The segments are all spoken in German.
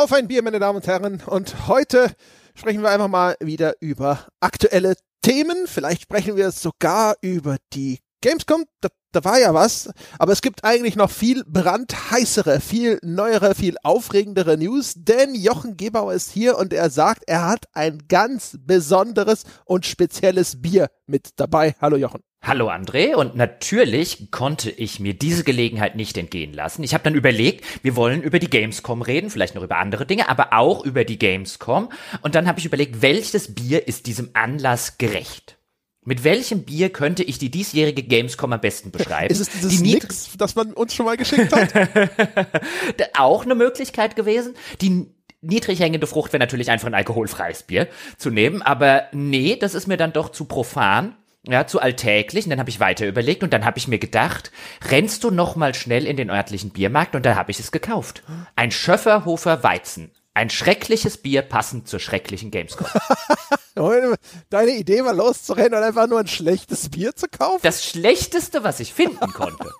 Auf ein Bier, meine Damen und Herren. Und heute sprechen wir einfach mal wieder über aktuelle Themen. Vielleicht sprechen wir sogar über die Gamescom. Da, da war ja was. Aber es gibt eigentlich noch viel brandheißere, viel neuere, viel aufregendere News. Denn Jochen Gebauer ist hier und er sagt, er hat ein ganz besonderes und spezielles Bier mit dabei. Hallo Jochen. Hallo André und natürlich konnte ich mir diese Gelegenheit nicht entgehen lassen. Ich habe dann überlegt, wir wollen über die Gamescom reden, vielleicht noch über andere Dinge, aber auch über die Gamescom. Und dann habe ich überlegt, welches Bier ist diesem Anlass gerecht? Mit welchem Bier könnte ich die diesjährige Gamescom am besten beschreiben? Ist es dieses die Nix, das man uns schon mal geschickt hat? auch eine Möglichkeit gewesen. Die niedrig hängende Frucht wäre natürlich einfach ein alkoholfreies Bier zu nehmen, aber nee, das ist mir dann doch zu profan ja, zu alltäglich. Und dann habe ich weiter überlegt und dann habe ich mir gedacht, rennst du noch mal schnell in den örtlichen Biermarkt und da habe ich es gekauft. Ein Schöfferhofer Weizen. Ein schreckliches Bier passend zur schrecklichen Gamescom. Deine Idee war loszurennen und einfach nur ein schlechtes Bier zu kaufen? Das schlechteste, was ich finden konnte.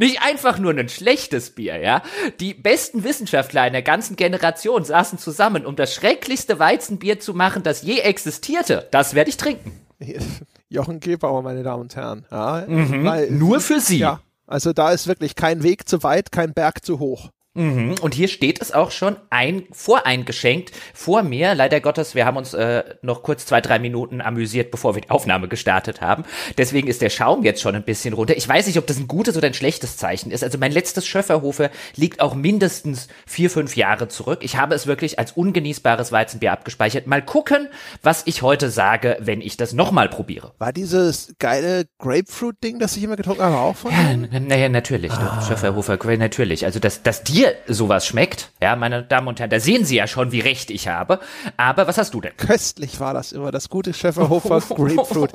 Nicht einfach nur ein schlechtes Bier, ja. Die besten Wissenschaftler einer ganzen Generation saßen zusammen, um das schrecklichste Weizenbier zu machen, das je existierte. Das werde ich trinken. Jochen Gebauer, meine Damen und Herren. Ja, mhm, weil, nur für Sie. Ja, also da ist wirklich kein Weg zu weit, kein Berg zu hoch. Mhm. Und hier steht es auch schon ein, voreingeschenkt vor mir. Leider Gottes, wir haben uns äh, noch kurz zwei, drei Minuten amüsiert, bevor wir die Aufnahme gestartet haben. Deswegen ist der Schaum jetzt schon ein bisschen runter. Ich weiß nicht, ob das ein gutes oder ein schlechtes Zeichen ist. Also mein letztes Schöfferhofer liegt auch mindestens vier, fünf Jahre zurück. Ich habe es wirklich als ungenießbares Weizenbier abgespeichert. Mal gucken, was ich heute sage, wenn ich das nochmal probiere. War dieses geile Grapefruit-Ding, das ich immer getrunken habe, auch von? Ja, naja, natürlich. Ah. Schöfferhofer, natürlich. Also das, das dir sowas schmeckt, ja, meine Damen und Herren, da sehen Sie ja schon, wie recht ich habe. Aber was hast du denn? Köstlich war das immer, das gute Schäferhofer Grapefruit.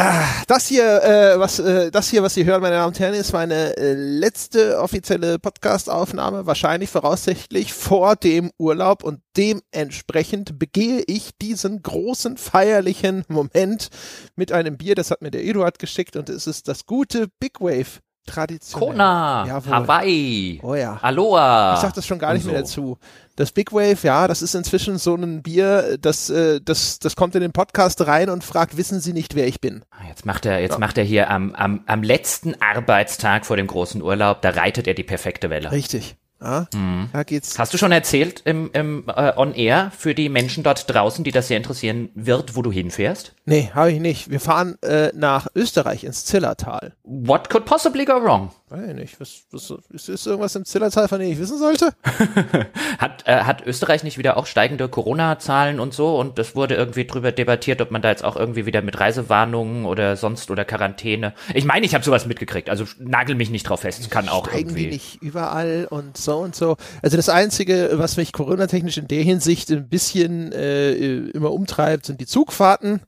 Ah, das hier, äh, was, äh, das hier, was Sie hören, meine Damen und Herren, ist meine äh, letzte offizielle Podcast-Aufnahme, wahrscheinlich voraussichtlich vor dem Urlaub und dementsprechend begehe ich diesen großen feierlichen Moment mit einem Bier, das hat mir der Eduard geschickt und es ist das gute Big Wave traditionell. Kona, Jawohl. Hawaii, oh ja. Aloha. Ich sag das schon gar nicht so. mehr dazu. Das Big Wave, ja, das ist inzwischen so ein Bier, das, äh, das, das kommt in den Podcast rein und fragt, wissen Sie nicht, wer ich bin? Ah, jetzt macht er, jetzt ja. macht er hier am, am, am letzten Arbeitstag vor dem großen Urlaub, da reitet er die perfekte Welle. Richtig. Ja, mhm. da geht's. Hast du schon erzählt im, im äh, On Air für die Menschen dort draußen, die das sehr interessieren wird, wo du hinfährst? Nee, habe ich nicht. Wir fahren äh, nach Österreich ins Zillertal. What could possibly go wrong? Weiß ich nicht. Was, was, ist, ist irgendwas im Zillertal, von dem ich wissen sollte? hat, äh, hat Österreich nicht wieder auch steigende Corona-Zahlen und so? Und das wurde irgendwie drüber debattiert, ob man da jetzt auch irgendwie wieder mit Reisewarnungen oder sonst oder Quarantäne. Ich meine, ich habe sowas mitgekriegt. Also nagel mich nicht drauf fest. Kann auch Steigen irgendwie. Die nicht überall und so und so. Also das Einzige, was mich Corona-technisch in der Hinsicht ein bisschen äh, immer umtreibt, sind die Zugfahrten.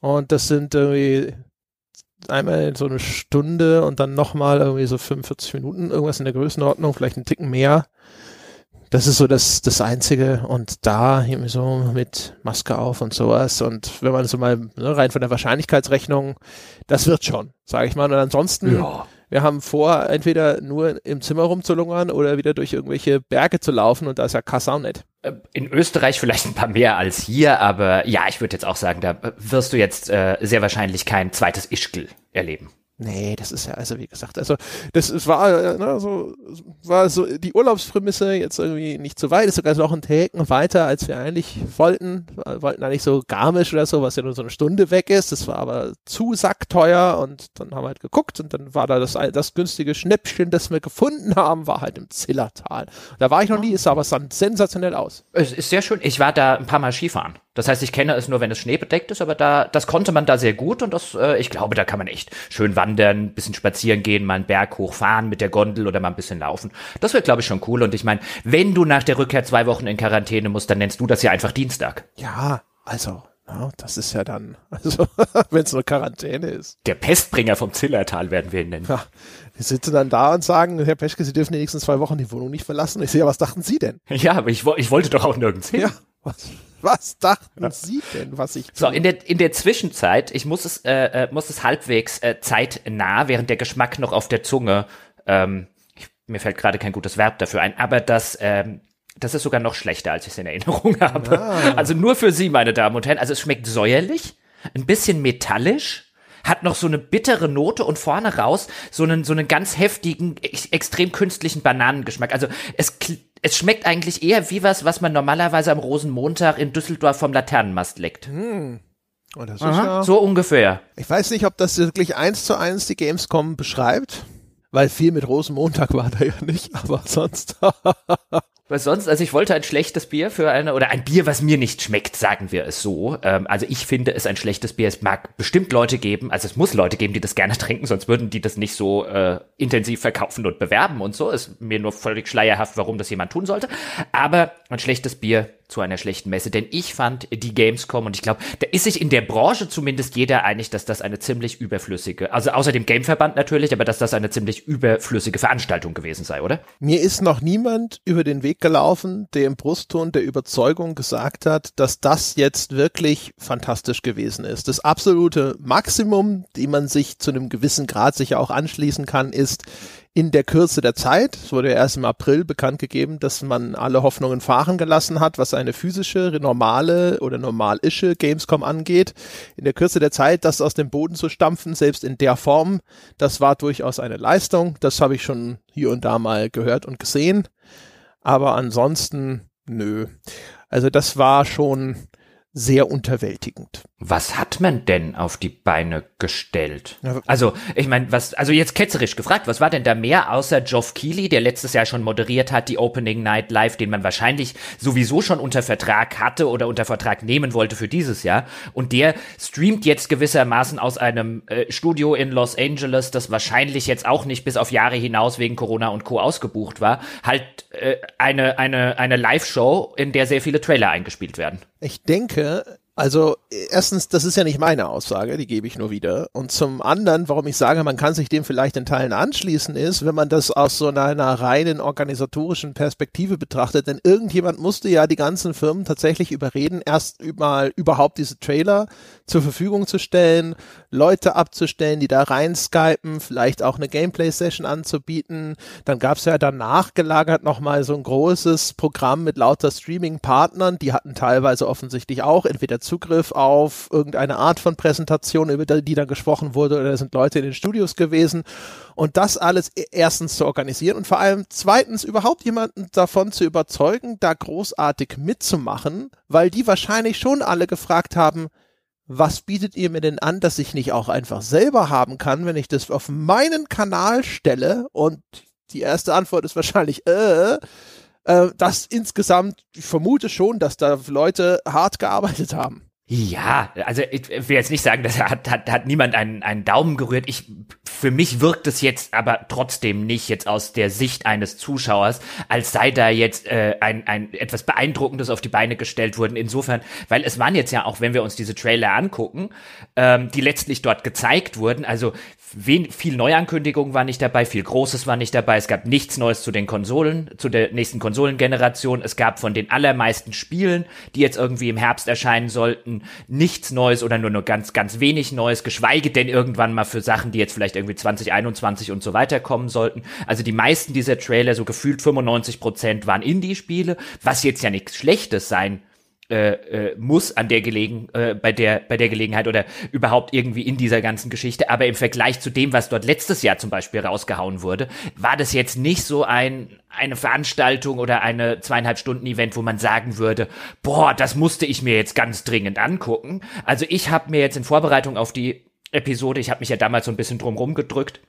Und das sind irgendwie einmal so eine Stunde und dann nochmal irgendwie so 45 Minuten, irgendwas in der Größenordnung, vielleicht einen Ticken mehr. Das ist so das, das Einzige. Und da irgendwie so mit Maske auf und sowas. Und wenn man so mal ne, rein von der Wahrscheinlichkeitsrechnung, das wird schon, sage ich mal. Und ansonsten ja wir haben vor, entweder nur im Zimmer rumzulungern oder wieder durch irgendwelche Berge zu laufen und da ist ja Kassau nicht. Äh, in Österreich vielleicht ein paar mehr als hier, aber ja, ich würde jetzt auch sagen, da wirst du jetzt äh, sehr wahrscheinlich kein zweites Ischgl erleben. Nee, das ist ja, also wie gesagt, also das es war, ne, so, war so die Urlaubsprämisse jetzt irgendwie nicht zu weit, ist sogar noch ein Taken weiter, als wir eigentlich wollten. Wir wollten eigentlich so Garmisch oder so, was ja nur so eine Stunde weg ist. Das war aber zu sackteuer und dann haben wir halt geguckt und dann war da das, das günstige Schnäppchen, das wir gefunden haben, war halt im Zillertal. Da war ich noch nie, ist aber sensationell aus. Es ist sehr schön. Ich war da ein paar Mal Skifahren. Das heißt, ich kenne es nur, wenn es schneebedeckt ist, aber da, das konnte man da sehr gut und das, äh, ich glaube, da kann man echt schön wandern, bisschen spazieren gehen, mal einen Berg hochfahren mit der Gondel oder mal ein bisschen laufen. Das wird, glaube ich, schon cool. Und ich meine, wenn du nach der Rückkehr zwei Wochen in Quarantäne musst, dann nennst du das ja einfach Dienstag. Ja, also, ja, das ist ja dann, also, wenn es nur Quarantäne ist. Der Pestbringer vom Zillertal werden wir ihn nennen. Ja, wir sitzen dann da und sagen, Herr Peschke, Sie dürfen die nächsten zwei Wochen die Wohnung nicht verlassen. Ich sehe, ja, was dachten Sie denn? Ja, aber ich, ich wollte doch auch nirgends hin. Ja, was? Was dachten Sie denn, was ich tue? So, in der, in der Zwischenzeit, ich muss es, äh, äh, muss es halbwegs äh, zeitnah, während der Geschmack noch auf der Zunge ähm, mir fällt gerade kein gutes Verb dafür ein, aber das, ähm, das ist sogar noch schlechter, als ich es in Erinnerung habe. Ah. Also nur für Sie, meine Damen und Herren. Also es schmeckt säuerlich, ein bisschen metallisch, hat noch so eine bittere Note und vorne raus so einen, so einen ganz heftigen, extrem künstlichen Bananengeschmack. Also es, es schmeckt eigentlich eher wie was, was man normalerweise am Rosenmontag in Düsseldorf vom Laternenmast leckt. Hm. Oh, ja, so ungefähr. Ich weiß nicht, ob das wirklich eins zu eins die Gamescom beschreibt, weil viel mit Rosenmontag war da ja nicht, aber sonst. Was sonst, also ich wollte ein schlechtes Bier für eine, oder ein Bier, was mir nicht schmeckt, sagen wir es so. Ähm, also ich finde es ein schlechtes Bier. Es mag bestimmt Leute geben, also es muss Leute geben, die das gerne trinken, sonst würden die das nicht so äh, intensiv verkaufen und bewerben und so. Ist mir nur völlig schleierhaft, warum das jemand tun sollte. Aber ein schlechtes Bier zu einer schlechten Messe, denn ich fand die Gamescom und ich glaube, da ist sich in der Branche zumindest jeder einig, dass das eine ziemlich überflüssige, also außer dem Gameverband natürlich, aber dass das eine ziemlich überflüssige Veranstaltung gewesen sei, oder? Mir ist noch niemand über den Weg gelaufen, der im Brustton der Überzeugung gesagt hat, dass das jetzt wirklich fantastisch gewesen ist. Das absolute Maximum, die man sich zu einem gewissen Grad sicher auch anschließen kann, ist, in der Kürze der Zeit, es wurde erst im April bekannt gegeben, dass man alle Hoffnungen fahren gelassen hat, was eine physische, normale oder normalische Gamescom angeht. In der Kürze der Zeit, das aus dem Boden zu stampfen, selbst in der Form, das war durchaus eine Leistung. Das habe ich schon hier und da mal gehört und gesehen. Aber ansonsten, nö. Also das war schon sehr unterwältigend. Was hat man denn auf die Beine gestellt? Also, ich meine, was, also jetzt ketzerisch gefragt, was war denn da mehr außer Geoff Keighley, der letztes Jahr schon moderiert hat, die Opening Night Live, den man wahrscheinlich sowieso schon unter Vertrag hatte oder unter Vertrag nehmen wollte für dieses Jahr. Und der streamt jetzt gewissermaßen aus einem äh, Studio in Los Angeles, das wahrscheinlich jetzt auch nicht bis auf Jahre hinaus wegen Corona und Co. ausgebucht war, halt äh, eine, eine, eine Live-Show, in der sehr viele Trailer eingespielt werden. Ich denke, America also erstens, das ist ja nicht meine Aussage, die gebe ich nur wieder. Und zum anderen, warum ich sage, man kann sich dem vielleicht in Teilen anschließen, ist, wenn man das aus so einer, reinen organisatorischen Perspektive betrachtet. Denn irgendjemand musste ja die ganzen Firmen tatsächlich überreden, erst mal überhaupt diese Trailer zur Verfügung zu stellen, Leute abzustellen, die da rein skypen, vielleicht auch eine Gameplay-Session anzubieten. Dann gab es ja danach gelagert nochmal so ein großes Programm mit lauter Streaming-Partnern, die hatten teilweise offensichtlich auch entweder Zugriff auf irgendeine Art von Präsentation, über die dann gesprochen wurde, oder sind Leute in den Studios gewesen. Und das alles e-, erstens zu organisieren und vor allem zweitens überhaupt jemanden davon zu überzeugen, da großartig mitzumachen, weil die wahrscheinlich schon alle gefragt haben, was bietet ihr mir denn an, dass ich nicht auch einfach selber haben kann, wenn ich das auf meinen Kanal stelle? Und die erste Antwort ist wahrscheinlich, äh, äh, das insgesamt, ich vermute schon, dass da Leute hart gearbeitet haben. Ja, also ich will jetzt nicht sagen, dass hat, hat, hat niemand einen, einen Daumen gerührt. Ich, für mich wirkt es jetzt aber trotzdem nicht jetzt aus der Sicht eines Zuschauers, als sei da jetzt äh, ein, ein etwas Beeindruckendes auf die Beine gestellt worden. Insofern, weil es waren jetzt ja auch, wenn wir uns diese Trailer angucken, ähm, die letztlich dort gezeigt wurden, also wen, viel Neuankündigungen war nicht dabei, viel Großes war nicht dabei. Es gab nichts Neues zu den Konsolen, zu der nächsten Konsolengeneration. Es gab von den allermeisten Spielen, die jetzt irgendwie im Herbst erscheinen sollten, nichts Neues oder nur nur ganz, ganz wenig Neues, geschweige denn irgendwann mal für Sachen, die jetzt vielleicht irgendwie 2021 und so weiter kommen sollten. Also die meisten dieser Trailer, so gefühlt 95 Prozent, waren Indie-Spiele, was jetzt ja nichts Schlechtes sein äh, äh, muss an der Gelegen äh, bei der bei der Gelegenheit oder überhaupt irgendwie in dieser ganzen Geschichte. Aber im Vergleich zu dem, was dort letztes Jahr zum Beispiel rausgehauen wurde, war das jetzt nicht so ein eine Veranstaltung oder eine zweieinhalb Stunden Event, wo man sagen würde, boah, das musste ich mir jetzt ganz dringend angucken. Also ich habe mir jetzt in Vorbereitung auf die Episode, ich habe mich ja damals so ein bisschen drum gedrückt,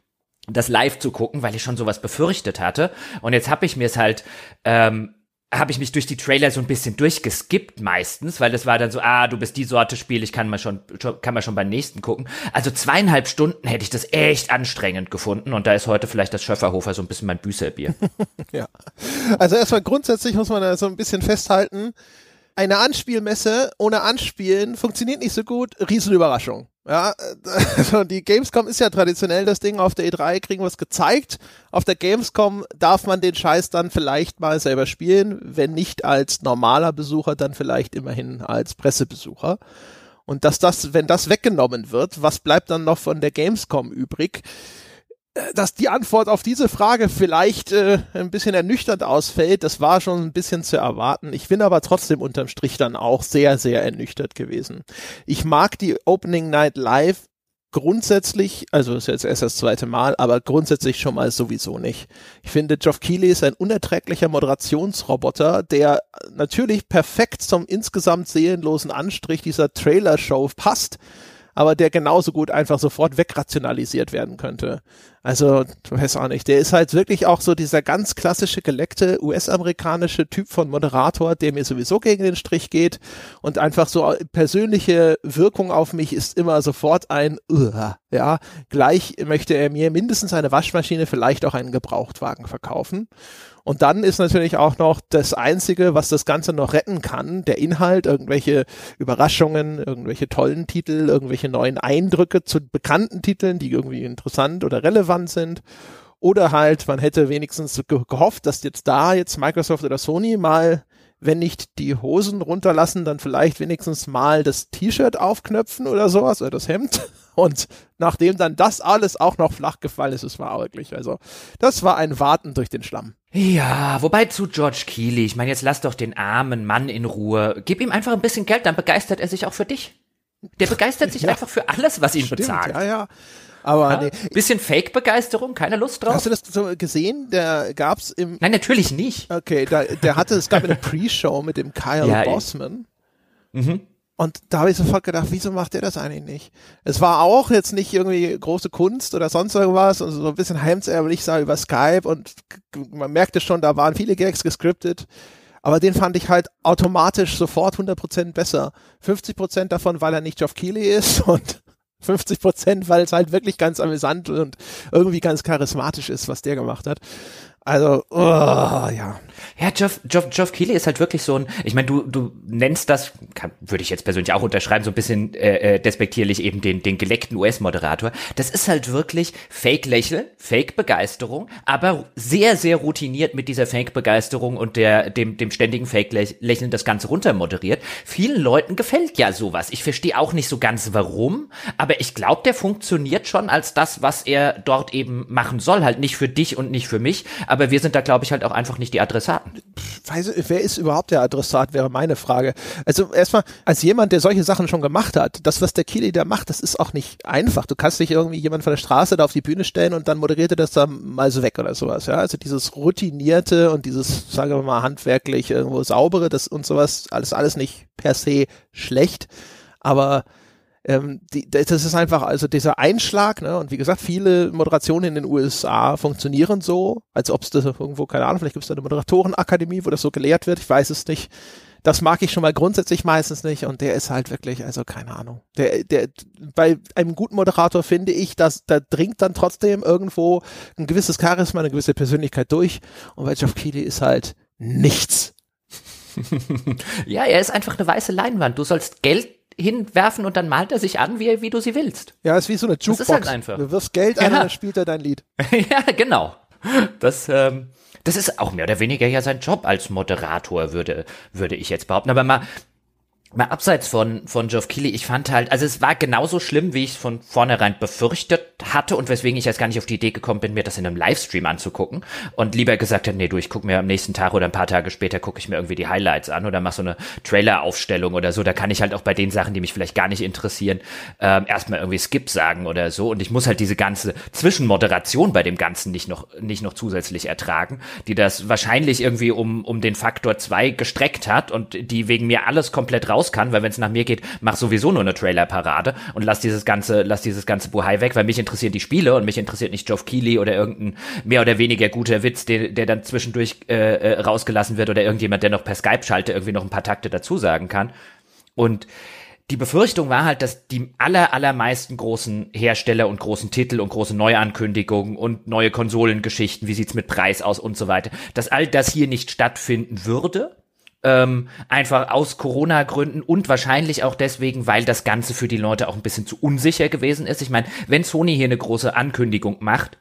das live zu gucken, weil ich schon sowas befürchtet hatte. Und jetzt habe ich mir es halt ähm, habe ich mich durch die Trailer so ein bisschen durchgeskippt meistens, weil das war dann so, ah, du bist die Sorte Spiel, ich kann mal schon, kann mal schon beim nächsten gucken. Also zweieinhalb Stunden hätte ich das echt anstrengend gefunden und da ist heute vielleicht das Schöfferhofer so ein bisschen mein Büßerbier. ja. Also erstmal grundsätzlich muss man da so ein bisschen festhalten, eine Anspielmesse ohne Anspielen funktioniert nicht so gut. Riesenüberraschung. Ja, also die Gamescom ist ja traditionell das Ding. Auf der E3 kriegen wir es gezeigt. Auf der Gamescom darf man den Scheiß dann vielleicht mal selber spielen. Wenn nicht als normaler Besucher, dann vielleicht immerhin als Pressebesucher. Und dass das, wenn das weggenommen wird, was bleibt dann noch von der Gamescom übrig? Dass die Antwort auf diese Frage vielleicht äh, ein bisschen ernüchternd ausfällt, das war schon ein bisschen zu erwarten. Ich bin aber trotzdem unterm Strich dann auch sehr, sehr ernüchtert gewesen. Ich mag die Opening Night Live grundsätzlich, also ist jetzt erst das zweite Mal, aber grundsätzlich schon mal sowieso nicht. Ich finde, Geoff Keighley ist ein unerträglicher Moderationsroboter, der natürlich perfekt zum insgesamt seelenlosen Anstrich dieser Trailer-Show passt, aber der genauso gut einfach sofort wegrationalisiert werden könnte. Also, du weißt auch nicht, der ist halt wirklich auch so dieser ganz klassische geleckte US-amerikanische Typ von Moderator, der mir sowieso gegen den Strich geht. Und einfach so persönliche Wirkung auf mich ist immer sofort ein, uh, ja, gleich möchte er mir mindestens eine Waschmaschine, vielleicht auch einen Gebrauchtwagen verkaufen. Und dann ist natürlich auch noch das Einzige, was das Ganze noch retten kann, der Inhalt, irgendwelche Überraschungen, irgendwelche tollen Titel, irgendwelche neuen Eindrücke zu bekannten Titeln, die irgendwie interessant oder relevant sind. Oder halt, man hätte wenigstens gehofft, dass jetzt da jetzt Microsoft oder Sony mal wenn nicht die Hosen runterlassen, dann vielleicht wenigstens mal das T-Shirt aufknöpfen oder sowas oder das Hemd. Und nachdem dann das alles auch noch flach gefallen ist, es war wirklich, also das war ein Warten durch den Schlamm. Ja, wobei zu George Keeley, ich meine, jetzt lass doch den armen Mann in Ruhe. Gib ihm einfach ein bisschen Geld, dann begeistert er sich auch für dich. Der begeistert sich ja, einfach für alles, was ihn stimmt, bezahlt. Ja, ja. Aber ja, nee. Bisschen Fake-Begeisterung, keine Lust drauf. Hast du das so gesehen? Der gab's im. Nein, natürlich nicht. Okay, da, der hatte, es gab eine Pre-Show mit dem Kyle ja, Bossman. Mhm. Und da habe ich sofort gedacht, wieso macht der das eigentlich nicht? Es war auch jetzt nicht irgendwie große Kunst oder sonst irgendwas und so ein bisschen heimsehrlich sah über Skype und man merkte schon, da waren viele Gags gescriptet. Aber den fand ich halt automatisch sofort 100% besser. 50% davon, weil er nicht Geoff Keighley ist und 50 Prozent, weil es halt wirklich ganz amüsant und irgendwie ganz charismatisch ist, was der gemacht hat. Also, oh, ja. Ja, Geoff, Geoff, Geoff Keighley ist halt wirklich so ein, ich meine, du, du nennst das, kann, würde ich jetzt persönlich auch unterschreiben, so ein bisschen äh, äh despektierlich eben den, den geleckten US-Moderator. Das ist halt wirklich Fake-Lächeln, Fake-Begeisterung, aber sehr, sehr routiniert mit dieser Fake-Begeisterung und der, dem, dem ständigen Fake-Lächeln das Ganze runtermoderiert. Vielen Leuten gefällt ja sowas. Ich verstehe auch nicht so ganz warum, aber ich glaube, der funktioniert schon als das, was er dort eben machen soll. Halt nicht für dich und nicht für mich, aber wir sind da, glaube ich, halt auch einfach nicht die Adressaten. Weiß, wer ist überhaupt der Adressat, wäre meine Frage. Also erstmal, als jemand, der solche Sachen schon gemacht hat, das, was der Kili da macht, das ist auch nicht einfach. Du kannst nicht irgendwie jemand von der Straße da auf die Bühne stellen und dann moderiert er das da mal so weg oder sowas. Ja, also dieses routinierte und dieses, sagen wir mal, handwerklich irgendwo saubere, das und sowas, alles, alles nicht per se schlecht. Aber ähm, die, das ist einfach also dieser Einschlag, ne? Und wie gesagt, viele Moderationen in den USA funktionieren so, als ob es das irgendwo, keine Ahnung, vielleicht gibt es da eine Moderatorenakademie, wo das so gelehrt wird, ich weiß es nicht. Das mag ich schon mal grundsätzlich meistens nicht und der ist halt wirklich, also keine Ahnung. Der, der, bei einem guten Moderator finde ich, dass da dringt dann trotzdem irgendwo ein gewisses Charisma, eine gewisse Persönlichkeit durch und bei Geoff Keighley ist halt nichts. ja, er ist einfach eine weiße Leinwand. Du sollst Geld hinwerfen und dann malt er sich an, wie, wie du sie willst. Ja, ist wie so eine Jukebox. Das ist halt einfach. Du wirst Geld ein ja. und dann spielt er dein Lied. ja, genau. Das, ähm, das ist auch mehr oder weniger ja sein Job als Moderator, würde, würde ich jetzt behaupten. Aber mal, mal abseits von, von Geoff Keighley, ich fand halt, also es war genauso schlimm, wie ich es von vornherein befürchtet hatte und weswegen ich jetzt gar nicht auf die Idee gekommen bin, mir das in einem Livestream anzugucken und lieber gesagt habe, nee, du, ich gucke mir am nächsten Tag oder ein paar Tage später gucke ich mir irgendwie die Highlights an oder mach so eine Trailer-Aufstellung oder so, da kann ich halt auch bei den Sachen, die mich vielleicht gar nicht interessieren, ähm, erstmal irgendwie Skip sagen oder so. Und ich muss halt diese ganze Zwischenmoderation bei dem Ganzen nicht noch, nicht noch zusätzlich ertragen, die das wahrscheinlich irgendwie um, um den Faktor zwei gestreckt hat und die wegen mir alles komplett raus kann, weil wenn es nach mir geht, mach sowieso nur eine Trailer-Parade und lass dieses ganze, lass dieses ganze Buhai weg, weil mich interessieren die Spiele und mich interessiert nicht Geoff Keighley oder irgendein mehr oder weniger guter Witz, der, der dann zwischendurch äh, äh, rausgelassen wird oder irgendjemand, der noch per Skype-Schalte irgendwie noch ein paar Takte dazu sagen kann. Und die Befürchtung war halt, dass die aller, allermeisten großen Hersteller und großen Titel und große Neuankündigungen und neue Konsolengeschichten, wie sieht's mit Preis aus und so weiter, dass all das hier nicht stattfinden würde ähm, einfach aus Corona-Gründen und wahrscheinlich auch deswegen, weil das Ganze für die Leute auch ein bisschen zu unsicher gewesen ist. Ich meine, wenn Sony hier eine große Ankündigung macht,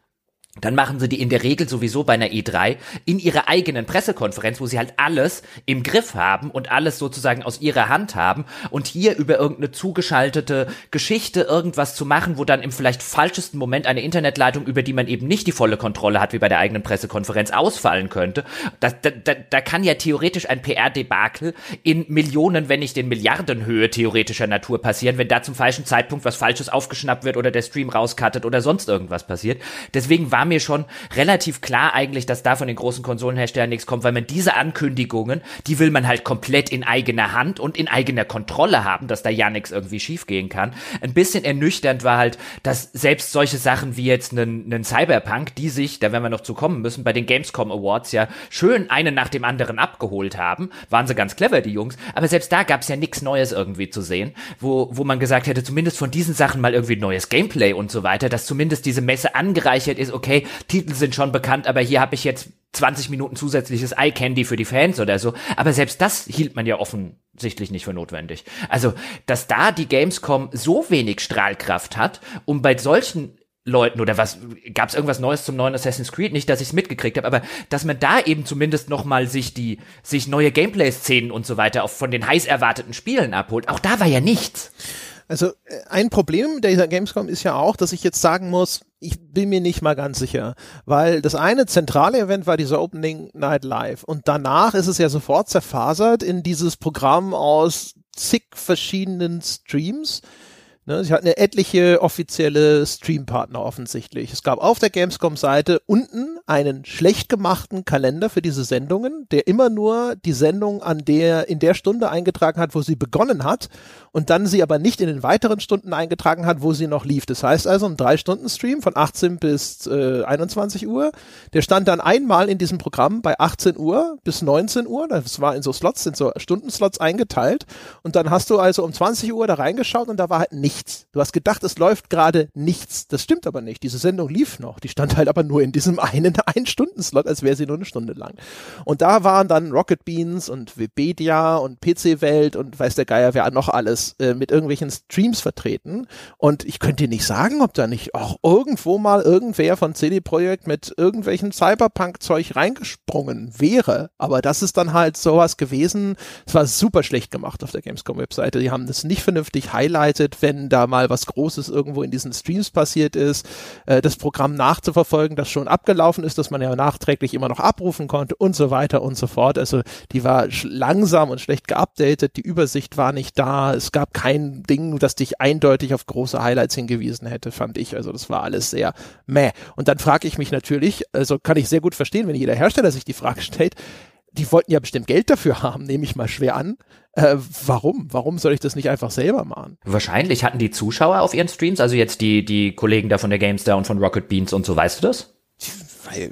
dann machen sie die in der Regel sowieso bei einer E3 in ihrer eigenen Pressekonferenz, wo sie halt alles im Griff haben und alles sozusagen aus ihrer Hand haben und hier über irgendeine zugeschaltete Geschichte irgendwas zu machen, wo dann im vielleicht falschesten Moment eine Internetleitung, über die man eben nicht die volle Kontrolle hat, wie bei der eigenen Pressekonferenz, ausfallen könnte. Da, da, da, da kann ja theoretisch ein PR-Debakel in Millionen, wenn nicht in Milliardenhöhe theoretischer Natur passieren, wenn da zum falschen Zeitpunkt was Falsches aufgeschnappt wird oder der Stream rauskattet oder sonst irgendwas passiert. Deswegen war mir schon relativ klar eigentlich, dass da von den großen Konsolenherstellern nichts kommt, weil man diese Ankündigungen, die will man halt komplett in eigener Hand und in eigener Kontrolle haben, dass da ja nichts irgendwie schiefgehen kann. Ein bisschen ernüchternd war halt, dass selbst solche Sachen wie jetzt einen, einen Cyberpunk, die sich, da werden wir noch zu kommen müssen, bei den Gamescom Awards ja schön einen nach dem anderen abgeholt haben, waren sie ganz clever, die Jungs, aber selbst da gab es ja nichts Neues irgendwie zu sehen, wo, wo man gesagt hätte, zumindest von diesen Sachen mal irgendwie neues Gameplay und so weiter, dass zumindest diese Messe angereichert ist, okay, Titel sind schon bekannt, aber hier habe ich jetzt 20 Minuten zusätzliches Eye Candy für die Fans oder so. Aber selbst das hielt man ja offensichtlich nicht für notwendig. Also, dass da die Gamescom so wenig Strahlkraft hat, um bei solchen Leuten oder was gab es irgendwas Neues zum neuen Assassin's Creed? Nicht, dass ich es mitgekriegt habe, aber dass man da eben zumindest noch mal sich die sich neue Gameplay-Szenen und so weiter auch von den heiß erwarteten Spielen abholt. Auch da war ja nichts. Also äh, ein Problem dieser Gamescom ist ja auch, dass ich jetzt sagen muss, ich bin mir nicht mal ganz sicher, weil das eine zentrale Event war dieser Opening Night Live. Und danach ist es ja sofort zerfasert in dieses Programm aus zig verschiedenen Streams, Ne, sie hatten ja etliche offizielle Streampartner offensichtlich. Es gab auf der Gamescom-Seite unten einen schlecht gemachten Kalender für diese Sendungen, der immer nur die Sendung an der, in der Stunde eingetragen hat, wo sie begonnen hat und dann sie aber nicht in den weiteren Stunden eingetragen hat, wo sie noch lief. Das heißt also ein Drei-Stunden-Stream von 18 bis äh, 21 Uhr. Der stand dann einmal in diesem Programm bei 18 Uhr bis 19 Uhr. Das war in so Slots, sind so Stundenslots eingeteilt. Und dann hast du also um 20 Uhr da reingeschaut und da war halt nichts nichts. Du hast gedacht, es läuft gerade nichts. Das stimmt aber nicht. Diese Sendung lief noch. Die stand halt aber nur in diesem einen Ein-Stunden-Slot, als wäre sie nur eine Stunde lang. Und da waren dann Rocket Beans und Webedia und PC Welt und weiß der Geier wer noch alles äh, mit irgendwelchen Streams vertreten. Und ich könnte dir nicht sagen, ob da nicht auch irgendwo mal irgendwer von CD Projekt mit irgendwelchen Cyberpunk-Zeug reingesprungen wäre. Aber das ist dann halt sowas gewesen. Es war super schlecht gemacht auf der Gamescom-Webseite. Die haben das nicht vernünftig highlighted, wenn da mal was Großes irgendwo in diesen Streams passiert ist, äh, das Programm nachzuverfolgen, das schon abgelaufen ist, dass man ja nachträglich immer noch abrufen konnte und so weiter und so fort. Also die war langsam und schlecht geupdatet, die Übersicht war nicht da, es gab kein Ding, das dich eindeutig auf große Highlights hingewiesen hätte, fand ich. Also das war alles sehr meh. Und dann frage ich mich natürlich, also kann ich sehr gut verstehen, wenn jeder Hersteller sich die Frage stellt, die wollten ja bestimmt Geld dafür haben, nehme ich mal schwer an. Äh, warum? Warum soll ich das nicht einfach selber machen? Wahrscheinlich hatten die Zuschauer auf ihren Streams, also jetzt die, die Kollegen da von der GameStar und von Rocket Beans und so, weißt du das?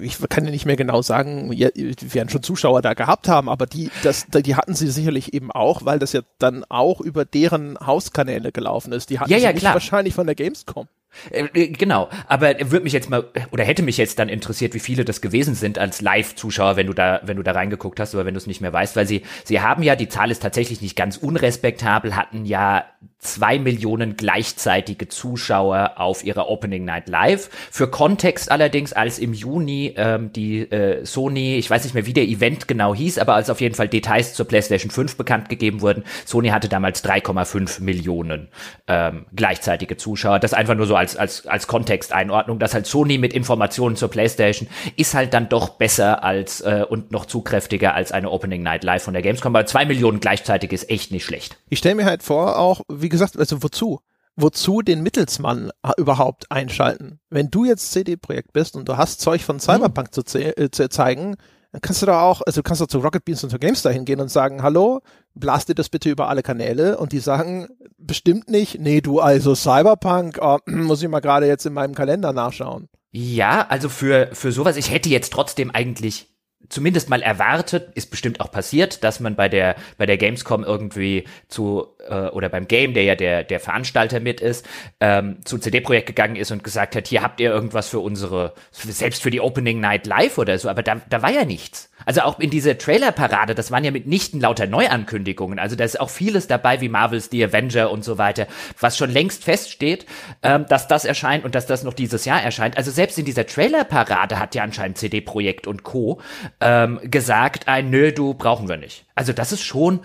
ich kann ja nicht mehr genau sagen, wir werden schon Zuschauer da gehabt haben, aber die, das, die hatten sie sicherlich eben auch, weil das ja dann auch über deren Hauskanäle gelaufen ist. Die hatten ja, ja, sie wahrscheinlich von der Gamescom. Äh, äh, genau, aber würde mich jetzt mal oder hätte mich jetzt dann interessiert, wie viele das gewesen sind als Live-Zuschauer, wenn du da, wenn du da reingeguckt hast oder wenn du es nicht mehr weißt, weil sie, sie haben ja die Zahl ist tatsächlich nicht ganz unrespektabel, hatten ja zwei Millionen gleichzeitige Zuschauer auf ihrer Opening Night Live. Für Kontext allerdings, als im Juni ähm, die äh, Sony, ich weiß nicht mehr, wie der Event genau hieß, aber als auf jeden Fall Details zur PlayStation 5 bekannt gegeben wurden, Sony hatte damals 3,5 Millionen ähm, gleichzeitige Zuschauer. Das einfach nur so als, als, als Kontexteinordnung, dass halt Sony mit Informationen zur PlayStation ist halt dann doch besser als äh, und noch zugkräftiger als eine Opening Night Live von der Gamescom. Aber zwei Millionen gleichzeitig ist echt nicht schlecht. Ich stelle mir halt vor, auch wie gesagt, also wozu? Wozu den Mittelsmann überhaupt einschalten? Wenn du jetzt CD-Projekt bist und du hast Zeug von Cyberpunk hm. zu, äh, zu zeigen, dann kannst du da auch, also kannst du zu Rocket Beans und zu GameStar hingehen und sagen, hallo, blast dir das bitte über alle Kanäle und die sagen bestimmt nicht, nee, du also Cyberpunk, oh, muss ich mal gerade jetzt in meinem Kalender nachschauen. Ja, also für, für sowas, ich hätte jetzt trotzdem eigentlich zumindest mal erwartet, ist bestimmt auch passiert, dass man bei der bei der Gamescom irgendwie zu äh, oder beim Game, der ja der der Veranstalter mit ist, ähm, zu CD-Projekt gegangen ist und gesagt hat, hier habt ihr irgendwas für unsere selbst für die Opening Night Live oder so, aber da da war ja nichts. Also auch in dieser Trailer-Parade, das waren ja mitnichten lauter Neuankündigungen. Also da ist auch vieles dabei, wie Marvels The Avenger und so weiter, was schon längst feststeht, ähm, dass das erscheint und dass das noch dieses Jahr erscheint. Also selbst in dieser Trailer-Parade hat ja anscheinend CD-Projekt und Co. Ähm, gesagt, ein Nö, du brauchen wir nicht. Also das ist schon,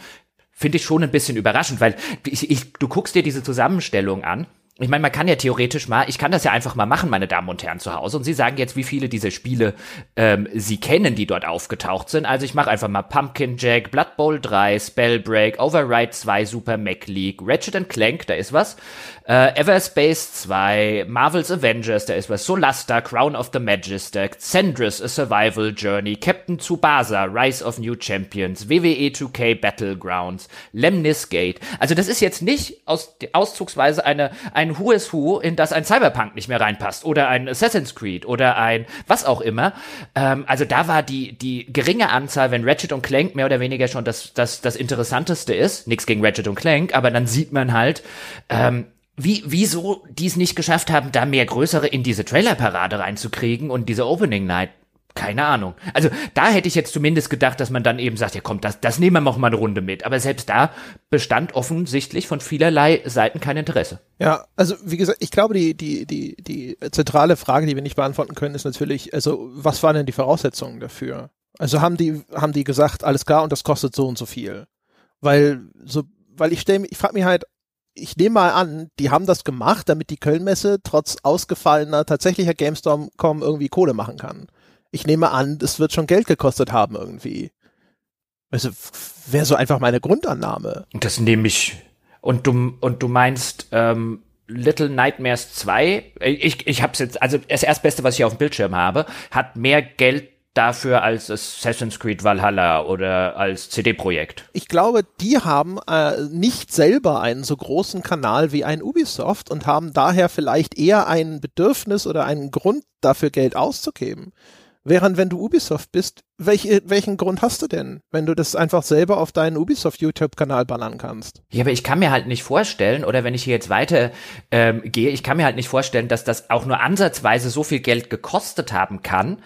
finde ich schon ein bisschen überraschend, weil ich, ich, du guckst dir diese Zusammenstellung an ich meine, man kann ja theoretisch mal, ich kann das ja einfach mal machen, meine Damen und Herren zu Hause. Und Sie sagen jetzt, wie viele dieser Spiele ähm, Sie kennen, die dort aufgetaucht sind. Also ich mache einfach mal Pumpkin Jack, Blood Bowl 3, Spellbreak, Override 2, Super Mac League, Ratchet Clank, da ist was. Äh, Everspace 2, Marvel's Avengers, da ist was. Solasta, Crown of the Magister, Cendrus, A Survival Journey, Captain Tsubasa, Rise of New Champions, WWE 2K Battlegrounds, Lemnis Gate. Also das ist jetzt nicht aus, auszugsweise eine, ein Who is Who, in das ein Cyberpunk nicht mehr reinpasst oder ein Assassin's Creed oder ein was auch immer. Ähm, also da war die, die geringe Anzahl, wenn Ratchet und Clank mehr oder weniger schon das, das, das Interessanteste ist, nichts gegen Ratchet und Clank, aber dann sieht man halt, ähm, wie, wieso die es nicht geschafft haben, da mehr größere in diese Trailerparade reinzukriegen und diese Opening Night. Keine Ahnung. Also da hätte ich jetzt zumindest gedacht, dass man dann eben sagt, ja komm, das, das nehmen wir noch mal eine Runde mit. Aber selbst da bestand offensichtlich von vielerlei Seiten kein Interesse. Ja, also wie gesagt, ich glaube, die, die, die, die zentrale Frage, die wir nicht beantworten können, ist natürlich, also was waren denn die Voraussetzungen dafür? Also haben die, haben die gesagt, alles klar und das kostet so und so viel? Weil so, weil ich stelle, ich frage mich halt, ich nehme mal an, die haben das gemacht, damit die Kölnmesse trotz ausgefallener tatsächlicher Gamestorm.com irgendwie Kohle machen kann. Ich nehme an, es wird schon Geld gekostet haben irgendwie. Also wäre so einfach meine Grundannahme. Das nehme ich. Und du und du meinst ähm, Little Nightmares 2? Ich ich hab's jetzt also das erstbeste, was ich auf dem Bildschirm habe, hat mehr Geld dafür als Assassin's Creed Valhalla oder als CD-Projekt. Ich glaube, die haben äh, nicht selber einen so großen Kanal wie ein Ubisoft und haben daher vielleicht eher ein Bedürfnis oder einen Grund dafür Geld auszugeben. Während wenn du Ubisoft bist, welch, welchen Grund hast du denn, wenn du das einfach selber auf deinen Ubisoft YouTube-Kanal ballern kannst? Ja, aber ich kann mir halt nicht vorstellen, oder wenn ich hier jetzt weiter ähm, gehe, ich kann mir halt nicht vorstellen, dass das auch nur ansatzweise so viel Geld gekostet haben kann,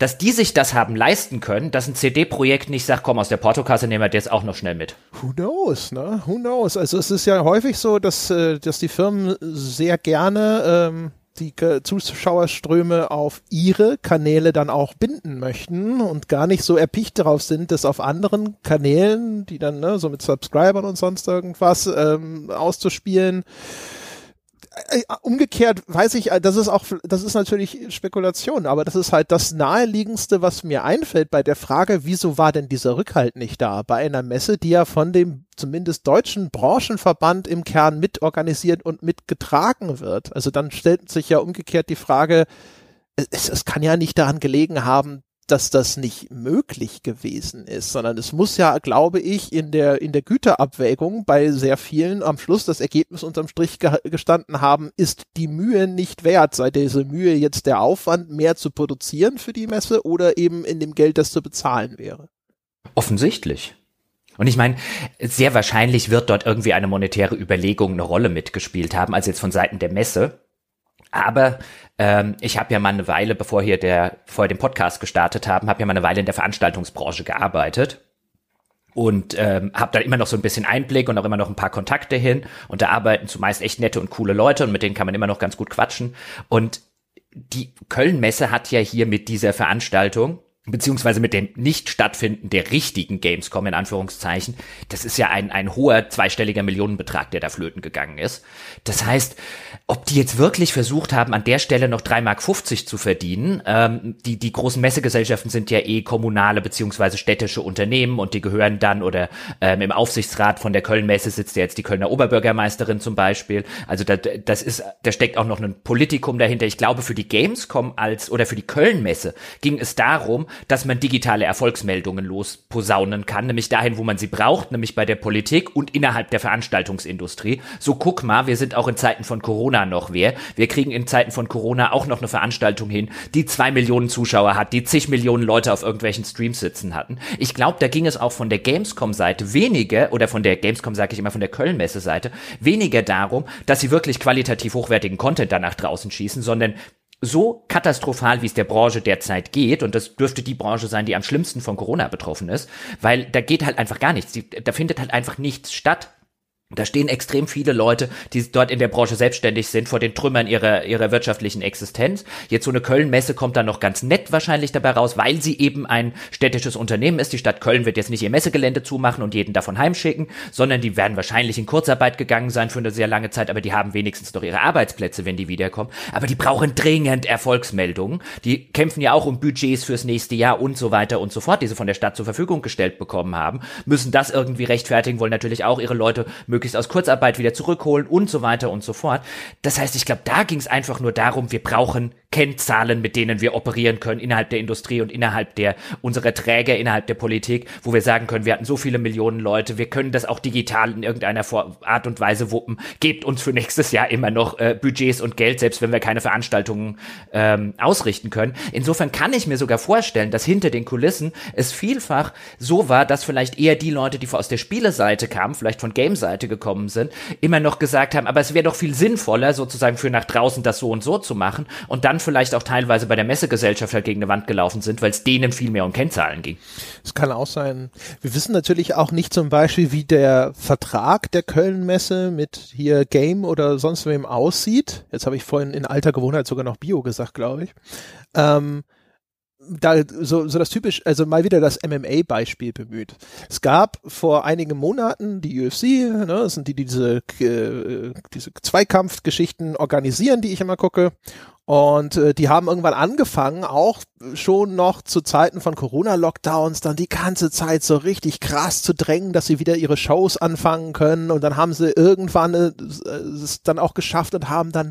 dass die sich das haben leisten können, dass ein CD-Projekt nicht sagt, komm, aus der Portokasse nehmen wir das auch noch schnell mit. Who knows, ne? Who knows? Also es ist ja häufig so, dass, äh, dass die Firmen sehr gerne ähm, die Zuschauerströme auf ihre Kanäle dann auch binden möchten und gar nicht so erpicht darauf sind, das auf anderen Kanälen, die dann ne, so mit Subscribern und sonst irgendwas ähm, auszuspielen umgekehrt weiß ich, äh, das ist auch, das ist natürlich Spekulation, aber das ist halt das naheliegendste, was mir einfällt bei der Frage, wieso war denn dieser Rückhalt nicht da bei einer Messe, die ja von dem zumindest deutschen Branchenverband im Kern mitorganisiert und mitgetragen wird. Also dann stellt sich ja umgekehrt die Frage, es, es kann ja nicht daran gelegen haben, dass das nicht möglich gewesen ist, sondern es muss ja, glaube ich, in der, in der Güterabwägung bei sehr vielen am Schluss das Ergebnis unterm Strich ge gestanden haben, ist die Mühe nicht wert, sei diese Mühe jetzt der Aufwand, mehr zu produzieren für die Messe oder eben in dem Geld, das zu bezahlen wäre. Offensichtlich. Und ich meine, sehr wahrscheinlich wird dort irgendwie eine monetäre Überlegung eine Rolle mitgespielt haben, als jetzt von Seiten der Messe. Aber ähm, ich habe ja mal eine Weile, bevor hier der, bevor wir den Podcast gestartet haben, habe ja mal eine Weile in der Veranstaltungsbranche gearbeitet. Und ähm, habe da immer noch so ein bisschen Einblick und auch immer noch ein paar Kontakte hin. Und da arbeiten zumeist echt nette und coole Leute und mit denen kann man immer noch ganz gut quatschen. Und die Köln-Messe hat ja hier mit dieser Veranstaltung beziehungsweise mit dem Nicht-Stattfinden der richtigen Gamescom in Anführungszeichen, das ist ja ein, ein hoher zweistelliger Millionenbetrag, der da flöten gegangen ist. Das heißt, ob die jetzt wirklich versucht haben, an der Stelle noch 3,50 Mark zu verdienen, ähm, die, die großen Messegesellschaften sind ja eh kommunale beziehungsweise städtische Unternehmen und die gehören dann oder ähm, im Aufsichtsrat von der Köln-Messe sitzt ja jetzt die Kölner Oberbürgermeisterin zum Beispiel. Also da, das ist, da steckt auch noch ein Politikum dahinter. Ich glaube, für die Gamescom als oder für die Köln-Messe ging es darum, dass man digitale Erfolgsmeldungen losposaunen kann, nämlich dahin, wo man sie braucht, nämlich bei der Politik und innerhalb der Veranstaltungsindustrie. So guck mal, wir sind auch in Zeiten von Corona noch wer. Wir kriegen in Zeiten von Corona auch noch eine Veranstaltung hin, die zwei Millionen Zuschauer hat, die zig Millionen Leute auf irgendwelchen Streams sitzen hatten. Ich glaube, da ging es auch von der Gamescom-Seite weniger, oder von der Gamescom sage ich immer, von der Köln-Messe-Seite, weniger darum, dass sie wirklich qualitativ hochwertigen Content danach draußen schießen, sondern so katastrophal, wie es der Branche derzeit geht, und das dürfte die Branche sein, die am schlimmsten von Corona betroffen ist, weil da geht halt einfach gar nichts. Da findet halt einfach nichts statt. Da stehen extrem viele Leute, die dort in der Branche selbstständig sind, vor den Trümmern ihrer, ihrer wirtschaftlichen Existenz. Jetzt so eine Köln-Messe kommt dann noch ganz nett wahrscheinlich dabei raus, weil sie eben ein städtisches Unternehmen ist. Die Stadt Köln wird jetzt nicht ihr Messegelände zumachen und jeden davon heimschicken, sondern die werden wahrscheinlich in Kurzarbeit gegangen sein für eine sehr lange Zeit, aber die haben wenigstens noch ihre Arbeitsplätze, wenn die wiederkommen. Aber die brauchen dringend Erfolgsmeldungen. Die kämpfen ja auch um Budgets fürs nächste Jahr und so weiter und so fort, die sie von der Stadt zur Verfügung gestellt bekommen haben, müssen das irgendwie rechtfertigen, wollen natürlich auch ihre Leute möglichst aus Kurzarbeit wieder zurückholen und so weiter und so fort. Das heißt, ich glaube, da ging es einfach nur darum, wir brauchen Kennzahlen, mit denen wir operieren können innerhalb der Industrie und innerhalb der unserer Träger, innerhalb der Politik, wo wir sagen können, wir hatten so viele Millionen Leute, wir können das auch digital in irgendeiner Art und Weise wuppen. Gebt uns für nächstes Jahr immer noch äh, Budgets und Geld, selbst wenn wir keine Veranstaltungen ähm, ausrichten können. Insofern kann ich mir sogar vorstellen, dass hinter den Kulissen es vielfach so war, dass vielleicht eher die Leute, die aus der Spieleseite kamen, vielleicht von Game-Seite gekommen sind, immer noch gesagt haben, aber es wäre doch viel sinnvoller, sozusagen für nach draußen das so und so zu machen und dann vielleicht auch teilweise bei der Messegesellschaft halt gegen eine Wand gelaufen sind, weil es denen viel mehr um Kennzahlen ging. Es kann auch sein. Wir wissen natürlich auch nicht zum Beispiel, wie der Vertrag der Köln-Messe mit hier Game oder sonst wem aussieht. Jetzt habe ich vorhin in alter Gewohnheit sogar noch Bio gesagt, glaube ich. Ähm, da so, so das typisch, also mal wieder das MMA-Beispiel bemüht. Es gab vor einigen Monaten die UFC, ne, das sind die, die diese, äh, diese Zweikampfgeschichten organisieren, die ich immer gucke. Und äh, die haben irgendwann angefangen, auch schon noch zu Zeiten von Corona-Lockdowns, dann die ganze Zeit so richtig krass zu drängen, dass sie wieder ihre Shows anfangen können. Und dann haben sie irgendwann äh, es dann auch geschafft und haben dann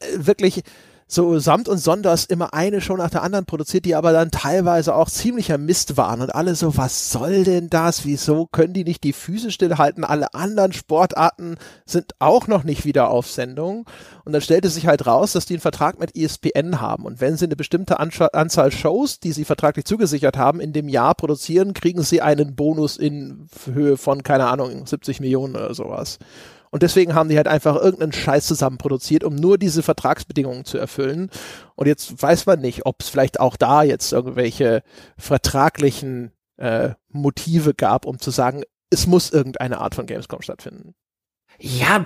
äh, wirklich so samt und sonders immer eine Show nach der anderen produziert, die aber dann teilweise auch ziemlicher Mist waren und alle so, was soll denn das? Wieso können die nicht die Füße stillhalten? Alle anderen Sportarten sind auch noch nicht wieder auf Sendung. Und dann stellte sich halt raus, dass die einen Vertrag mit ESPN haben. Und wenn sie eine bestimmte Anzahl Shows, die sie vertraglich zugesichert haben, in dem Jahr produzieren, kriegen sie einen Bonus in Höhe von, keine Ahnung, 70 Millionen oder sowas. Und deswegen haben die halt einfach irgendeinen Scheiß zusammen produziert, um nur diese Vertragsbedingungen zu erfüllen. Und jetzt weiß man nicht, ob es vielleicht auch da jetzt irgendwelche vertraglichen äh, Motive gab, um zu sagen, es muss irgendeine Art von Gamescom stattfinden. Ja,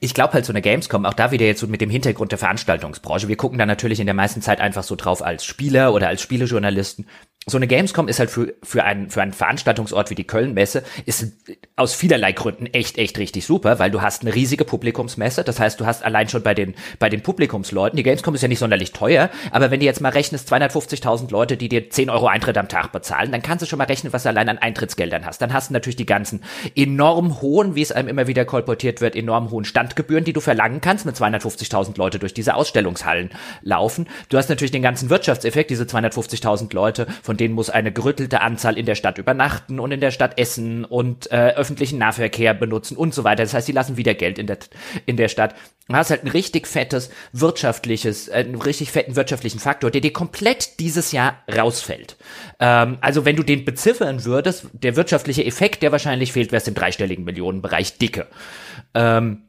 ich glaube halt so eine Gamescom, auch da wieder jetzt so mit dem Hintergrund der Veranstaltungsbranche. Wir gucken da natürlich in der meisten Zeit einfach so drauf als Spieler oder als Spielejournalisten so eine Gamescom ist halt für, für, einen, für einen Veranstaltungsort wie die Köln-Messe, ist aus vielerlei Gründen echt, echt richtig super, weil du hast eine riesige Publikumsmesse. Das heißt, du hast allein schon bei den, bei den Publikumsleuten, die Gamescom ist ja nicht sonderlich teuer, aber wenn du jetzt mal rechnest, 250.000 Leute, die dir 10 Euro Eintritt am Tag bezahlen, dann kannst du schon mal rechnen, was du allein an Eintrittsgeldern hast. Dann hast du natürlich die ganzen enorm hohen, wie es einem immer wieder kolportiert wird, enorm hohen Standgebühren, die du verlangen kannst, mit 250.000 Leute durch diese Ausstellungshallen laufen. Du hast natürlich den ganzen Wirtschaftseffekt, diese 250.000 Leute, von von denen muss eine gerüttelte Anzahl in der Stadt übernachten und in der Stadt essen und äh, öffentlichen Nahverkehr benutzen und so weiter. Das heißt, sie lassen wieder Geld in der, in der Stadt. Du hast halt ein richtig fettes wirtschaftliches, äh, einen richtig fetten wirtschaftlichen Faktor, der dir komplett dieses Jahr rausfällt. Ähm, also wenn du den beziffern würdest, der wirtschaftliche Effekt, der wahrscheinlich fehlt, wäre es im dreistelligen Millionenbereich dicke. Ähm,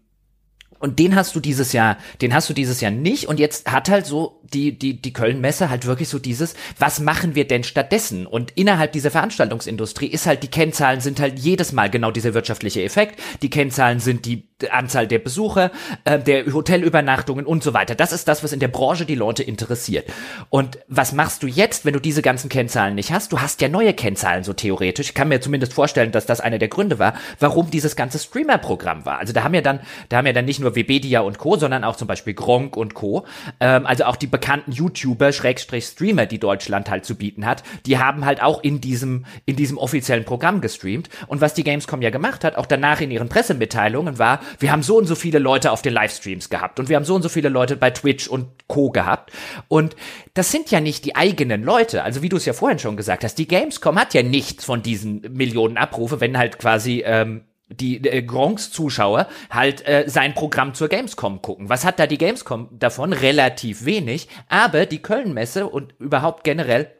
und den hast du dieses Jahr, den hast du dieses Jahr nicht. Und jetzt hat halt so die, die, die Köln-Messe halt wirklich so dieses, was machen wir denn stattdessen? Und innerhalb dieser Veranstaltungsindustrie ist halt, die Kennzahlen sind halt jedes Mal genau dieser wirtschaftliche Effekt. Die Kennzahlen sind die Anzahl der Besucher, äh, der Hotelübernachtungen und so weiter. Das ist das, was in der Branche die Leute interessiert. Und was machst du jetzt, wenn du diese ganzen Kennzahlen nicht hast? Du hast ja neue Kennzahlen so theoretisch. Ich kann mir zumindest vorstellen, dass das einer der Gründe war, warum dieses ganze Streamer-Programm war. Also da haben ja dann, da haben ja dann nicht nur Webedia und Co., sondern auch zum Beispiel Gronk und Co., ähm, also auch die bekannten YouTuber, Schrägstrich Streamer, die Deutschland halt zu bieten hat, die haben halt auch in diesem, in diesem offiziellen Programm gestreamt. Und was die Gamescom ja gemacht hat, auch danach in ihren Pressemitteilungen war, wir haben so und so viele Leute auf den Livestreams gehabt und wir haben so und so viele Leute bei Twitch und Co. gehabt. Und das sind ja nicht die eigenen Leute. Also wie du es ja vorhin schon gesagt hast, die Gamescom hat ja nichts von diesen Millionen Abrufe, wenn halt quasi ähm, die äh, Gronks-Zuschauer halt äh, sein Programm zur Gamescom gucken. Was hat da die Gamescom davon? Relativ wenig. Aber die Köln-Messe und überhaupt generell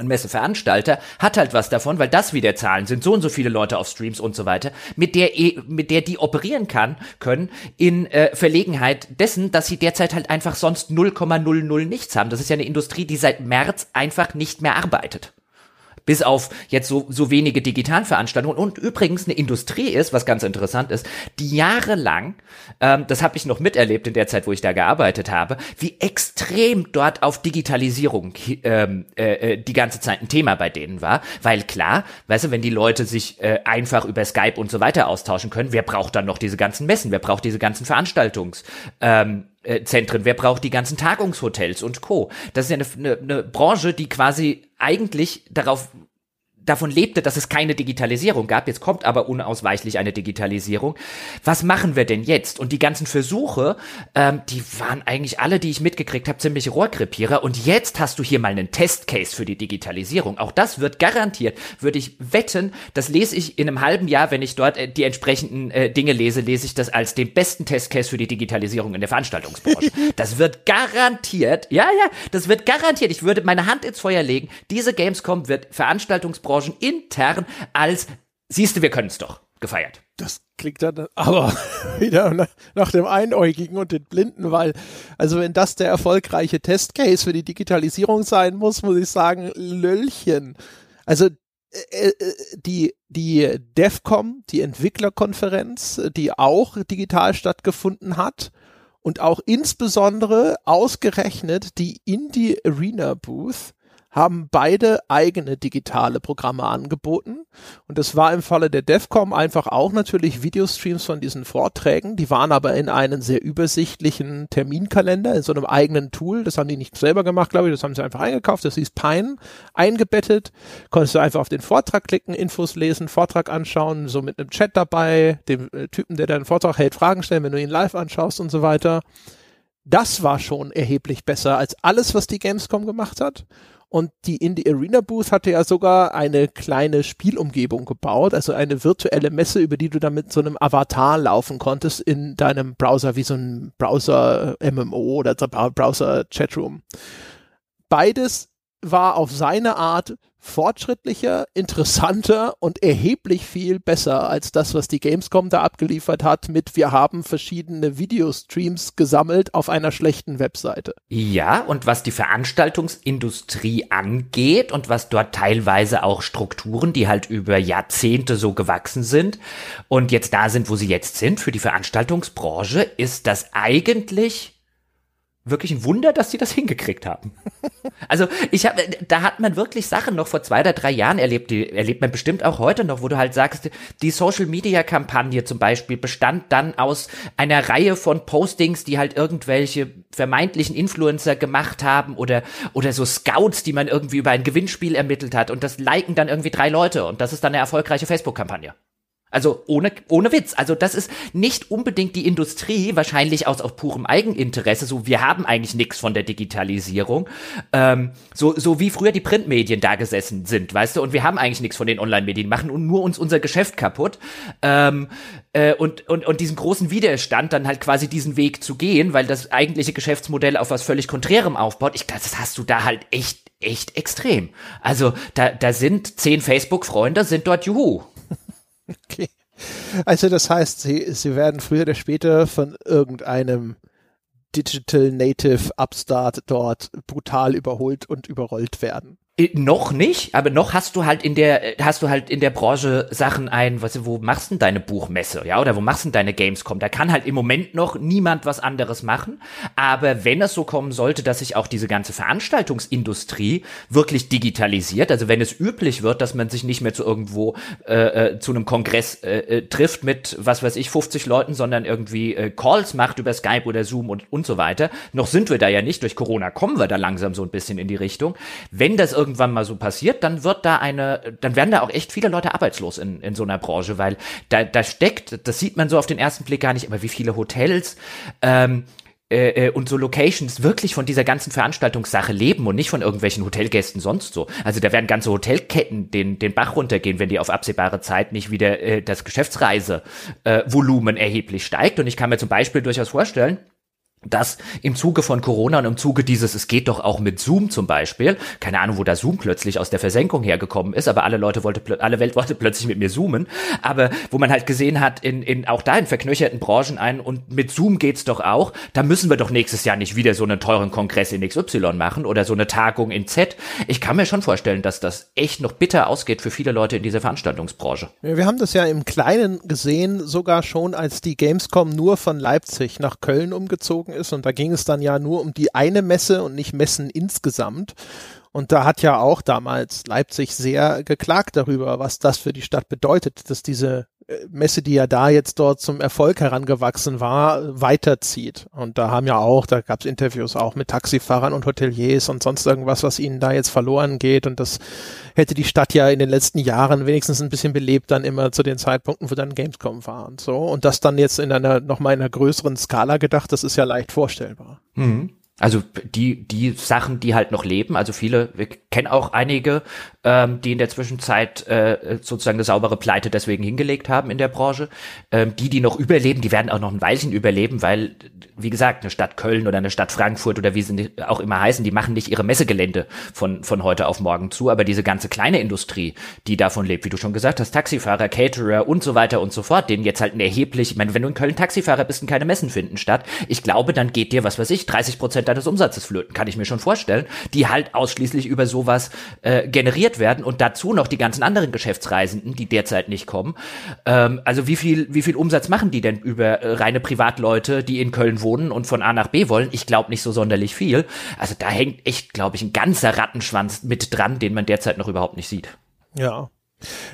ein Messeveranstalter hat halt was davon, weil das wieder Zahlen sind, so und so viele Leute auf Streams und so weiter, mit der e, mit der die operieren kann können in äh, Verlegenheit dessen, dass sie derzeit halt einfach sonst 0,00 nichts haben. Das ist ja eine Industrie, die seit März einfach nicht mehr arbeitet bis auf jetzt so, so wenige Digitalveranstaltungen. Und übrigens eine Industrie ist, was ganz interessant ist, die jahrelang, ähm, das habe ich noch miterlebt in der Zeit, wo ich da gearbeitet habe, wie extrem dort auf Digitalisierung ähm, äh, äh, die ganze Zeit ein Thema bei denen war, weil klar, weißt du, wenn die Leute sich äh, einfach über Skype und so weiter austauschen können, wer braucht dann noch diese ganzen Messen, wer braucht diese ganzen Veranstaltungs ähm, äh, Zentren, wer braucht die ganzen Tagungshotels und Co. Das ist ja eine, eine, eine Branche, die quasi eigentlich darauf davon lebte, dass es keine Digitalisierung gab. Jetzt kommt aber unausweichlich eine Digitalisierung. Was machen wir denn jetzt? Und die ganzen Versuche, ähm, die waren eigentlich alle, die ich mitgekriegt habe, ziemlich Rohrkrepierer. Und jetzt hast du hier mal einen Testcase für die Digitalisierung. Auch das wird garantiert, würde ich wetten, das lese ich in einem halben Jahr, wenn ich dort äh, die entsprechenden äh, Dinge lese, lese ich das als den besten Testcase für die Digitalisierung in der Veranstaltungsbranche. das wird garantiert, ja, ja, das wird garantiert. Ich würde meine Hand ins Feuer legen. Diese Gamescom wird Veranstaltungsbranche Branchen intern als, siehst du, wir können es doch, gefeiert. Das klingt dann aber wieder nach dem Einäugigen und den Blinden, weil, also wenn das der erfolgreiche Testcase für die Digitalisierung sein muss, muss ich sagen, Löllchen. Also äh, äh, die, die DEFCOM, die Entwicklerkonferenz, die auch digital stattgefunden hat und auch insbesondere ausgerechnet die Indie Arena Booth, haben beide eigene digitale Programme angeboten. Und das war im Falle der DEFCOM einfach auch natürlich Videostreams von diesen Vorträgen. Die waren aber in einem sehr übersichtlichen Terminkalender, in so einem eigenen Tool. Das haben die nicht selber gemacht, glaube ich. Das haben sie einfach eingekauft. Das hieß Pine, eingebettet. Konntest du einfach auf den Vortrag klicken, Infos lesen, Vortrag anschauen, so mit einem Chat dabei, dem äh, Typen, der deinen Vortrag hält, Fragen stellen, wenn du ihn live anschaust und so weiter. Das war schon erheblich besser als alles, was die Gamescom gemacht hat. Und die Indie Arena Booth hatte ja sogar eine kleine Spielumgebung gebaut, also eine virtuelle Messe, über die du dann mit so einem Avatar laufen konntest in deinem Browser, wie so ein Browser MMO oder Browser Chatroom. Beides war auf seine Art fortschrittlicher, interessanter und erheblich viel besser als das, was die Gamescom da abgeliefert hat mit wir haben verschiedene Videostreams gesammelt auf einer schlechten Webseite. Ja, und was die Veranstaltungsindustrie angeht und was dort teilweise auch Strukturen, die halt über Jahrzehnte so gewachsen sind und jetzt da sind, wo sie jetzt sind, für die Veranstaltungsbranche, ist das eigentlich wirklich ein Wunder, dass sie das hingekriegt haben. Also ich habe, da hat man wirklich Sachen noch vor zwei oder drei Jahren erlebt, die erlebt man bestimmt auch heute noch, wo du halt sagst, die Social Media Kampagne zum Beispiel bestand dann aus einer Reihe von Postings, die halt irgendwelche vermeintlichen Influencer gemacht haben oder oder so Scouts, die man irgendwie über ein Gewinnspiel ermittelt hat und das liken dann irgendwie drei Leute und das ist dann eine erfolgreiche Facebook Kampagne. Also ohne, ohne Witz. Also das ist nicht unbedingt die Industrie, wahrscheinlich aus, aus purem Eigeninteresse. So, wir haben eigentlich nichts von der Digitalisierung. Ähm, so, so wie früher die Printmedien da gesessen sind, weißt du, und wir haben eigentlich nichts von den Online-Medien, machen und nur uns unser Geschäft kaputt. Ähm, äh, und, und, und diesen großen Widerstand, dann halt quasi diesen Weg zu gehen, weil das eigentliche Geschäftsmodell auf was völlig Konträrem aufbaut. Ich glaube, das hast du da halt echt, echt extrem. Also da, da sind zehn Facebook-Freunde, sind dort Juhu. Okay. Also das heißt, sie, sie werden früher oder später von irgendeinem Digital Native Upstart dort brutal überholt und überrollt werden. Äh, noch nicht, aber noch hast du halt in der, äh, hast du halt in der Branche Sachen ein, was, wo machst du denn deine Buchmesse, ja, oder wo machst du denn deine Gamescom? Da kann halt im Moment noch niemand was anderes machen. Aber wenn es so kommen sollte, dass sich auch diese ganze Veranstaltungsindustrie wirklich digitalisiert, also wenn es üblich wird, dass man sich nicht mehr zu irgendwo äh, äh, zu einem Kongress äh trifft mit, was weiß ich, 50 Leuten, sondern irgendwie äh, Calls macht über Skype oder Zoom und, und so weiter. Noch sind wir da ja nicht, durch Corona kommen wir da langsam so ein bisschen in die Richtung. Wenn das irgendwie irgendwann mal so passiert, dann wird da eine, dann werden da auch echt viele Leute arbeitslos in, in so einer Branche, weil da, da steckt, das sieht man so auf den ersten Blick gar nicht, aber wie viele Hotels, ähm, äh, äh, und so Locations wirklich von dieser ganzen Veranstaltungssache leben und nicht von irgendwelchen Hotelgästen sonst so. Also da werden ganze Hotelketten den, den Bach runtergehen, wenn die auf absehbare Zeit nicht wieder äh, das Geschäftsreisevolumen äh, erheblich steigt. Und ich kann mir zum Beispiel durchaus vorstellen, dass im Zuge von Corona und im Zuge dieses, es geht doch auch mit Zoom zum Beispiel, keine Ahnung, wo da Zoom plötzlich aus der Versenkung hergekommen ist, aber alle Leute wollte, alle Welt wollte plötzlich mit mir zoomen, aber wo man halt gesehen hat, in, in auch da in verknöcherten Branchen ein und mit Zoom geht's doch auch, da müssen wir doch nächstes Jahr nicht wieder so einen teuren Kongress in XY machen oder so eine Tagung in Z. Ich kann mir schon vorstellen, dass das echt noch bitter ausgeht für viele Leute in dieser Veranstaltungsbranche. Wir haben das ja im Kleinen gesehen, sogar schon als die Gamescom nur von Leipzig nach Köln umgezogen gezogen ist. Und da ging es dann ja nur um die eine Messe und nicht Messen insgesamt. Und da hat ja auch damals Leipzig sehr geklagt darüber, was das für die Stadt bedeutet, dass diese äh, Messe, die ja da jetzt dort zum Erfolg herangewachsen war, weiterzieht. Und da haben ja auch, da gab es Interviews auch mit Taxifahrern und Hoteliers und sonst irgendwas, was ihnen da jetzt verloren geht. Und das hätte die Stadt ja in den letzten Jahren wenigstens ein bisschen belebt, dann immer zu den Zeitpunkten, wo dann Gamescom war und so. Und das dann jetzt in einer, nochmal in einer größeren Skala gedacht, das ist ja leicht vorstellbar. Mhm. Also die, die Sachen, die halt noch leben, also viele, wir kennen auch einige, ähm, die in der Zwischenzeit äh, sozusagen eine saubere Pleite deswegen hingelegt haben in der Branche. Ähm, die, die noch überleben, die werden auch noch ein Weilchen überleben, weil, wie gesagt, eine Stadt Köln oder eine Stadt Frankfurt oder wie sie auch immer heißen, die machen nicht ihre Messegelände von, von heute auf morgen zu, aber diese ganze kleine Industrie, die davon lebt, wie du schon gesagt hast, Taxifahrer, Caterer und so weiter und so fort, denen jetzt halt ein erheblich, ich meine, wenn du in Köln Taxifahrer bist und keine Messen finden statt, ich glaube, dann geht dir, was weiß ich, 30 Prozent deines Umsatzes flöten, kann ich mir schon vorstellen, die halt ausschließlich über sowas äh, generiert werden und dazu noch die ganzen anderen Geschäftsreisenden, die derzeit nicht kommen. Ähm, also wie viel, wie viel Umsatz machen die denn über äh, reine Privatleute, die in Köln wohnen und von A nach B wollen? Ich glaube nicht so sonderlich viel. Also da hängt echt, glaube ich, ein ganzer Rattenschwanz mit dran, den man derzeit noch überhaupt nicht sieht. Ja,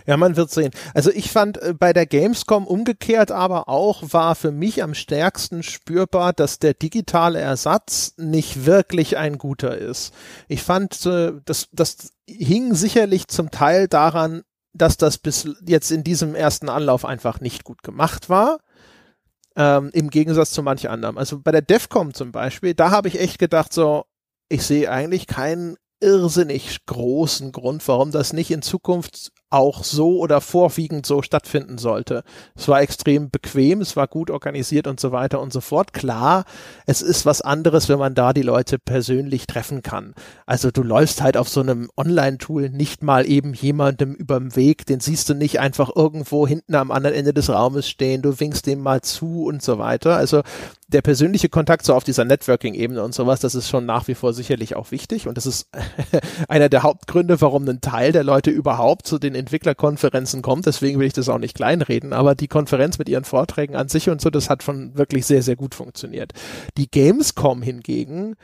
ja, man wird sehen. Also ich fand äh, bei der Gamescom umgekehrt aber auch war für mich am stärksten spürbar, dass der digitale Ersatz nicht wirklich ein guter ist. Ich fand, äh, das, das hing sicherlich zum Teil daran, dass das bis jetzt in diesem ersten Anlauf einfach nicht gut gemacht war. Ähm, Im Gegensatz zu manch anderem. Also bei der DEFCOM zum Beispiel, da habe ich echt gedacht, so, ich sehe eigentlich keinen irrsinnig großen Grund, warum das nicht in Zukunft auch so oder vorwiegend so stattfinden sollte. Es war extrem bequem, es war gut organisiert und so weiter und so fort. Klar, es ist was anderes, wenn man da die Leute persönlich treffen kann. Also du läufst halt auf so einem Online-Tool nicht mal eben jemandem überm Weg, den siehst du nicht einfach irgendwo hinten am anderen Ende des Raumes stehen, du winkst dem mal zu und so weiter. Also der persönliche Kontakt so auf dieser Networking-Ebene und sowas, das ist schon nach wie vor sicherlich auch wichtig und das ist einer der Hauptgründe, warum ein Teil der Leute überhaupt zu den Entwicklerkonferenzen kommt. Deswegen will ich das auch nicht kleinreden, aber die Konferenz mit ihren Vorträgen an sich und so, das hat schon wirklich sehr, sehr gut funktioniert. Die Gamescom hingegen,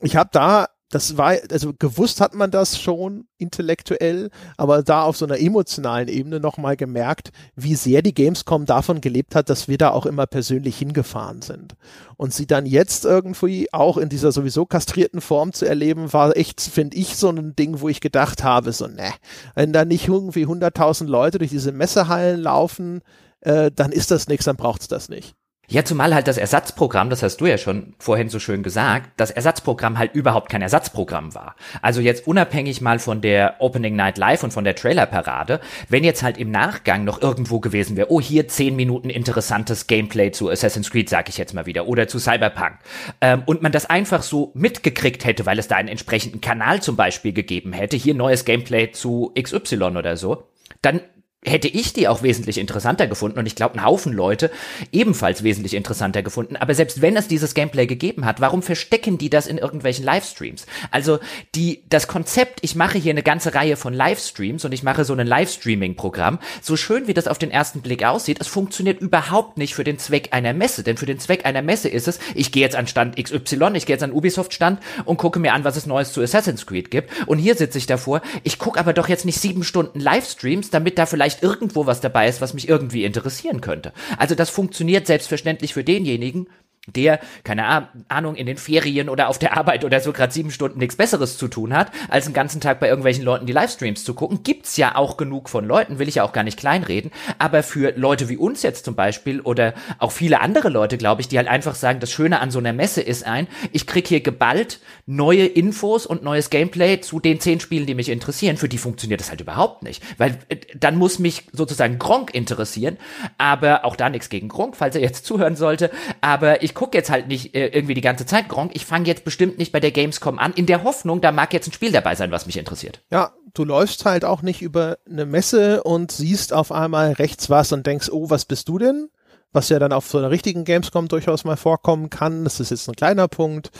ich habe da das war, also gewusst hat man das schon intellektuell, aber da auf so einer emotionalen Ebene nochmal gemerkt, wie sehr die Gamescom davon gelebt hat, dass wir da auch immer persönlich hingefahren sind. Und sie dann jetzt irgendwie auch in dieser sowieso kastrierten Form zu erleben, war echt, finde ich, so ein Ding, wo ich gedacht habe, so, ne, wenn da nicht irgendwie 100.000 Leute durch diese Messehallen laufen, äh, dann ist das nichts, dann braucht's das nicht. Ja, zumal halt das Ersatzprogramm, das hast du ja schon vorhin so schön gesagt, das Ersatzprogramm halt überhaupt kein Ersatzprogramm war. Also jetzt unabhängig mal von der Opening Night Live und von der Trailerparade, wenn jetzt halt im Nachgang noch irgendwo gewesen wäre, oh, hier zehn Minuten interessantes Gameplay zu Assassin's Creed, sag ich jetzt mal wieder, oder zu Cyberpunk, ähm, und man das einfach so mitgekriegt hätte, weil es da einen entsprechenden Kanal zum Beispiel gegeben hätte, hier neues Gameplay zu XY oder so, dann hätte ich die auch wesentlich interessanter gefunden und ich glaube, ein Haufen Leute ebenfalls wesentlich interessanter gefunden. Aber selbst wenn es dieses Gameplay gegeben hat, warum verstecken die das in irgendwelchen Livestreams? Also die, das Konzept, ich mache hier eine ganze Reihe von Livestreams und ich mache so ein Livestreaming-Programm, so schön wie das auf den ersten Blick aussieht, es funktioniert überhaupt nicht für den Zweck einer Messe. Denn für den Zweck einer Messe ist es, ich gehe jetzt an Stand XY, ich gehe jetzt an Ubisoft-Stand und gucke mir an, was es Neues zu Assassin's Creed gibt. Und hier sitze ich davor, ich gucke aber doch jetzt nicht sieben Stunden Livestreams, damit da vielleicht vielleicht irgendwo was dabei ist, was mich irgendwie interessieren könnte. Also das funktioniert selbstverständlich für denjenigen, der, keine Ahnung, in den Ferien oder auf der Arbeit oder so gerade sieben Stunden nichts Besseres zu tun hat, als den ganzen Tag bei irgendwelchen Leuten die Livestreams zu gucken, gibt's ja auch genug von Leuten, will ich ja auch gar nicht kleinreden, aber für Leute wie uns jetzt zum Beispiel oder auch viele andere Leute, glaube ich, die halt einfach sagen, das Schöne an so einer Messe ist ein, ich krieg hier geballt neue Infos und neues Gameplay zu den zehn Spielen, die mich interessieren, für die funktioniert das halt überhaupt nicht, weil äh, dann muss mich sozusagen Gronk interessieren, aber auch da nichts gegen Gronk, falls er jetzt zuhören sollte, aber ich gucke jetzt halt nicht äh, irgendwie die ganze Zeit Gronk. Ich fange jetzt bestimmt nicht bei der Gamescom an, in der Hoffnung, da mag jetzt ein Spiel dabei sein, was mich interessiert. Ja, du läufst halt auch nicht über eine Messe und siehst auf einmal rechts was und denkst, oh, was bist du denn? Was ja dann auf so einer richtigen Gamescom durchaus mal vorkommen kann. Das ist jetzt ein kleiner Punkt.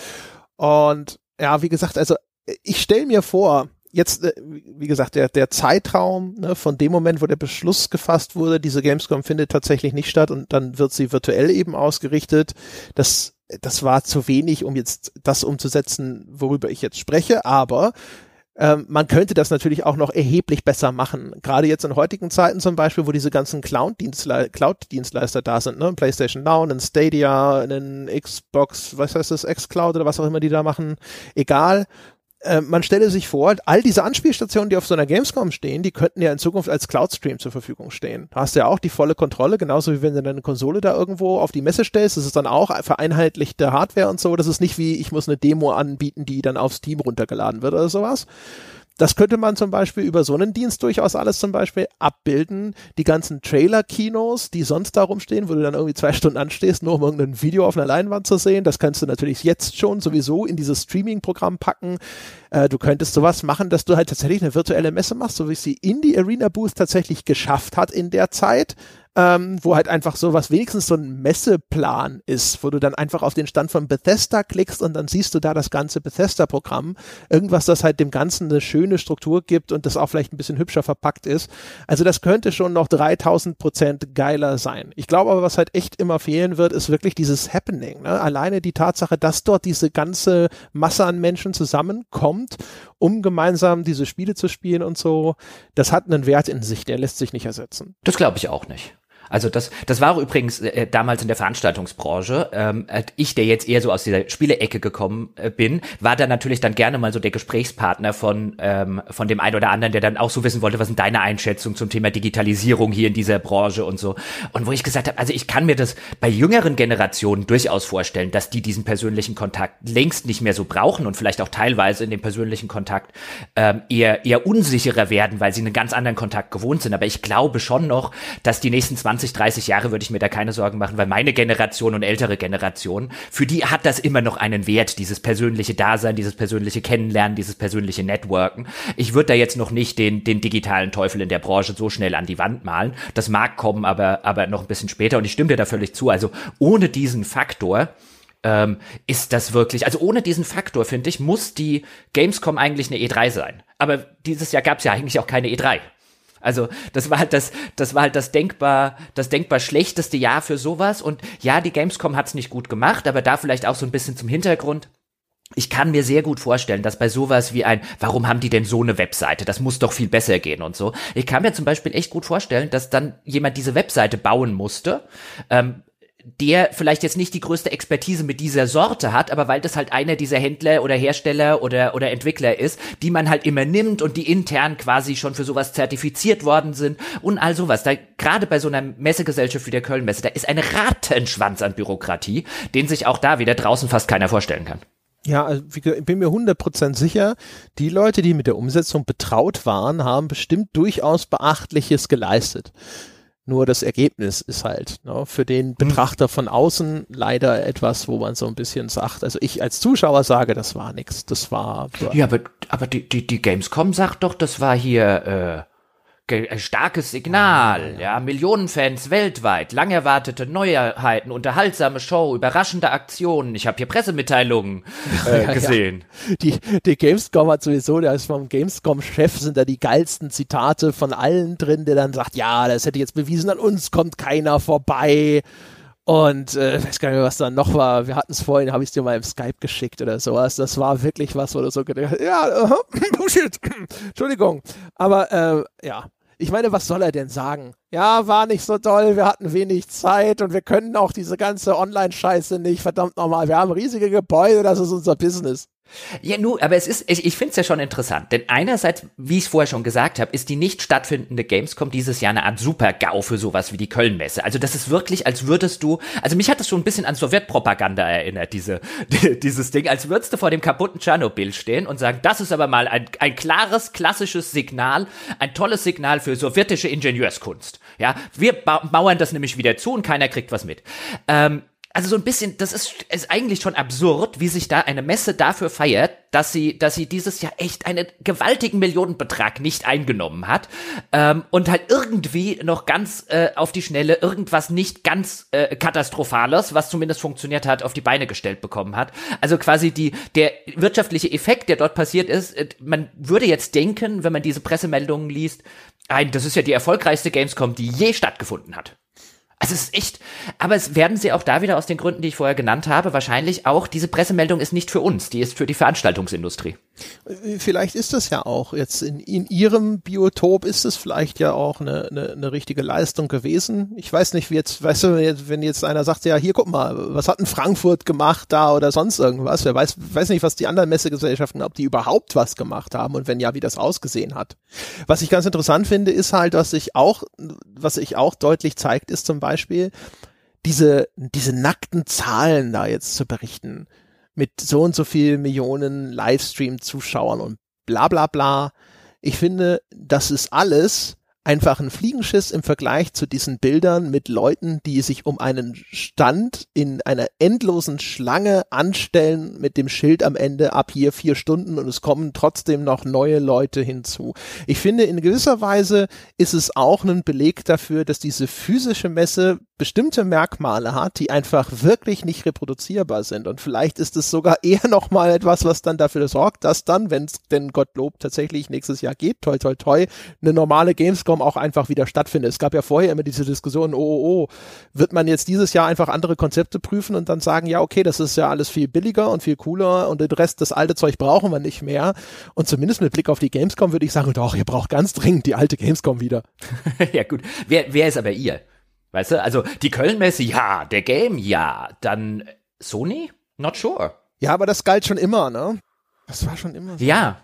Und ja, wie gesagt, also ich stelle mir vor, jetzt, äh, wie gesagt, der, der Zeitraum ne, von dem Moment, wo der Beschluss gefasst wurde, diese Gamescom findet tatsächlich nicht statt und dann wird sie virtuell eben ausgerichtet. Das, das war zu wenig, um jetzt das umzusetzen, worüber ich jetzt spreche, aber ähm, man könnte das natürlich auch noch erheblich besser machen. Gerade jetzt in heutigen Zeiten zum Beispiel, wo diese ganzen Cloud-Dienstleister Cloud da sind, ne? PlayStation Now, ein Stadia, ein Xbox, was heißt das, Xcloud oder was auch immer die da machen, egal äh, man stelle sich vor, all diese Anspielstationen, die auf so einer Gamescom stehen, die könnten ja in Zukunft als Cloud-Stream zur Verfügung stehen. Da hast du ja auch die volle Kontrolle, genauso wie wenn du deine Konsole da irgendwo auf die Messe stellst. Das ist dann auch vereinheitlichte Hardware und so. Das ist nicht wie, ich muss eine Demo anbieten, die dann auf Steam runtergeladen wird oder sowas. Das könnte man zum Beispiel über so einen Dienst durchaus alles zum Beispiel abbilden. Die ganzen Trailer-Kinos, die sonst da rumstehen, wo du dann irgendwie zwei Stunden anstehst, nur um irgendein Video auf einer Leinwand zu sehen, das kannst du natürlich jetzt schon sowieso in dieses Streaming-Programm packen. Äh, du könntest sowas machen, dass du halt tatsächlich eine virtuelle Messe machst, so wie es die Indie Arena Booth tatsächlich geschafft hat in der Zeit ähm, wo halt einfach so was wenigstens so ein Messeplan ist, wo du dann einfach auf den Stand von Bethesda klickst und dann siehst du da das ganze Bethesda-Programm. Irgendwas, das halt dem Ganzen eine schöne Struktur gibt und das auch vielleicht ein bisschen hübscher verpackt ist. Also das könnte schon noch 3000 Prozent geiler sein. Ich glaube aber, was halt echt immer fehlen wird, ist wirklich dieses Happening. Ne? Alleine die Tatsache, dass dort diese ganze Masse an Menschen zusammenkommt, um gemeinsam diese Spiele zu spielen und so, das hat einen Wert in sich, der lässt sich nicht ersetzen. Das glaube ich auch nicht. Also das, das war übrigens äh, damals in der Veranstaltungsbranche. Ähm, ich, der jetzt eher so aus dieser Spielecke gekommen äh, bin, war da natürlich dann gerne mal so der Gesprächspartner von, ähm, von dem einen oder anderen, der dann auch so wissen wollte, was sind deine Einschätzungen zum Thema Digitalisierung hier in dieser Branche und so. Und wo ich gesagt habe, also ich kann mir das bei jüngeren Generationen durchaus vorstellen, dass die diesen persönlichen Kontakt längst nicht mehr so brauchen und vielleicht auch teilweise in dem persönlichen Kontakt ähm, eher, eher unsicherer werden, weil sie einen ganz anderen Kontakt gewohnt sind. Aber ich glaube schon noch, dass die nächsten 20 20, 30 Jahre würde ich mir da keine Sorgen machen, weil meine Generation und ältere Generation, für die hat das immer noch einen Wert, dieses persönliche Dasein, dieses persönliche Kennenlernen, dieses persönliche Networken. Ich würde da jetzt noch nicht den, den digitalen Teufel in der Branche so schnell an die Wand malen. Das mag kommen, aber, aber noch ein bisschen später. Und ich stimme dir da völlig zu. Also ohne diesen Faktor, ähm, ist das wirklich, also ohne diesen Faktor, finde ich, muss die Gamescom eigentlich eine E3 sein. Aber dieses Jahr gab es ja eigentlich auch keine E3. Also das war halt das, das war halt das denkbar, das denkbar schlechteste Jahr für sowas. Und ja, die Gamescom hat's nicht gut gemacht, aber da vielleicht auch so ein bisschen zum Hintergrund. Ich kann mir sehr gut vorstellen, dass bei sowas wie ein, warum haben die denn so eine Webseite? Das muss doch viel besser gehen und so. Ich kann mir zum Beispiel echt gut vorstellen, dass dann jemand diese Webseite bauen musste, ähm, der vielleicht jetzt nicht die größte Expertise mit dieser Sorte hat, aber weil das halt einer dieser Händler oder Hersteller oder, oder Entwickler ist, die man halt immer nimmt und die intern quasi schon für sowas zertifiziert worden sind und all sowas. Da, gerade bei so einer Messegesellschaft wie der Kölnmesse, da ist ein Rattenschwanz an Bürokratie, den sich auch da wieder draußen fast keiner vorstellen kann. Ja, also ich bin mir 100% sicher, die Leute, die mit der Umsetzung betraut waren, haben bestimmt durchaus Beachtliches geleistet. Nur das Ergebnis ist halt ne, für den hm. Betrachter von außen leider etwas, wo man so ein bisschen sagt, also ich als Zuschauer sage, das war nix, das war. Ja, aber, aber die, die, die Gamescom sagt doch, das war hier, äh, Ge starkes Signal, ja, ja, Millionen Fans weltweit, lang erwartete Neuheiten, unterhaltsame Show, überraschende Aktionen. Ich habe hier Pressemitteilungen äh, ja, gesehen. Ja. Die, die Gamescom hat sowieso, da ist vom Gamescom-Chef sind da die geilsten Zitate von allen drin, der dann sagt, ja, das hätte jetzt bewiesen, an uns kommt keiner vorbei. Und äh, weiß gar nicht mehr, was da noch war. Wir hatten es vorhin, habe ich es dir mal im Skype geschickt oder sowas. Das war wirklich was, wo du so gedacht ja, uh, oh shit, Entschuldigung. Aber äh, ja, ich meine, was soll er denn sagen? Ja, war nicht so toll, wir hatten wenig Zeit und wir können auch diese ganze Online-Scheiße nicht. Verdammt nochmal, wir haben riesige Gebäude, das ist unser Business. Ja, nur, aber es ist, ich, ich finde es ja schon interessant, denn einerseits, wie ich vorher schon gesagt habe, ist die nicht stattfindende Gamescom dieses Jahr eine Art Super-GAU für sowas wie die Köln-Messe. Also das ist wirklich, als würdest du, also mich hat das schon ein bisschen an Sowjetpropaganda erinnert, diese, die, dieses Ding, als würdest du vor dem kaputten Tschernobyl stehen und sagen, das ist aber mal ein, ein klares, klassisches Signal, ein tolles Signal für sowjetische Ingenieurskunst. Ja, wir ba mauern das nämlich wieder zu und keiner kriegt was mit. Ähm, also so ein bisschen, das ist, ist eigentlich schon absurd, wie sich da eine Messe dafür feiert, dass sie, dass sie dieses Jahr echt einen gewaltigen Millionenbetrag nicht eingenommen hat ähm, und halt irgendwie noch ganz äh, auf die Schnelle irgendwas nicht ganz äh, katastrophales, was zumindest funktioniert hat, auf die Beine gestellt bekommen hat. Also quasi die der wirtschaftliche Effekt, der dort passiert ist, äh, man würde jetzt denken, wenn man diese Pressemeldungen liest, ein, das ist ja die erfolgreichste Gamescom, die je stattgefunden hat. Also es ist echt, aber es werden sie auch da wieder aus den Gründen, die ich vorher genannt habe, wahrscheinlich auch, diese Pressemeldung ist nicht für uns, die ist für die Veranstaltungsindustrie. Vielleicht ist das ja auch jetzt in, in ihrem Biotop ist es vielleicht ja auch eine, eine, eine richtige Leistung gewesen. Ich weiß nicht, wie jetzt, weißt du, wenn jetzt einer sagt, ja, hier guck mal, was hat denn Frankfurt gemacht da oder sonst irgendwas? Wer weiß, weiß nicht, was die anderen Messegesellschaften, ob die überhaupt was gemacht haben und wenn ja, wie das ausgesehen hat. Was ich ganz interessant finde, ist halt, was sich auch, was sich auch deutlich zeigt, ist zum Beispiel, diese, diese nackten Zahlen da jetzt zu berichten mit so und so viel Millionen Livestream-Zuschauern und bla bla bla. Ich finde, das ist alles einfach ein Fliegenschiss im Vergleich zu diesen Bildern mit Leuten, die sich um einen Stand in einer endlosen Schlange anstellen mit dem Schild am Ende ab hier vier Stunden und es kommen trotzdem noch neue Leute hinzu. Ich finde, in gewisser Weise ist es auch ein Beleg dafür, dass diese physische Messe bestimmte Merkmale hat, die einfach wirklich nicht reproduzierbar sind. Und vielleicht ist es sogar eher nochmal etwas, was dann dafür sorgt, dass dann, wenn es denn Gottlob tatsächlich nächstes Jahr geht, toi toi toi, eine normale Gamescom auch einfach wieder stattfindet. Es gab ja vorher immer diese Diskussion, oh, oh, oh, wird man jetzt dieses Jahr einfach andere Konzepte prüfen und dann sagen, ja, okay, das ist ja alles viel billiger und viel cooler und den Rest, das alte Zeug brauchen wir nicht mehr. Und zumindest mit Blick auf die Gamescom würde ich sagen, doch, ihr braucht ganz dringend die alte Gamescom wieder. ja, gut. Wer, wer ist aber ihr? Weißt du, also die Köln-Messe, ja, der Game, ja, dann Sony? Not sure. Ja, aber das galt schon immer, ne? Das war schon immer so. Ja.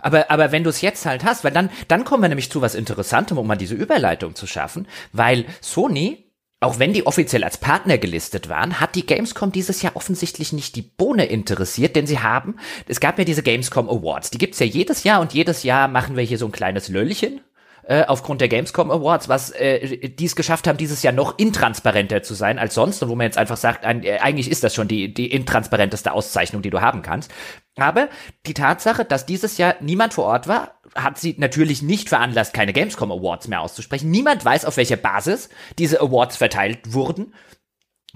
Aber, aber wenn du es jetzt halt hast, weil dann, dann kommen wir nämlich zu was Interessantem, um mal diese Überleitung zu schaffen, weil Sony auch wenn die offiziell als Partner gelistet waren, hat die Gamescom dieses Jahr offensichtlich nicht die Bohne interessiert, denn sie haben, es gab ja diese Gamescom Awards, die gibt's ja jedes Jahr und jedes Jahr machen wir hier so ein kleines Löllchen äh, aufgrund der Gamescom Awards, was äh, die es geschafft haben, dieses Jahr noch intransparenter zu sein als sonst und wo man jetzt einfach sagt, ein, äh, eigentlich ist das schon die, die intransparenteste Auszeichnung, die du haben kannst. Aber die Tatsache, dass dieses Jahr niemand vor Ort war, hat sie natürlich nicht veranlasst, keine Gamescom Awards mehr auszusprechen. Niemand weiß, auf welcher Basis diese Awards verteilt wurden.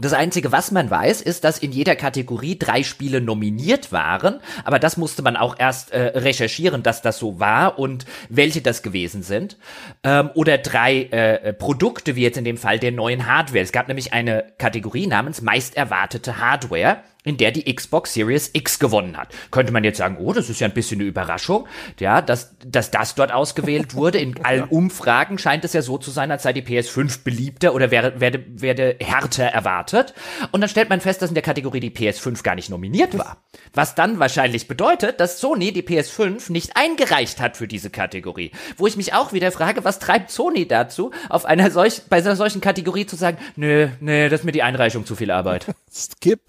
Das Einzige, was man weiß, ist, dass in jeder Kategorie drei Spiele nominiert waren, aber das musste man auch erst äh, recherchieren, dass das so war und welche das gewesen sind. Ähm, oder drei äh, Produkte, wie jetzt in dem Fall der neuen Hardware. Es gab nämlich eine Kategorie namens meist erwartete Hardware in der die Xbox Series X gewonnen hat. Könnte man jetzt sagen, oh, das ist ja ein bisschen eine Überraschung, ja, dass, dass das dort ausgewählt wurde. In allen Umfragen scheint es ja so zu sein, als sei die PS5 beliebter oder werde, werde, werde härter erwartet. Und dann stellt man fest, dass in der Kategorie die PS5 gar nicht nominiert war. Was dann wahrscheinlich bedeutet, dass Sony die PS5 nicht eingereicht hat für diese Kategorie. Wo ich mich auch wieder frage, was treibt Sony dazu, auf einer solch, bei einer solchen Kategorie zu sagen, nö, nö, das ist mir die Einreichung zu viel Arbeit. Skip.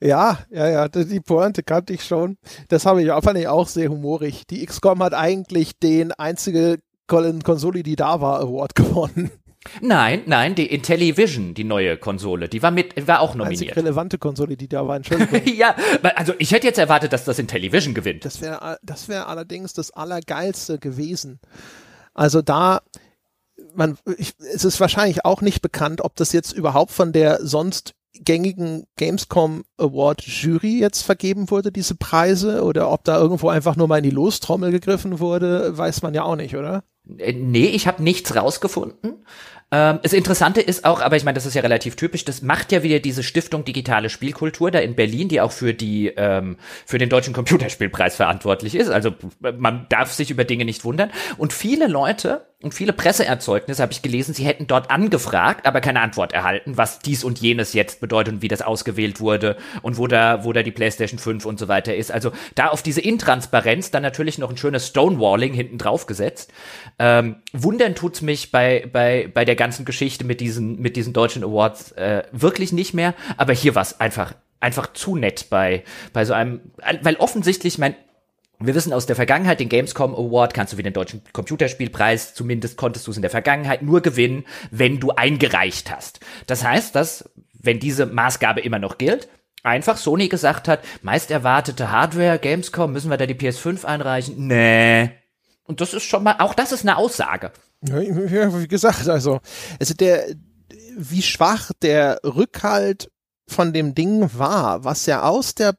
Ja, ja, ja, die Pointe kannte ich schon. Das habe ich, fand ich auch sehr humorig. Die XCOM hat eigentlich den einzige Konsole, die da war, Award gewonnen. Nein, nein, die Intellivision, die neue Konsole, die war mit, war auch nominiert. Einzig relevante Konsole, die da war, Entschuldigung. ja, also ich hätte jetzt erwartet, dass das Intellivision gewinnt. Das wäre, das wäre allerdings das Allergeilste gewesen. Also da, man, ich, es ist wahrscheinlich auch nicht bekannt, ob das jetzt überhaupt von der sonst gängigen Gamescom Award Jury jetzt vergeben wurde, diese Preise, oder ob da irgendwo einfach nur mal in die Lostrommel gegriffen wurde, weiß man ja auch nicht, oder? Äh, nee, ich habe nichts rausgefunden. Ähm, das Interessante ist auch, aber ich meine, das ist ja relativ typisch, das macht ja wieder diese Stiftung Digitale Spielkultur da in Berlin, die auch für die ähm, für den Deutschen Computerspielpreis verantwortlich ist. Also man darf sich über Dinge nicht wundern. Und viele Leute und viele Presseerzeugnisse habe ich gelesen, sie hätten dort angefragt, aber keine Antwort erhalten, was dies und jenes jetzt bedeutet und wie das ausgewählt wurde und wo da, wo da die PlayStation 5 und so weiter ist. Also da auf diese Intransparenz dann natürlich noch ein schönes Stonewalling hinten drauf gesetzt. Ähm, wundern tut's mich bei, bei, bei der ganzen Geschichte mit diesen, mit diesen deutschen Awards äh, wirklich nicht mehr, aber hier war's einfach einfach zu nett bei, bei so einem, weil offensichtlich, mein, wir wissen aus der Vergangenheit, den Gamescom Award kannst du wie den deutschen Computerspielpreis, zumindest konntest du es in der Vergangenheit nur gewinnen, wenn du eingereicht hast. Das heißt, dass, wenn diese Maßgabe immer noch gilt, einfach Sony gesagt hat, meist erwartete Hardware, Gamescom, müssen wir da die PS5 einreichen? Nee. Und das ist schon mal, auch das ist eine Aussage. Ja, wie gesagt, also, also der, wie schwach der Rückhalt von dem Ding war, was ja aus der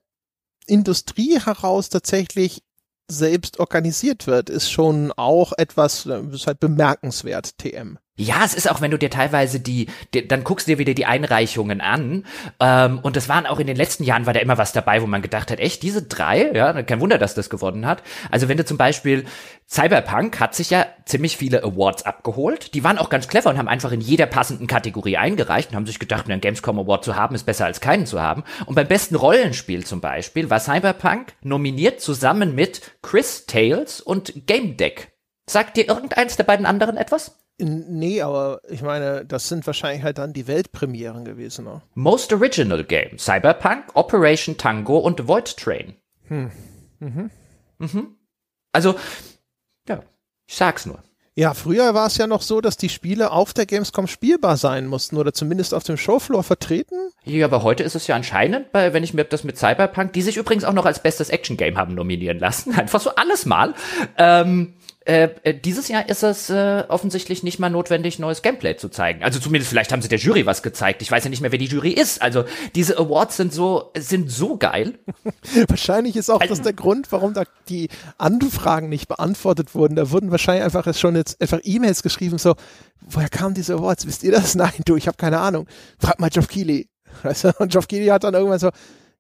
Industrie heraus tatsächlich selbst organisiert wird, ist schon auch etwas, äh, ist halt bemerkenswert, TM. Ja, es ist auch, wenn du dir teilweise die, die dann guckst du dir wieder die Einreichungen an. Ähm, und das waren auch in den letzten Jahren war da immer was dabei, wo man gedacht hat, echt, diese drei, ja, kein Wunder, dass das gewonnen hat. Also wenn du zum Beispiel Cyberpunk hat sich ja ziemlich viele Awards abgeholt. Die waren auch ganz clever und haben einfach in jeder passenden Kategorie eingereicht und haben sich gedacht, einen Gamescom Award zu haben, ist besser als keinen zu haben. Und beim besten Rollenspiel zum Beispiel war Cyberpunk nominiert zusammen mit Chris Tales und Game Deck. Sagt dir irgendeins der beiden anderen etwas? Nee, aber ich meine, das sind wahrscheinlich halt dann die Weltpremieren gewesen. Ne? Most Original Game. Cyberpunk, Operation Tango und Void Train. Hm. Mhm. Mhm. Also, ja, ich sag's nur. Ja, früher war es ja noch so, dass die Spiele auf der Gamescom spielbar sein mussten oder zumindest auf dem Showfloor vertreten. Ja, aber heute ist es ja anscheinend, bei, wenn ich mir das mit Cyberpunk, die sich übrigens auch noch als bestes Action-Game haben nominieren lassen, einfach so alles mal, ähm, äh, äh, dieses Jahr ist es äh, offensichtlich nicht mal notwendig, neues Gameplay zu zeigen. Also zumindest vielleicht haben sie der Jury was gezeigt. Ich weiß ja nicht mehr, wer die Jury ist. Also diese Awards sind so sind so geil. wahrscheinlich ist auch also, das der Grund, warum da die Anfragen nicht beantwortet wurden. Da wurden wahrscheinlich einfach schon jetzt einfach E-Mails geschrieben, so, woher kamen diese Awards? Wisst ihr das? Nein, du, ich habe keine Ahnung. Frag mal Geoff Keighley. Weißt du? Und Geoff Keighley hat dann irgendwann so,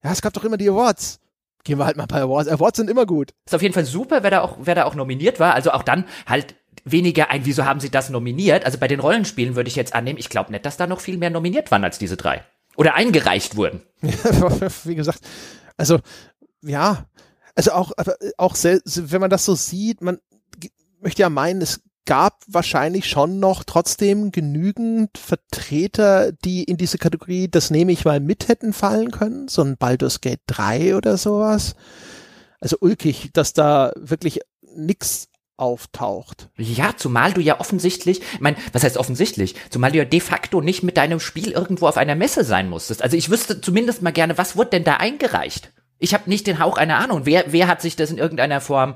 ja, es gab doch immer die Awards gehen wir halt mal bei Awards. Awards sind immer gut. Ist auf jeden Fall super, wer da auch, wer da auch nominiert war. Also auch dann halt weniger ein, wieso haben sie das nominiert? Also bei den Rollenspielen würde ich jetzt annehmen, ich glaube nicht, dass da noch viel mehr nominiert waren als diese drei. Oder eingereicht wurden. Wie gesagt, also ja, also auch, auch wenn man das so sieht, man möchte ja meinen, es gab wahrscheinlich schon noch trotzdem genügend Vertreter, die in diese Kategorie, das nehme ich mal mit hätten fallen können, so ein Baldur's Gate 3 oder sowas. Also ulkig, dass da wirklich nix auftaucht. Ja, zumal du ja offensichtlich, ich meine, was heißt offensichtlich? Zumal du ja de facto nicht mit deinem Spiel irgendwo auf einer Messe sein musstest. Also ich wüsste zumindest mal gerne, was wurde denn da eingereicht? Ich habe nicht den Hauch einer Ahnung. Wer, wer hat sich das in irgendeiner Form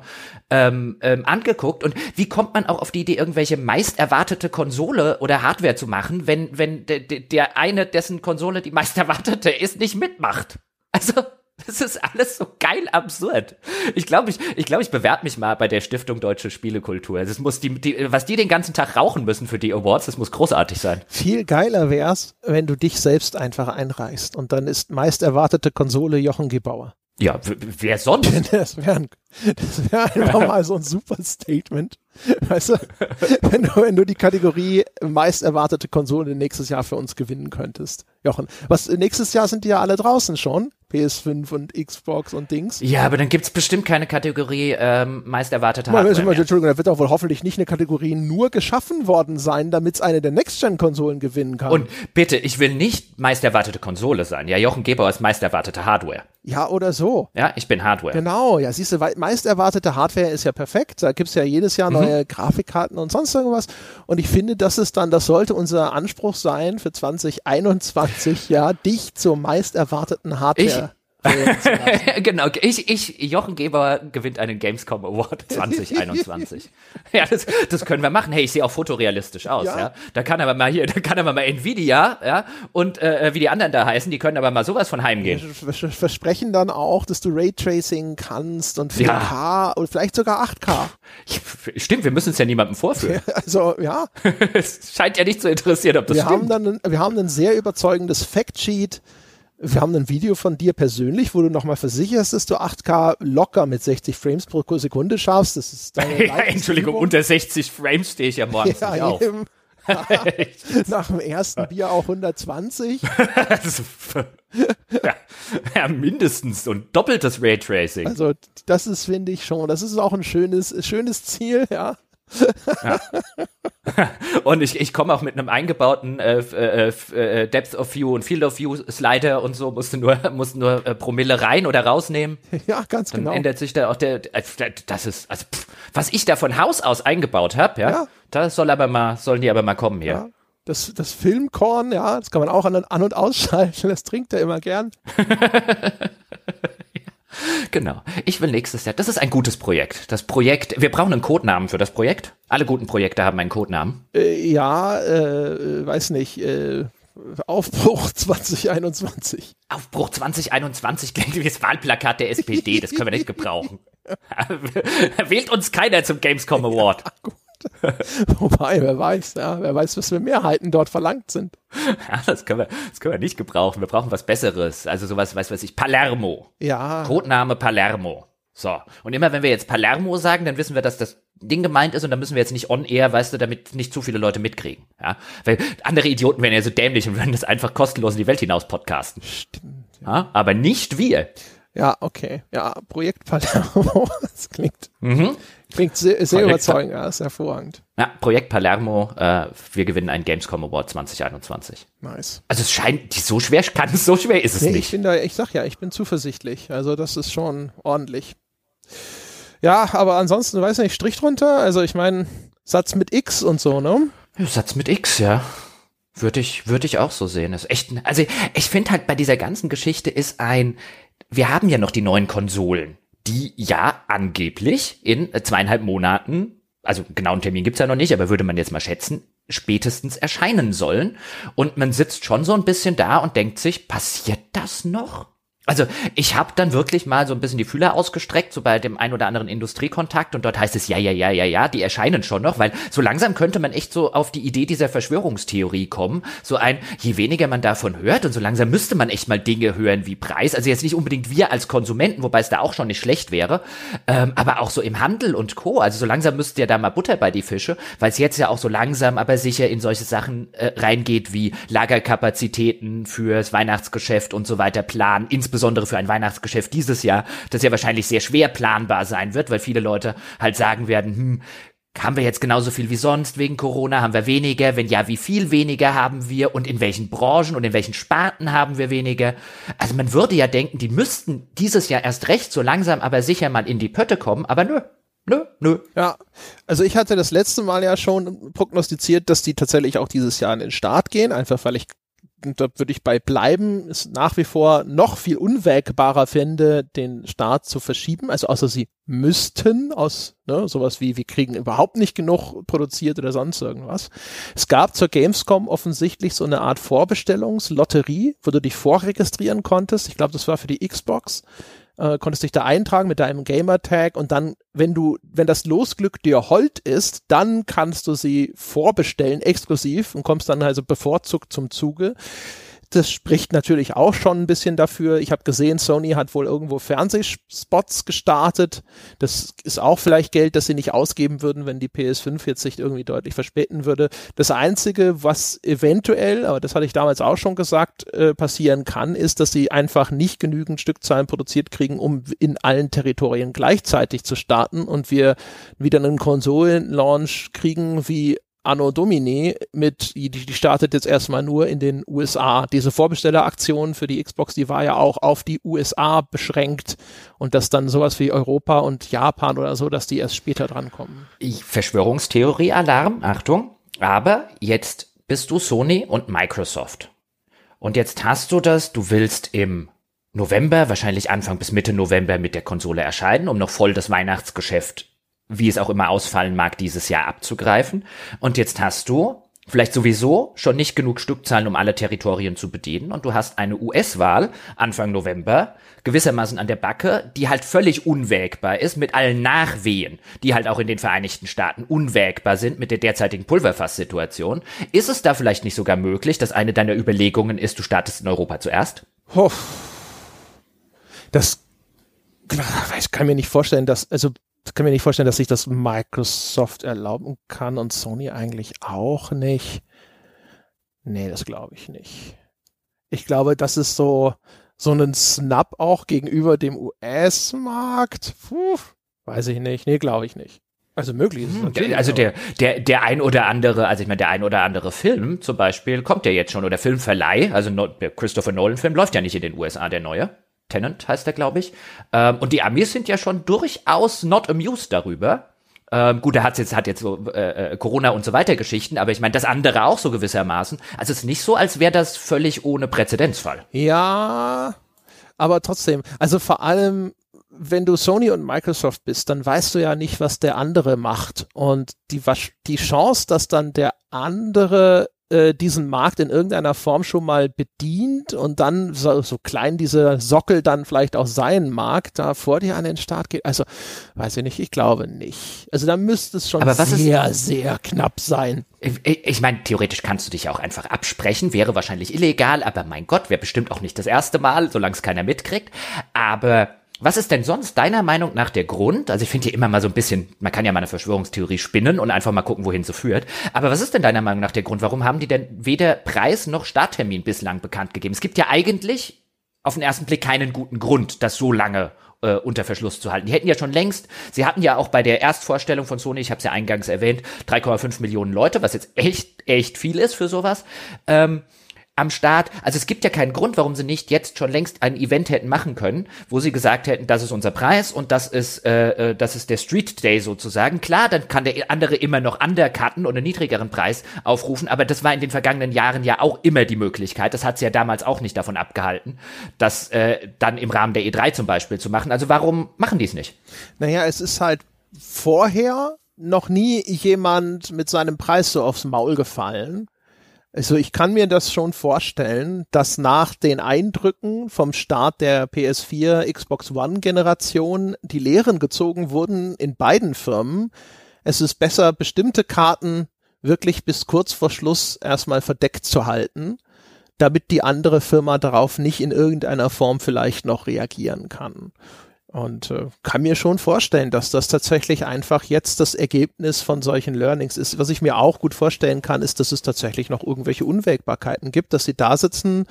ähm, ähm, angeguckt? Und wie kommt man auch auf die Idee, irgendwelche meist erwartete Konsole oder Hardware zu machen, wenn, wenn de, de, der eine, dessen Konsole die meist erwartete ist, nicht mitmacht? Also, das ist alles so geil absurd. Ich glaube, ich, ich, glaub, ich bewerbe mich mal bei der Stiftung Deutsche Spielekultur. Das muss die, die, was die den ganzen Tag rauchen müssen für die Awards, das muss großartig sein. Viel geiler wär's, wenn du dich selbst einfach einreichst und dann ist meist erwartete Konsole Jochen Gebauer. Ja, wer sonst? Das wäre wär einfach mal so ein super Statement. Weißt du, wenn du, wenn du die Kategorie meist erwartete Konsole nächstes Jahr für uns gewinnen könntest. Jochen, was nächstes Jahr sind die ja alle draußen schon. PS5 und Xbox und Dings. Ja, aber dann gibt's bestimmt keine Kategorie ähm, meist erwartete Hardware mal, mehr. Entschuldigung, da wird auch wohl hoffentlich nicht eine Kategorie nur geschaffen worden sein, damit es eine der Next-Gen-Konsolen gewinnen kann. Und bitte, ich will nicht meist erwartete Konsole sein. Ja, Jochen Gebauer ist meist erwartete Hardware. Ja, oder so. Ja, ich bin Hardware. Genau, ja, siehst du, meist erwartete Hardware ist ja perfekt. Da gibt's ja jedes Jahr mhm. neue mhm. Grafikkarten und sonst irgendwas. Und ich finde, das ist dann, das sollte unser Anspruch sein für 2021, ja, dich zur meist erwarteten Hardware. Ich genau, ich, ich, Jochen Geber gewinnt einen Gamescom Award 2021. ja, das, das können wir machen. Hey, ich sehe auch fotorealistisch aus, ja. ja. Da kann aber mal hier, da kann aber mal Nvidia, ja, und äh, wie die anderen da heißen, die können aber mal sowas von heimgehen. Wir versprechen dann auch, dass du Raytracing kannst und 4K ja. und vielleicht sogar 8K. Stimmt, wir müssen es ja niemandem vorführen. Also, ja. es scheint ja nicht zu interessieren, ob das wir stimmt. Haben dann, wir haben ein sehr überzeugendes Factsheet wir haben ein Video von dir persönlich, wo du nochmal versicherst, dass du 8K locker mit 60 Frames pro Sekunde schaffst. Das ist deine ja, Entschuldigung, unter 60 Frames stehe ich ja morgens ja, nicht auf. Nach dem ersten Bier auch 120. ja, ja, mindestens und doppeltes Raytracing. Also das ist, finde ich schon, das ist auch ein schönes, schönes Ziel, ja. Ja. Und ich, ich komme auch mit einem eingebauten äh, äh, äh, Depth of View und Field of View Slider und so, musste nur, musste nur äh, Promille rein oder rausnehmen. Ja, ganz Dann genau. ändert sich da auch der, äh, das ist, also pff, was ich da von Haus aus eingebaut habe, ja, ja, das soll aber mal, sollen die aber mal kommen hier. Ja. Das, das Filmkorn, ja, das kann man auch an, an und ausschalten, das trinkt er immer gern. Genau. Ich will nächstes Jahr. Das ist ein gutes Projekt. Das Projekt. Wir brauchen einen Codenamen für das Projekt. Alle guten Projekte haben einen Codenamen. Äh, ja, äh, weiß nicht. Äh, Aufbruch 2021. Aufbruch 2021 klingt wie das Wahlplakat der SPD. Das können wir nicht gebrauchen. Wählt uns keiner zum Gamescom Award. Ja, gut. Wobei, wer weiß, ja, wer weiß, was für Mehrheiten dort verlangt sind. Ja, das können wir, das können wir nicht gebrauchen. Wir brauchen was Besseres. Also sowas, weiß was ich, Palermo. Ja. Codename Palermo. So. Und immer wenn wir jetzt Palermo sagen, dann wissen wir, dass das Ding gemeint ist und dann müssen wir jetzt nicht on air, weißt du, damit nicht zu viele Leute mitkriegen. Ja. Weil andere Idioten wären ja so dämlich und würden das einfach kostenlos in die Welt hinaus podcasten. Stimmt. Ja. ja aber nicht wir. Ja, okay. Ja, Projekt Palermo. Das klingt, mhm. Klingt sehr, sehr überzeugend. Ja, ist hervorragend. Ja, Projekt Palermo. Äh, wir gewinnen einen Gamescom Award 2021. Nice. Also es scheint, so schwer kann es, so schwer ist es nee, nicht. Ich bin da, ich sag ja, ich bin zuversichtlich. Also das ist schon ordentlich. Ja, aber ansonsten, weiß nicht, Strich drunter. Also ich meine, Satz mit X und so, ne? Satz mit X, ja. Würde ich, würde ich auch so sehen. Ist echt, also ich finde halt bei dieser ganzen Geschichte ist ein, wir haben ja noch die neuen Konsolen, die ja angeblich in zweieinhalb Monaten, also genauen Termin gibt's ja noch nicht, aber würde man jetzt mal schätzen, spätestens erscheinen sollen. Und man sitzt schon so ein bisschen da und denkt sich, passiert das noch? Also ich habe dann wirklich mal so ein bisschen die Fühler ausgestreckt, so bei dem ein oder anderen Industriekontakt und dort heißt es, ja, ja, ja, ja, ja, die erscheinen schon noch, weil so langsam könnte man echt so auf die Idee dieser Verschwörungstheorie kommen, so ein, je weniger man davon hört und so langsam müsste man echt mal Dinge hören wie Preis, also jetzt nicht unbedingt wir als Konsumenten, wobei es da auch schon nicht schlecht wäre, ähm, aber auch so im Handel und Co., also so langsam müsste ja da mal Butter bei die Fische, weil es jetzt ja auch so langsam aber sicher in solche Sachen äh, reingeht wie Lagerkapazitäten fürs Weihnachtsgeschäft und so weiter planen, insbesondere insbesondere für ein Weihnachtsgeschäft dieses Jahr, das ja wahrscheinlich sehr schwer planbar sein wird, weil viele Leute halt sagen werden, hm, haben wir jetzt genauso viel wie sonst wegen Corona? Haben wir weniger? Wenn ja, wie viel weniger haben wir? Und in welchen Branchen und in welchen Sparten haben wir weniger? Also man würde ja denken, die müssten dieses Jahr erst recht so langsam aber sicher mal in die Pötte kommen, aber nö. Nö, nö. Ja, also ich hatte das letzte Mal ja schon prognostiziert, dass die tatsächlich auch dieses Jahr in den Start gehen, einfach weil ich und da würde ich bei bleiben, ist nach wie vor noch viel unwägbarer fände, den Start zu verschieben. Also außer sie müssten aus ne, sowas wie, wir kriegen überhaupt nicht genug produziert oder sonst irgendwas. Es gab zur Gamescom offensichtlich so eine Art Vorbestellungslotterie, wo du dich vorregistrieren konntest. Ich glaube, das war für die Xbox äh, konntest dich da eintragen mit deinem Gamertag und dann, wenn du, wenn das Losglück dir hold ist, dann kannst du sie vorbestellen, exklusiv und kommst dann also bevorzugt zum Zuge das spricht natürlich auch schon ein bisschen dafür. Ich habe gesehen, Sony hat wohl irgendwo Fernsehspots gestartet. Das ist auch vielleicht Geld, das sie nicht ausgeben würden, wenn die PS5 jetzt sich irgendwie deutlich verspäten würde. Das Einzige, was eventuell, aber das hatte ich damals auch schon gesagt, äh, passieren kann, ist, dass sie einfach nicht genügend Stückzahlen produziert kriegen, um in allen Territorien gleichzeitig zu starten und wir wieder einen Konsolenlaunch kriegen wie Anno Domini mit, die, die startet jetzt erstmal nur in den USA. Diese Vorbestelleraktion für die Xbox, die war ja auch auf die USA beschränkt und das dann sowas wie Europa und Japan oder so, dass die erst später drankommen. Verschwörungstheorie-Alarm, Achtung. Aber jetzt bist du Sony und Microsoft. Und jetzt hast du das, du willst im November, wahrscheinlich Anfang bis Mitte November mit der Konsole erscheinen, um noch voll das Weihnachtsgeschäft, wie es auch immer ausfallen mag, dieses Jahr abzugreifen. Und jetzt hast du vielleicht sowieso schon nicht genug Stückzahlen, um alle Territorien zu bedienen. Und du hast eine US-Wahl Anfang November gewissermaßen an der Backe, die halt völlig unwägbar ist mit allen Nachwehen, die halt auch in den Vereinigten Staaten unwägbar sind mit der derzeitigen Pulverfass-Situation. Ist es da vielleicht nicht sogar möglich, dass eine deiner Überlegungen ist, du startest in Europa zuerst? Oh. Das ich kann mir nicht vorstellen, dass, also kann mir nicht vorstellen, dass sich das Microsoft erlauben kann und Sony eigentlich auch nicht. Nee, das glaube ich nicht. Ich glaube, das ist so, so ein Snap auch gegenüber dem US-Markt. Weiß ich nicht. Nee, glaube ich nicht. Also möglich ist es hm, natürlich. Also der, der, der ein oder andere, also ich meine, der ein oder andere Film zum Beispiel kommt ja jetzt schon, oder Filmverleih, also der Christopher Nolan-Film läuft ja nicht in den USA, der neue. Tenant heißt er, glaube ich. Ähm, und die Amis sind ja schon durchaus not amused darüber. Ähm, gut, er hat jetzt, hat jetzt so äh, äh, Corona und so weiter Geschichten, aber ich meine, das andere auch so gewissermaßen. Also es ist nicht so, als wäre das völlig ohne Präzedenzfall. Ja, aber trotzdem, also vor allem, wenn du Sony und Microsoft bist, dann weißt du ja nicht, was der andere macht. Und die, die Chance, dass dann der andere äh, diesen Markt in irgendeiner Form schon mal bedient und dann so, so klein dieser Sockel dann vielleicht auch sein mag, da vor dir an den Start geht. Also, weiß ich nicht, ich glaube nicht. Also da müsste es schon sehr, ist, sehr knapp sein. Ich, ich meine, theoretisch kannst du dich auch einfach absprechen, wäre wahrscheinlich illegal, aber mein Gott, wäre bestimmt auch nicht das erste Mal, solange es keiner mitkriegt. Aber was ist denn sonst deiner Meinung nach der Grund? Also ich finde hier immer mal so ein bisschen, man kann ja mal eine Verschwörungstheorie spinnen und einfach mal gucken, wohin sie führt. Aber was ist denn deiner Meinung nach der Grund? Warum haben die denn weder Preis noch Starttermin bislang bekannt gegeben? Es gibt ja eigentlich auf den ersten Blick keinen guten Grund, das so lange äh, unter Verschluss zu halten. Die hätten ja schon längst, sie hatten ja auch bei der Erstvorstellung von Sony, ich habe es ja eingangs erwähnt, 3,5 Millionen Leute, was jetzt echt, echt viel ist für sowas. Ähm, am Start. Also es gibt ja keinen Grund, warum sie nicht jetzt schon längst ein Event hätten machen können, wo sie gesagt hätten, das ist unser Preis und das ist, äh, äh, das ist der Street Day sozusagen. Klar, dann kann der andere immer noch undercutten und einen niedrigeren Preis aufrufen, aber das war in den vergangenen Jahren ja auch immer die Möglichkeit. Das hat sie ja damals auch nicht davon abgehalten, das äh, dann im Rahmen der E3 zum Beispiel zu machen. Also warum machen die es nicht? Naja, es ist halt vorher noch nie jemand mit seinem Preis so aufs Maul gefallen. Also ich kann mir das schon vorstellen, dass nach den Eindrücken vom Start der PS4 Xbox One Generation die Lehren gezogen wurden in beiden Firmen. Es ist besser, bestimmte Karten wirklich bis kurz vor Schluss erstmal verdeckt zu halten, damit die andere Firma darauf nicht in irgendeiner Form vielleicht noch reagieren kann. Und äh, kann mir schon vorstellen, dass das tatsächlich einfach jetzt das Ergebnis von solchen Learnings ist. Was ich mir auch gut vorstellen kann, ist, dass es tatsächlich noch irgendwelche Unwägbarkeiten gibt, dass sie da sitzen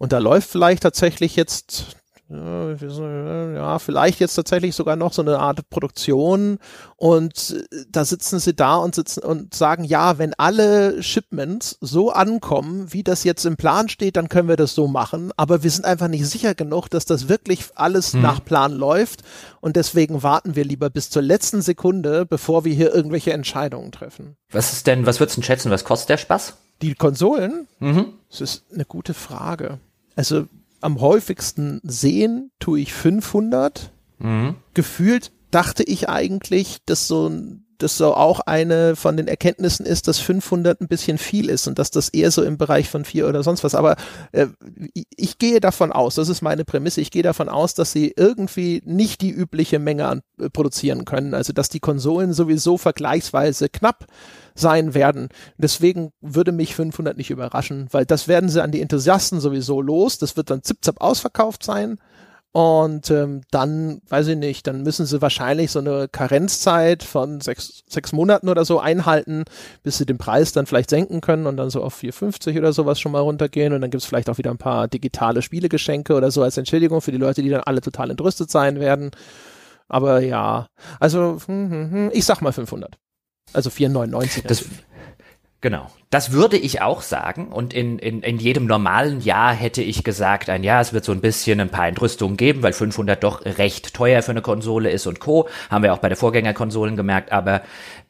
und da läuft vielleicht tatsächlich jetzt ja, vielleicht jetzt tatsächlich sogar noch so eine Art Produktion und äh, da sitzen sie da und sitzen und sagen, ja, wenn alle Shipments so ankommen, wie das jetzt im Plan steht, dann können wir das so machen, aber wir sind einfach nicht sicher genug, dass das wirklich alles hm. nach Plan läuft und deswegen warten wir lieber bis zur letzten Sekunde, bevor wir hier irgendwelche Entscheidungen treffen. Was ist denn, was würdest du schätzen, was kostet der Spaß? Die Konsolen? Mhm. Das ist eine gute Frage. Also am häufigsten sehen tue ich 500. Mhm. Gefühlt dachte ich eigentlich, dass so das so auch eine von den Erkenntnissen ist, dass 500 ein bisschen viel ist und dass das eher so im Bereich von vier oder sonst was. Aber äh, ich gehe davon aus, das ist meine Prämisse, ich gehe davon aus, dass sie irgendwie nicht die übliche Menge an, äh, produzieren können. Also dass die Konsolen sowieso vergleichsweise knapp sein werden. Deswegen würde mich 500 nicht überraschen, weil das werden sie an die Enthusiasten sowieso los. Das wird dann zip-zap ausverkauft sein. Und ähm, dann, weiß ich nicht, dann müssen sie wahrscheinlich so eine Karenzzeit von sechs, sechs Monaten oder so einhalten, bis sie den Preis dann vielleicht senken können und dann so auf 4,50 oder sowas schon mal runtergehen. Und dann gibt's vielleicht auch wieder ein paar digitale Spielegeschenke oder so als Entschädigung für die Leute, die dann alle total entrüstet sein werden. Aber ja, also hm, hm, hm, ich sag mal 500. Also 4,99. Das, Genau. Das würde ich auch sagen. Und in, in, in jedem normalen Jahr hätte ich gesagt, ein Jahr, es wird so ein bisschen ein paar Entrüstungen geben, weil 500 doch recht teuer für eine Konsole ist und Co. Haben wir auch bei der Vorgängerkonsolen gemerkt. Aber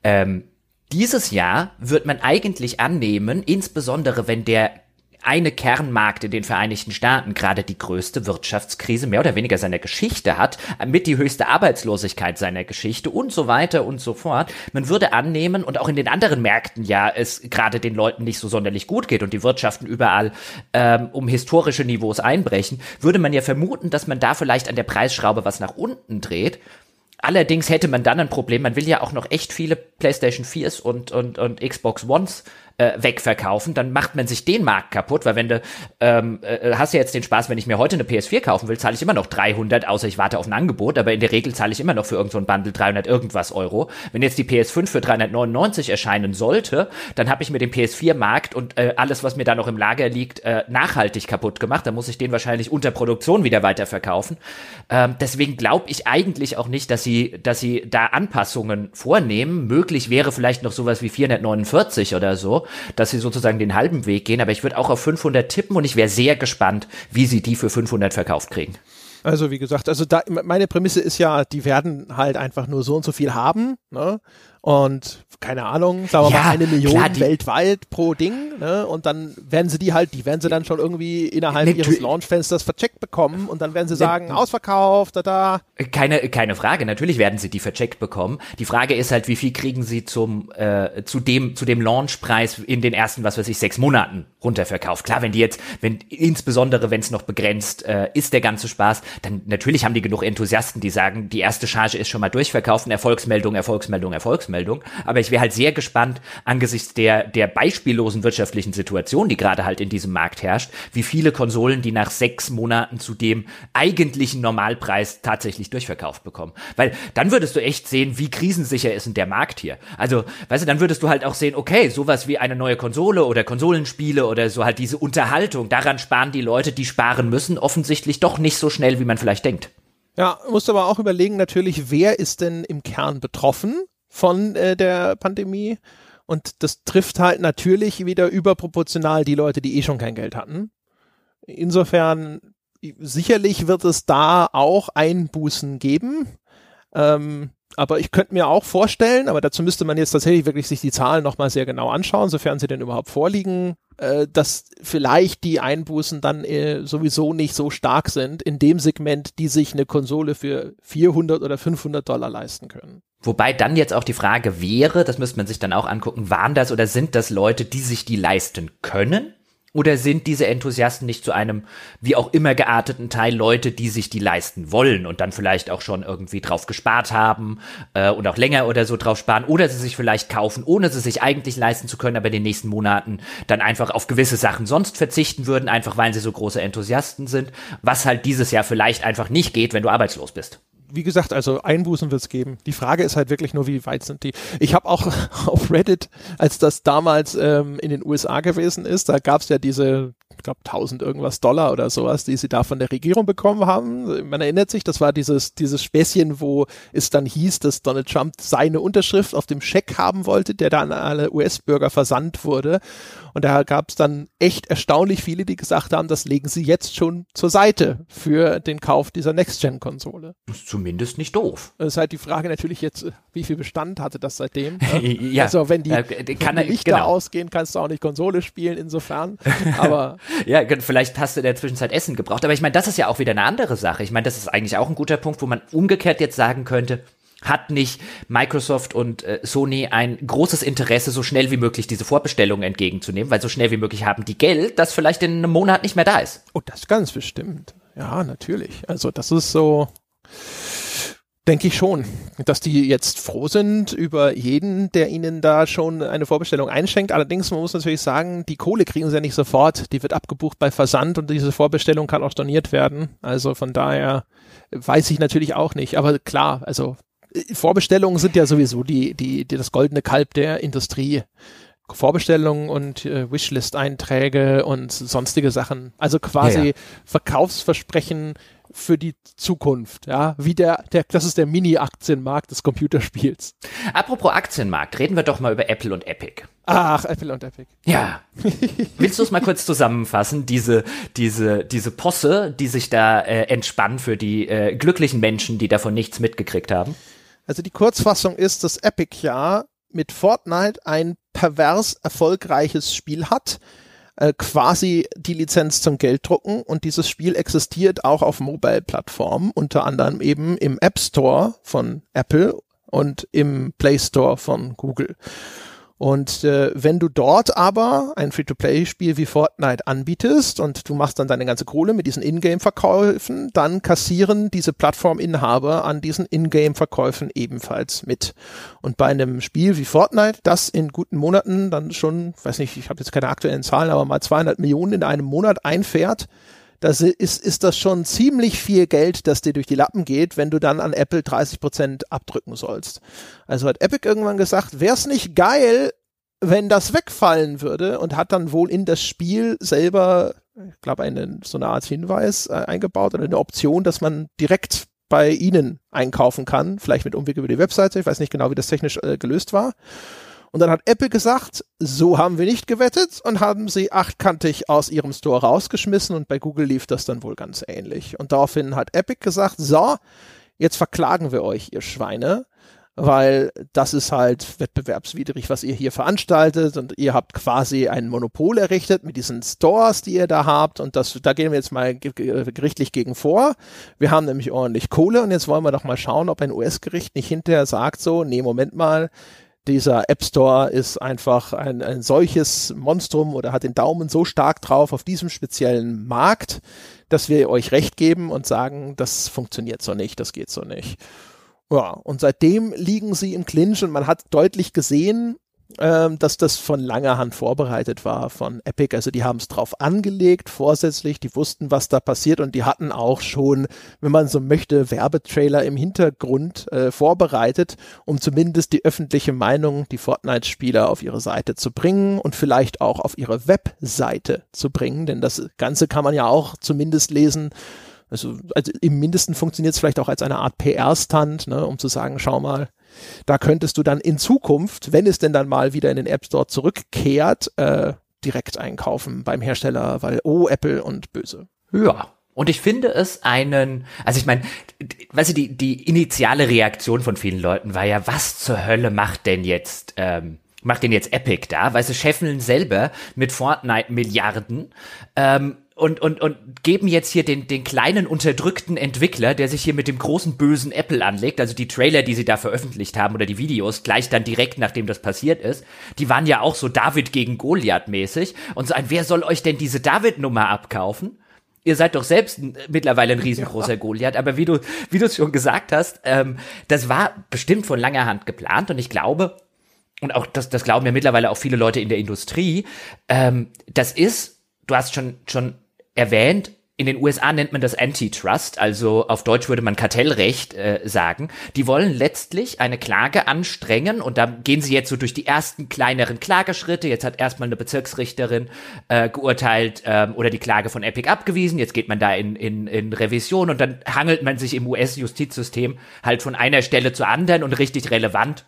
ähm, dieses Jahr wird man eigentlich annehmen, insbesondere wenn der eine Kernmarkt in den Vereinigten Staaten gerade die größte Wirtschaftskrise mehr oder weniger seiner Geschichte hat, mit die höchste Arbeitslosigkeit seiner Geschichte und so weiter und so fort. Man würde annehmen und auch in den anderen Märkten ja es gerade den Leuten nicht so sonderlich gut geht und die Wirtschaften überall ähm, um historische Niveaus einbrechen, würde man ja vermuten, dass man da vielleicht an der Preisschraube was nach unten dreht. Allerdings hätte man dann ein Problem, man will ja auch noch echt viele PlayStation 4s und, und, und Xbox Ones äh, wegverkaufen, dann macht man sich den Markt kaputt, weil wenn du ähm, äh, hast ja jetzt den Spaß, wenn ich mir heute eine PS4 kaufen will, zahle ich immer noch 300, außer ich warte auf ein Angebot, aber in der Regel zahle ich immer noch für irgendein so Bundle 300 irgendwas Euro. Wenn jetzt die PS5 für 399 erscheinen sollte, dann habe ich mir den PS4-Markt und äh, alles, was mir da noch im Lager liegt, äh, nachhaltig kaputt gemacht. Dann muss ich den wahrscheinlich unter Produktion wieder weiterverkaufen. Ähm, deswegen glaube ich eigentlich auch nicht, dass sie, dass sie da Anpassungen vornehmen. Möglich wäre vielleicht noch sowas wie 449 oder so, dass sie sozusagen den halben Weg gehen. Aber ich würde auch auf 500 tippen und ich wäre sehr gespannt, wie sie die für 500 verkauft kriegen. Also wie gesagt, also da, meine Prämisse ist ja, die werden halt einfach nur so und so viel haben. Ne? Und keine Ahnung, sagen wir ja, mal eine Million klar, weltweit pro Ding, ne? Und dann werden sie die halt, die werden sie dann schon irgendwie innerhalb ne, ihres Launchfensters vercheckt bekommen und dann werden sie sagen, ne, ausverkauft, da da. Keine, keine Frage, natürlich werden sie die vercheckt bekommen. Die Frage ist halt, wie viel kriegen sie zum, äh, zu dem, zu dem Launchpreis in den ersten, was weiß ich, sechs Monaten runterverkauft. Klar, wenn die jetzt, wenn, insbesondere wenn es noch begrenzt äh, ist, der ganze Spaß, dann natürlich haben die genug Enthusiasten, die sagen, die erste Charge ist schon mal durchverkauft, Erfolgsmeldung, Erfolgsmeldung, Erfolgsmeldung. Erfolgsmeldung. Aber ich wäre halt sehr gespannt angesichts der, der beispiellosen wirtschaftlichen Situation, die gerade halt in diesem Markt herrscht, wie viele Konsolen, die nach sechs Monaten zu dem eigentlichen Normalpreis tatsächlich durchverkauft bekommen. Weil dann würdest du echt sehen, wie krisensicher ist denn der Markt hier. Also, weißt du, dann würdest du halt auch sehen, okay, sowas wie eine neue Konsole oder Konsolenspiele oder so halt diese Unterhaltung, daran sparen die Leute, die sparen müssen, offensichtlich doch nicht so schnell, wie man vielleicht denkt. Ja, musst aber auch überlegen natürlich, wer ist denn im Kern betroffen? Von äh, der Pandemie. Und das trifft halt natürlich wieder überproportional die Leute, die eh schon kein Geld hatten. Insofern, sicherlich wird es da auch Einbußen geben. Ähm, aber ich könnte mir auch vorstellen, aber dazu müsste man jetzt tatsächlich wirklich sich die Zahlen nochmal sehr genau anschauen, sofern sie denn überhaupt vorliegen, äh, dass vielleicht die Einbußen dann äh, sowieso nicht so stark sind in dem Segment, die sich eine Konsole für 400 oder 500 Dollar leisten können. Wobei dann jetzt auch die Frage wäre, das müsste man sich dann auch angucken, waren das oder sind das Leute, die sich die leisten können? Oder sind diese Enthusiasten nicht zu einem wie auch immer gearteten Teil Leute, die sich die leisten wollen und dann vielleicht auch schon irgendwie drauf gespart haben äh, und auch länger oder so drauf sparen oder sie sich vielleicht kaufen, ohne sie sich eigentlich leisten zu können, aber in den nächsten Monaten dann einfach auf gewisse Sachen sonst verzichten würden, einfach weil sie so große Enthusiasten sind, was halt dieses Jahr vielleicht einfach nicht geht, wenn du arbeitslos bist wie gesagt, also Einbußen wird es geben. Die Frage ist halt wirklich nur, wie weit sind die. Ich habe auch auf Reddit, als das damals ähm, in den USA gewesen ist, da gab es ja diese ich glaube, 1000 irgendwas Dollar oder sowas, die sie da von der Regierung bekommen haben. Man erinnert sich, das war dieses, dieses Späßchen, wo es dann hieß, dass Donald Trump seine Unterschrift auf dem Scheck haben wollte, der da an alle US-Bürger versandt wurde. Und da gab es dann echt erstaunlich viele, die gesagt haben, das legen sie jetzt schon zur Seite für den Kauf dieser Next-Gen-Konsole. Ist zumindest nicht doof. Das ist halt die Frage natürlich jetzt, wie viel Bestand hatte das seitdem? Ne? ja. Also wenn die, äh, kann wenn die Lichter genau. ausgehen, kannst du auch nicht Konsole spielen insofern. Aber ja, vielleicht hast du in der Zwischenzeit Essen gebraucht. Aber ich meine, das ist ja auch wieder eine andere Sache. Ich meine, das ist eigentlich auch ein guter Punkt, wo man umgekehrt jetzt sagen könnte, hat nicht Microsoft und äh, Sony ein großes Interesse, so schnell wie möglich diese Vorbestellungen entgegenzunehmen, weil so schnell wie möglich haben die Geld, das vielleicht in einem Monat nicht mehr da ist. Oh, das ganz bestimmt. Ja, natürlich. Also das ist so, denke ich schon, dass die jetzt froh sind über jeden, der ihnen da schon eine Vorbestellung einschenkt. Allerdings, man muss natürlich sagen, die Kohle kriegen sie ja nicht sofort. Die wird abgebucht bei Versand und diese Vorbestellung kann auch storniert werden. Also von daher weiß ich natürlich auch nicht. Aber klar, also Vorbestellungen sind ja sowieso die, die, die das goldene Kalb der Industrie. Vorbestellungen und äh, Wishlist-Einträge und sonstige Sachen. Also quasi ja, ja. Verkaufsversprechen für die Zukunft, ja, wie der, der das ist der Mini-Aktienmarkt des Computerspiels. Apropos Aktienmarkt, reden wir doch mal über Apple und Epic. Ach, Apple und Epic. Ja. Willst du es mal kurz zusammenfassen, diese, diese, diese Posse, die sich da äh, entspannen für die äh, glücklichen Menschen, die davon nichts mitgekriegt haben? Also die Kurzfassung ist, dass Epic ja mit Fortnite ein pervers erfolgreiches Spiel hat, äh, quasi die Lizenz zum Gelddrucken und dieses Spiel existiert auch auf Mobile-Plattformen, unter anderem eben im App Store von Apple und im Play Store von Google. Und äh, wenn du dort aber ein Free-to-Play-Spiel wie Fortnite anbietest und du machst dann deine ganze Kohle mit diesen Ingame-Verkäufen, dann kassieren diese Plattforminhaber an diesen Ingame-Verkäufen ebenfalls mit. Und bei einem Spiel wie Fortnite, das in guten Monaten dann schon, weiß nicht, ich habe jetzt keine aktuellen Zahlen, aber mal 200 Millionen in einem Monat einfährt, das ist, ist das schon ziemlich viel Geld, das dir durch die Lappen geht, wenn du dann an Apple 30 Prozent abdrücken sollst. Also hat Epic irgendwann gesagt, wäre es nicht geil, wenn das wegfallen würde und hat dann wohl in das Spiel selber, ich glaube, eine, so eine Art Hinweis äh, eingebaut oder eine Option, dass man direkt bei ihnen einkaufen kann, vielleicht mit Umweg über die Webseite. Ich weiß nicht genau, wie das technisch äh, gelöst war. Und dann hat Apple gesagt, so haben wir nicht gewettet und haben sie achtkantig aus ihrem Store rausgeschmissen und bei Google lief das dann wohl ganz ähnlich. Und daraufhin hat Epic gesagt, so, jetzt verklagen wir euch, ihr Schweine weil das ist halt wettbewerbswidrig, was ihr hier veranstaltet und ihr habt quasi ein Monopol errichtet mit diesen Stores, die ihr da habt und das, da gehen wir jetzt mal gerichtlich gegen vor. Wir haben nämlich ordentlich Kohle und jetzt wollen wir doch mal schauen, ob ein US-Gericht nicht hinterher sagt so, nee, Moment mal, dieser App Store ist einfach ein, ein solches Monstrum oder hat den Daumen so stark drauf auf diesem speziellen Markt, dass wir euch recht geben und sagen, das funktioniert so nicht, das geht so nicht. Ja, und seitdem liegen sie im Clinch und man hat deutlich gesehen, ähm, dass das von langer Hand vorbereitet war von Epic. Also die haben es drauf angelegt, vorsätzlich, die wussten, was da passiert und die hatten auch schon, wenn man so möchte, Werbetrailer im Hintergrund äh, vorbereitet, um zumindest die öffentliche Meinung, die Fortnite-Spieler auf ihre Seite zu bringen und vielleicht auch auf ihre Webseite zu bringen. Denn das Ganze kann man ja auch zumindest lesen also, also im Mindesten funktioniert es vielleicht auch als eine Art PR-Stand, ne, um zu sagen, schau mal, da könntest du dann in Zukunft, wenn es denn dann mal wieder in den App Store zurückkehrt, äh, direkt einkaufen beim Hersteller, weil, oh, Apple und böse. Ja. Und ich finde es einen, also ich meine, weißt du, die, die initiale Reaktion von vielen Leuten war ja, was zur Hölle macht denn jetzt, ähm, macht denn jetzt Epic da? Weil sie scheffeln selber mit Fortnite Milliarden. Ähm, und, und, und geben jetzt hier den, den kleinen unterdrückten Entwickler, der sich hier mit dem großen bösen Apple anlegt, also die Trailer, die sie da veröffentlicht haben oder die Videos, gleich dann direkt nachdem das passiert ist, die waren ja auch so David gegen Goliath mäßig und so ein, wer soll euch denn diese David-Nummer abkaufen? Ihr seid doch selbst mittlerweile ein riesengroßer ja. Goliath, aber wie du, wie du es schon gesagt hast, ähm, das war bestimmt von langer Hand geplant und ich glaube, und auch das, das glauben ja mittlerweile auch viele Leute in der Industrie, ähm, das ist, du hast schon, schon erwähnt, in den USA nennt man das Antitrust, also auf Deutsch würde man Kartellrecht äh, sagen. Die wollen letztlich eine Klage anstrengen und da gehen sie jetzt so durch die ersten kleineren Klageschritte. Jetzt hat erstmal eine Bezirksrichterin äh, geurteilt ähm, oder die Klage von Epic abgewiesen. Jetzt geht man da in, in, in Revision und dann hangelt man sich im US-Justizsystem halt von einer Stelle zur anderen und richtig relevant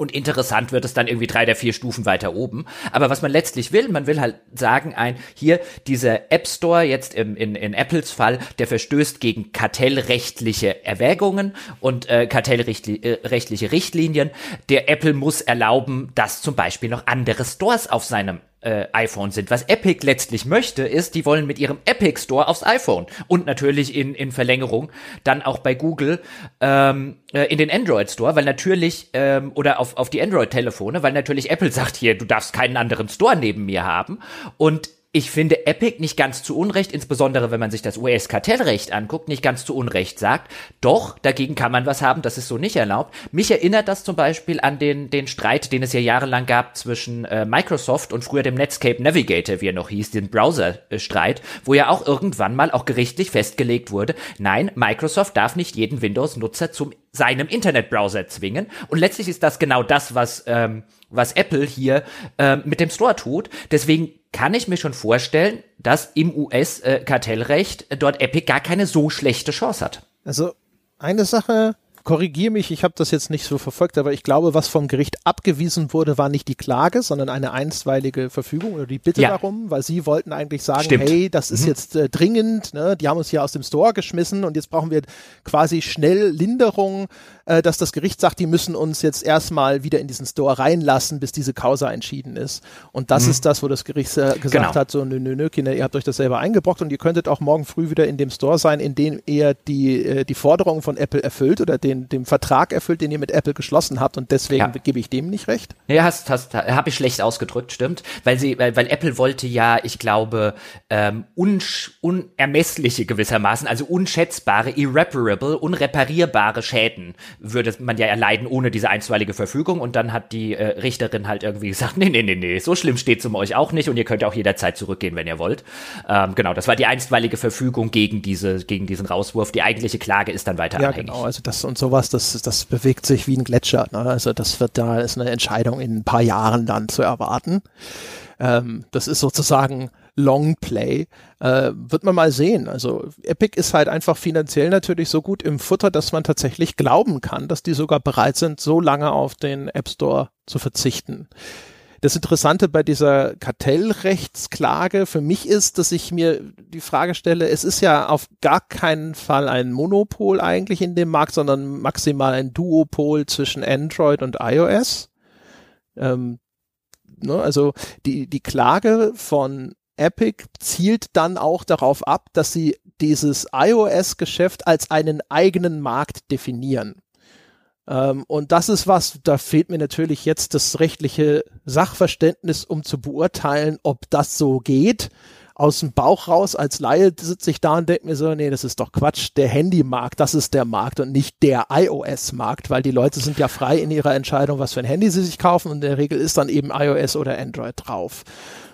und interessant wird es dann irgendwie drei der vier Stufen weiter oben. Aber was man letztlich will, man will halt sagen, ein, hier, dieser App Store jetzt im, in, in Apples Fall, der verstößt gegen kartellrechtliche Erwägungen und äh, kartellrechtliche äh, Richtlinien. Der Apple muss erlauben, dass zum Beispiel noch andere Stores auf seinem äh, iPhone sind. Was Epic letztlich möchte, ist, die wollen mit ihrem Epic Store aufs iPhone und natürlich in, in Verlängerung dann auch bei Google ähm, äh, in den Android Store, weil natürlich, ähm, oder auf, auf die Android-Telefone, weil natürlich Apple sagt hier, du darfst keinen anderen Store neben mir haben. Und ich finde Epic nicht ganz zu Unrecht, insbesondere wenn man sich das US-Kartellrecht anguckt, nicht ganz zu Unrecht sagt. Doch, dagegen kann man was haben, das ist so nicht erlaubt. Mich erinnert das zum Beispiel an den, den Streit, den es ja jahrelang gab zwischen äh, Microsoft und früher dem Netscape Navigator, wie er noch hieß, den Browser-Streit, wo ja auch irgendwann mal auch gerichtlich festgelegt wurde, nein, Microsoft darf nicht jeden Windows-Nutzer zum seinem Internetbrowser zwingen. Und letztlich ist das genau das, was, ähm, was Apple hier äh, mit dem Store tut. Deswegen kann ich mir schon vorstellen, dass im US-Kartellrecht äh, dort Epic gar keine so schlechte Chance hat. Also eine Sache korrigiere mich, ich habe das jetzt nicht so verfolgt, aber ich glaube, was vom Gericht abgewiesen wurde, war nicht die Klage, sondern eine einstweilige Verfügung oder die Bitte ja. darum, weil sie wollten eigentlich sagen, Stimmt. hey, das ist mhm. jetzt äh, dringend, ne? die haben uns hier aus dem Store geschmissen und jetzt brauchen wir quasi schnell Linderung, äh, dass das Gericht sagt, die müssen uns jetzt erstmal wieder in diesen Store reinlassen, bis diese Causa entschieden ist. Und das mhm. ist das, wo das Gericht äh, gesagt genau. hat, so nö, nö, nö, Kinder, ihr habt euch das selber eingebrockt und ihr könntet auch morgen früh wieder in dem Store sein, in dem ihr die, äh, die Forderungen von Apple erfüllt oder den, dem Vertrag erfüllt, den ihr mit Apple geschlossen habt und deswegen ja. gebe ich dem nicht recht. Ja, hast, hast, habe ich schlecht ausgedrückt, stimmt, weil sie, weil, weil Apple wollte ja, ich glaube, ähm, unsch, unermessliche gewissermaßen, also unschätzbare, irreparable, unreparierbare Schäden würde man ja erleiden ohne diese einstweilige Verfügung und dann hat die äh, Richterin halt irgendwie gesagt, nee, nee, nee, nee, so schlimm steht's um euch auch nicht und ihr könnt auch jederzeit zurückgehen, wenn ihr wollt. Ähm, genau, das war die einstweilige Verfügung gegen diese, gegen diesen Rauswurf. Die eigentliche Klage ist dann weiter ja, anhängig. Genau, also das und sowas, das, das bewegt sich wie ein Gletscher. Ne? Also das wird da ist eine Entscheidung in ein paar Jahren dann zu erwarten. Ähm, das ist sozusagen Longplay. Äh, wird man mal sehen. Also Epic ist halt einfach finanziell natürlich so gut im Futter, dass man tatsächlich glauben kann, dass die sogar bereit sind, so lange auf den App Store zu verzichten. Das Interessante bei dieser Kartellrechtsklage für mich ist, dass ich mir die Frage stelle, es ist ja auf gar keinen Fall ein Monopol eigentlich in dem Markt, sondern maximal ein Duopol zwischen Android und iOS. Ähm, ne, also die, die Klage von Epic zielt dann auch darauf ab, dass sie dieses iOS-Geschäft als einen eigenen Markt definieren. Ähm, und das ist was, da fehlt mir natürlich jetzt das rechtliche Sachverständnis, um zu beurteilen, ob das so geht. Aus dem Bauch raus als Laie sitze ich da und denke mir so, nee, das ist doch Quatsch. Der Handymarkt, das ist der Markt und nicht der iOS-Markt, weil die Leute sind ja frei in ihrer Entscheidung, was für ein Handy sie sich kaufen und in der Regel ist dann eben iOS oder Android drauf.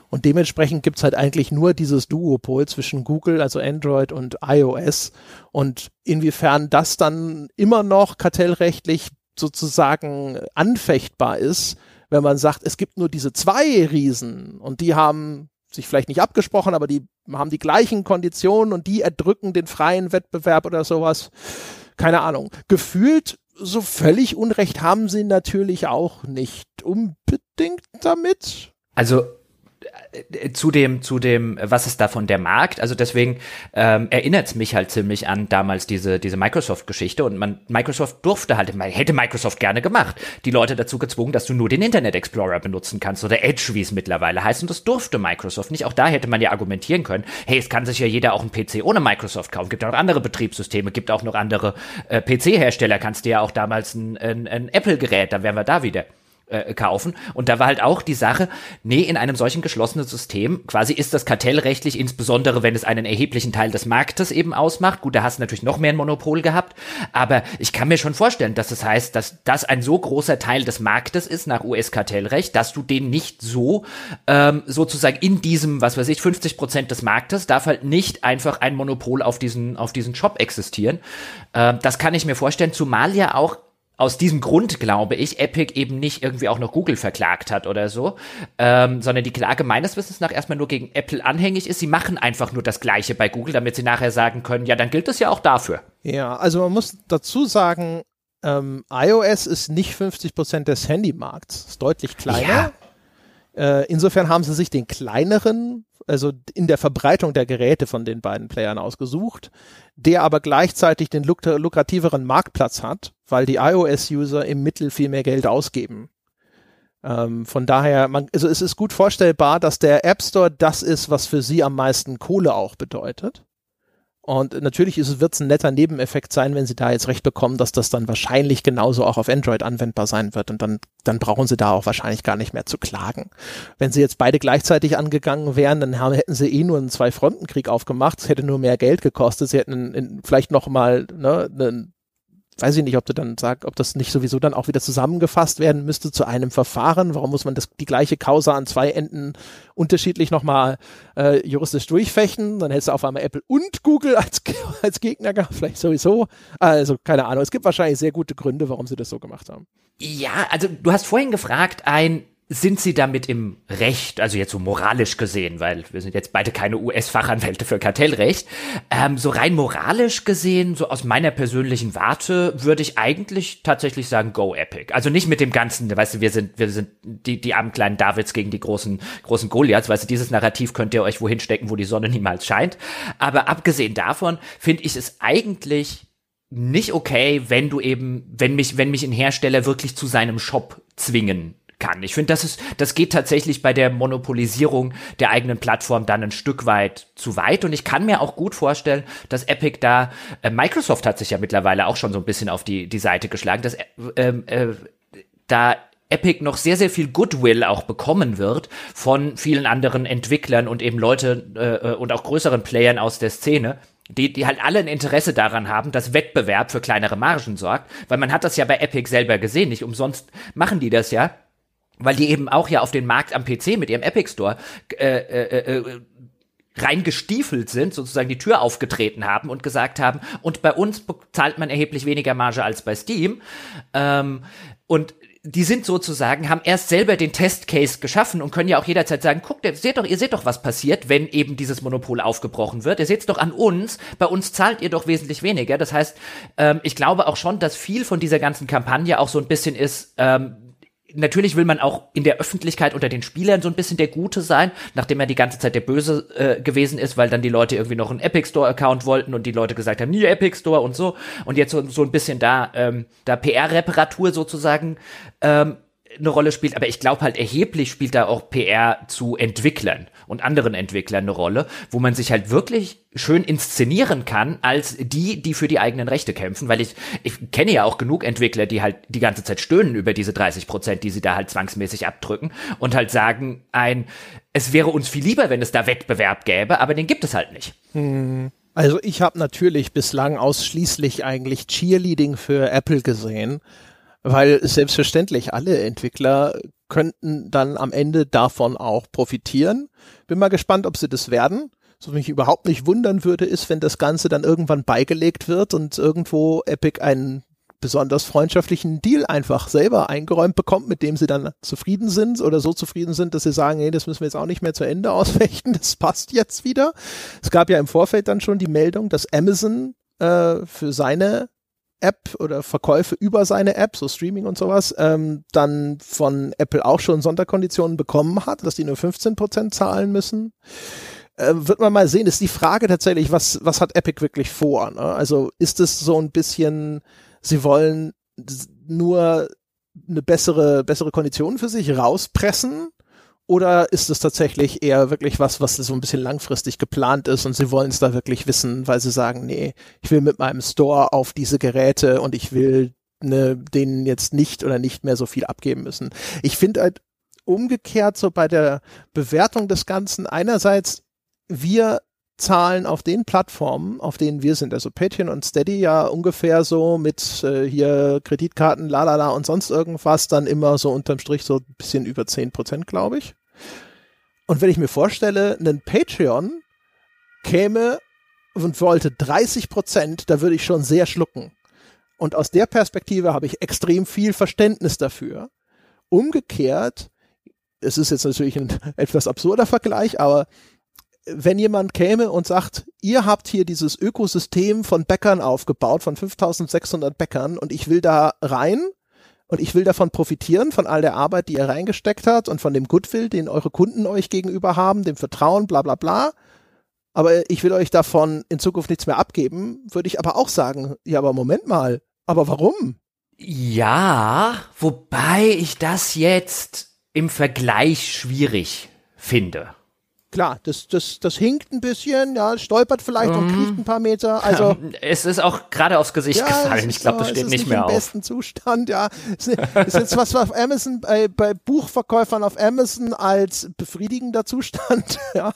Und dementsprechend gibt's halt eigentlich nur dieses Duopol zwischen Google, also Android und iOS. Und inwiefern das dann immer noch kartellrechtlich sozusagen anfechtbar ist, wenn man sagt, es gibt nur diese zwei Riesen und die haben sich vielleicht nicht abgesprochen, aber die haben die gleichen Konditionen und die erdrücken den freien Wettbewerb oder sowas. Keine Ahnung. Gefühlt so völlig Unrecht haben sie natürlich auch nicht unbedingt damit. Also zu dem, zu dem, was ist davon der Markt? Also deswegen ähm, erinnert es mich halt ziemlich an damals diese, diese Microsoft-Geschichte und man, Microsoft durfte halt, hätte Microsoft gerne gemacht, die Leute dazu gezwungen, dass du nur den Internet Explorer benutzen kannst oder Edge, wie es mittlerweile heißt und das durfte Microsoft nicht. Auch da hätte man ja argumentieren können, hey, es kann sich ja jeder auch einen PC ohne Microsoft kaufen, gibt auch noch andere Betriebssysteme, gibt auch noch andere äh, PC-Hersteller, kannst dir ja auch damals ein, ein, ein Apple-Gerät, da wären wir da wieder äh, kaufen. Und da war halt auch die Sache, nee, in einem solchen geschlossenen System, quasi ist das kartellrechtlich, insbesondere wenn es einen erheblichen Teil des Marktes eben ausmacht. Gut, da hast du natürlich noch mehr ein Monopol gehabt, aber ich kann mir schon vorstellen, dass das heißt, dass das ein so großer Teil des Marktes ist nach US-Kartellrecht, dass du den nicht so ähm, sozusagen in diesem, was weiß ich, 50 Prozent des Marktes darf halt nicht einfach ein Monopol auf diesen, auf diesen Shop existieren. Ähm, das kann ich mir vorstellen, zumal ja auch aus diesem Grund glaube ich, Epic eben nicht irgendwie auch noch Google verklagt hat oder so, ähm, sondern die Klage meines Wissens nach erstmal nur gegen Apple anhängig ist. Sie machen einfach nur das Gleiche bei Google, damit sie nachher sagen können, ja, dann gilt das ja auch dafür. Ja, also man muss dazu sagen, ähm, iOS ist nicht 50 Prozent des Handymarkts, ist deutlich kleiner. Ja. Äh, insofern haben sie sich den kleineren also in der Verbreitung der Geräte von den beiden Playern ausgesucht, der aber gleichzeitig den luk lukrativeren Marktplatz hat, weil die iOS-User im Mittel viel mehr Geld ausgeben. Ähm, von daher, man, also es ist gut vorstellbar, dass der App Store das ist, was für sie am meisten Kohle auch bedeutet. Und natürlich wird es ein netter Nebeneffekt sein, wenn sie da jetzt recht bekommen, dass das dann wahrscheinlich genauso auch auf Android anwendbar sein wird. Und dann, dann brauchen sie da auch wahrscheinlich gar nicht mehr zu klagen. Wenn sie jetzt beide gleichzeitig angegangen wären, dann haben, hätten sie eh nur einen Zwei-Fronten-Krieg aufgemacht. Es hätte nur mehr Geld gekostet. Sie hätten in, in, vielleicht noch mal ne, einen weiß ich nicht, ob du dann sagst, ob das nicht sowieso dann auch wieder zusammengefasst werden müsste zu einem Verfahren. Warum muss man das, die gleiche Causa an zwei Enden unterschiedlich nochmal äh, juristisch durchfechten? Dann hättest du auf einmal Apple und Google als, als Gegner gehabt, vielleicht sowieso. Also keine Ahnung. Es gibt wahrscheinlich sehr gute Gründe, warum sie das so gemacht haben. Ja, also du hast vorhin gefragt, ein sind sie damit im Recht, also jetzt so moralisch gesehen, weil wir sind jetzt beide keine US-Fachanwälte für Kartellrecht, ähm, so rein moralisch gesehen, so aus meiner persönlichen Warte, würde ich eigentlich tatsächlich sagen, go Epic. Also nicht mit dem ganzen, weißt du, wir sind, wir sind die, die armen kleinen Davids gegen die großen, großen Goliaths, weißt du, dieses Narrativ könnt ihr euch wohin stecken, wo die Sonne niemals scheint. Aber abgesehen davon finde ich es eigentlich nicht okay, wenn du eben, wenn mich, wenn mich ein Hersteller wirklich zu seinem Shop zwingen kann. Ich finde, das ist, das geht tatsächlich bei der Monopolisierung der eigenen Plattform dann ein Stück weit zu weit. Und ich kann mir auch gut vorstellen, dass Epic da, äh, Microsoft hat sich ja mittlerweile auch schon so ein bisschen auf die, die Seite geschlagen, dass äh, äh, da Epic noch sehr, sehr viel Goodwill auch bekommen wird von vielen anderen Entwicklern und eben Leute äh, und auch größeren Playern aus der Szene, die, die halt alle ein Interesse daran haben, dass Wettbewerb für kleinere Margen sorgt, weil man hat das ja bei Epic selber gesehen, nicht umsonst machen die das ja weil die eben auch ja auf den Markt am PC mit ihrem Epic Store äh, äh, äh, reingestiefelt sind, sozusagen die Tür aufgetreten haben und gesagt haben, und bei uns zahlt man erheblich weniger Marge als bei Steam. Ähm, und die sind sozusagen, haben erst selber den Testcase geschaffen und können ja auch jederzeit sagen, guckt, ihr seht doch, ihr seht doch, was passiert, wenn eben dieses Monopol aufgebrochen wird. Ihr seht's doch an uns, bei uns zahlt ihr doch wesentlich weniger. Das heißt, ähm, ich glaube auch schon, dass viel von dieser ganzen Kampagne auch so ein bisschen ist, ähm, natürlich will man auch in der Öffentlichkeit unter den Spielern so ein bisschen der Gute sein, nachdem er die ganze Zeit der Böse äh, gewesen ist, weil dann die Leute irgendwie noch einen Epic Store Account wollten und die Leute gesagt haben, nie Epic Store und so. Und jetzt so, so ein bisschen da, ähm, da PR-Reparatur sozusagen ähm, eine Rolle spielt, aber ich glaube halt erheblich spielt da auch PR zu Entwicklern und anderen Entwicklern eine Rolle, wo man sich halt wirklich schön inszenieren kann als die, die für die eigenen Rechte kämpfen, weil ich, ich kenne ja auch genug Entwickler, die halt die ganze Zeit stöhnen über diese 30 Prozent, die sie da halt zwangsmäßig abdrücken und halt sagen, ein, es wäre uns viel lieber, wenn es da Wettbewerb gäbe, aber den gibt es halt nicht. Hm. Also ich habe natürlich bislang ausschließlich eigentlich Cheerleading für Apple gesehen weil selbstverständlich alle Entwickler könnten dann am Ende davon auch profitieren. Bin mal gespannt, ob sie das werden. Was mich überhaupt nicht wundern würde, ist, wenn das Ganze dann irgendwann beigelegt wird und irgendwo Epic einen besonders freundschaftlichen Deal einfach selber eingeräumt bekommt, mit dem sie dann zufrieden sind oder so zufrieden sind, dass sie sagen, hey, das müssen wir jetzt auch nicht mehr zu Ende ausfechten, das passt jetzt wieder. Es gab ja im Vorfeld dann schon die Meldung, dass Amazon äh, für seine App oder Verkäufe über seine App, so Streaming und sowas, ähm, dann von Apple auch schon Sonderkonditionen bekommen hat, dass die nur 15% zahlen müssen. Äh, wird man mal sehen, ist die Frage tatsächlich, was, was hat Epic wirklich vor? Ne? Also ist es so ein bisschen, sie wollen nur eine bessere, bessere Kondition für sich rauspressen oder ist es tatsächlich eher wirklich was, was so ein bisschen langfristig geplant ist und sie wollen es da wirklich wissen, weil sie sagen, nee, ich will mit meinem Store auf diese Geräte und ich will ne, denen jetzt nicht oder nicht mehr so viel abgeben müssen. Ich finde halt umgekehrt so bei der Bewertung des Ganzen einerseits, wir zahlen auf den Plattformen, auf denen wir sind, also Patreon und Steady ja ungefähr so mit äh, hier Kreditkarten, lalala und sonst irgendwas, dann immer so unterm Strich so ein bisschen über zehn Prozent, glaube ich. Und wenn ich mir vorstelle, ein Patreon käme und wollte 30 Prozent, da würde ich schon sehr schlucken. Und aus der Perspektive habe ich extrem viel Verständnis dafür. Umgekehrt, es ist jetzt natürlich ein etwas absurder Vergleich, aber wenn jemand käme und sagt, ihr habt hier dieses Ökosystem von Bäckern aufgebaut, von 5600 Bäckern und ich will da rein und ich will davon profitieren, von all der Arbeit, die ihr reingesteckt habt und von dem Goodwill, den eure Kunden euch gegenüber haben, dem Vertrauen, bla bla bla. Aber ich will euch davon in Zukunft nichts mehr abgeben, würde ich aber auch sagen, ja, aber Moment mal, aber warum? Ja, wobei ich das jetzt im Vergleich schwierig finde klar, das, das, das hinkt ein bisschen, ja, stolpert vielleicht mm. und kriecht mhm. ein paar Meter. Also es ist auch gerade aufs Gesicht ja, gefallen. Ich glaube, das steht nicht, nicht mehr im auf. besten Zustand, ja. Es ist jetzt was auf Amazon bei, bei Buchverkäufern auf Amazon als befriedigender Zustand, ja,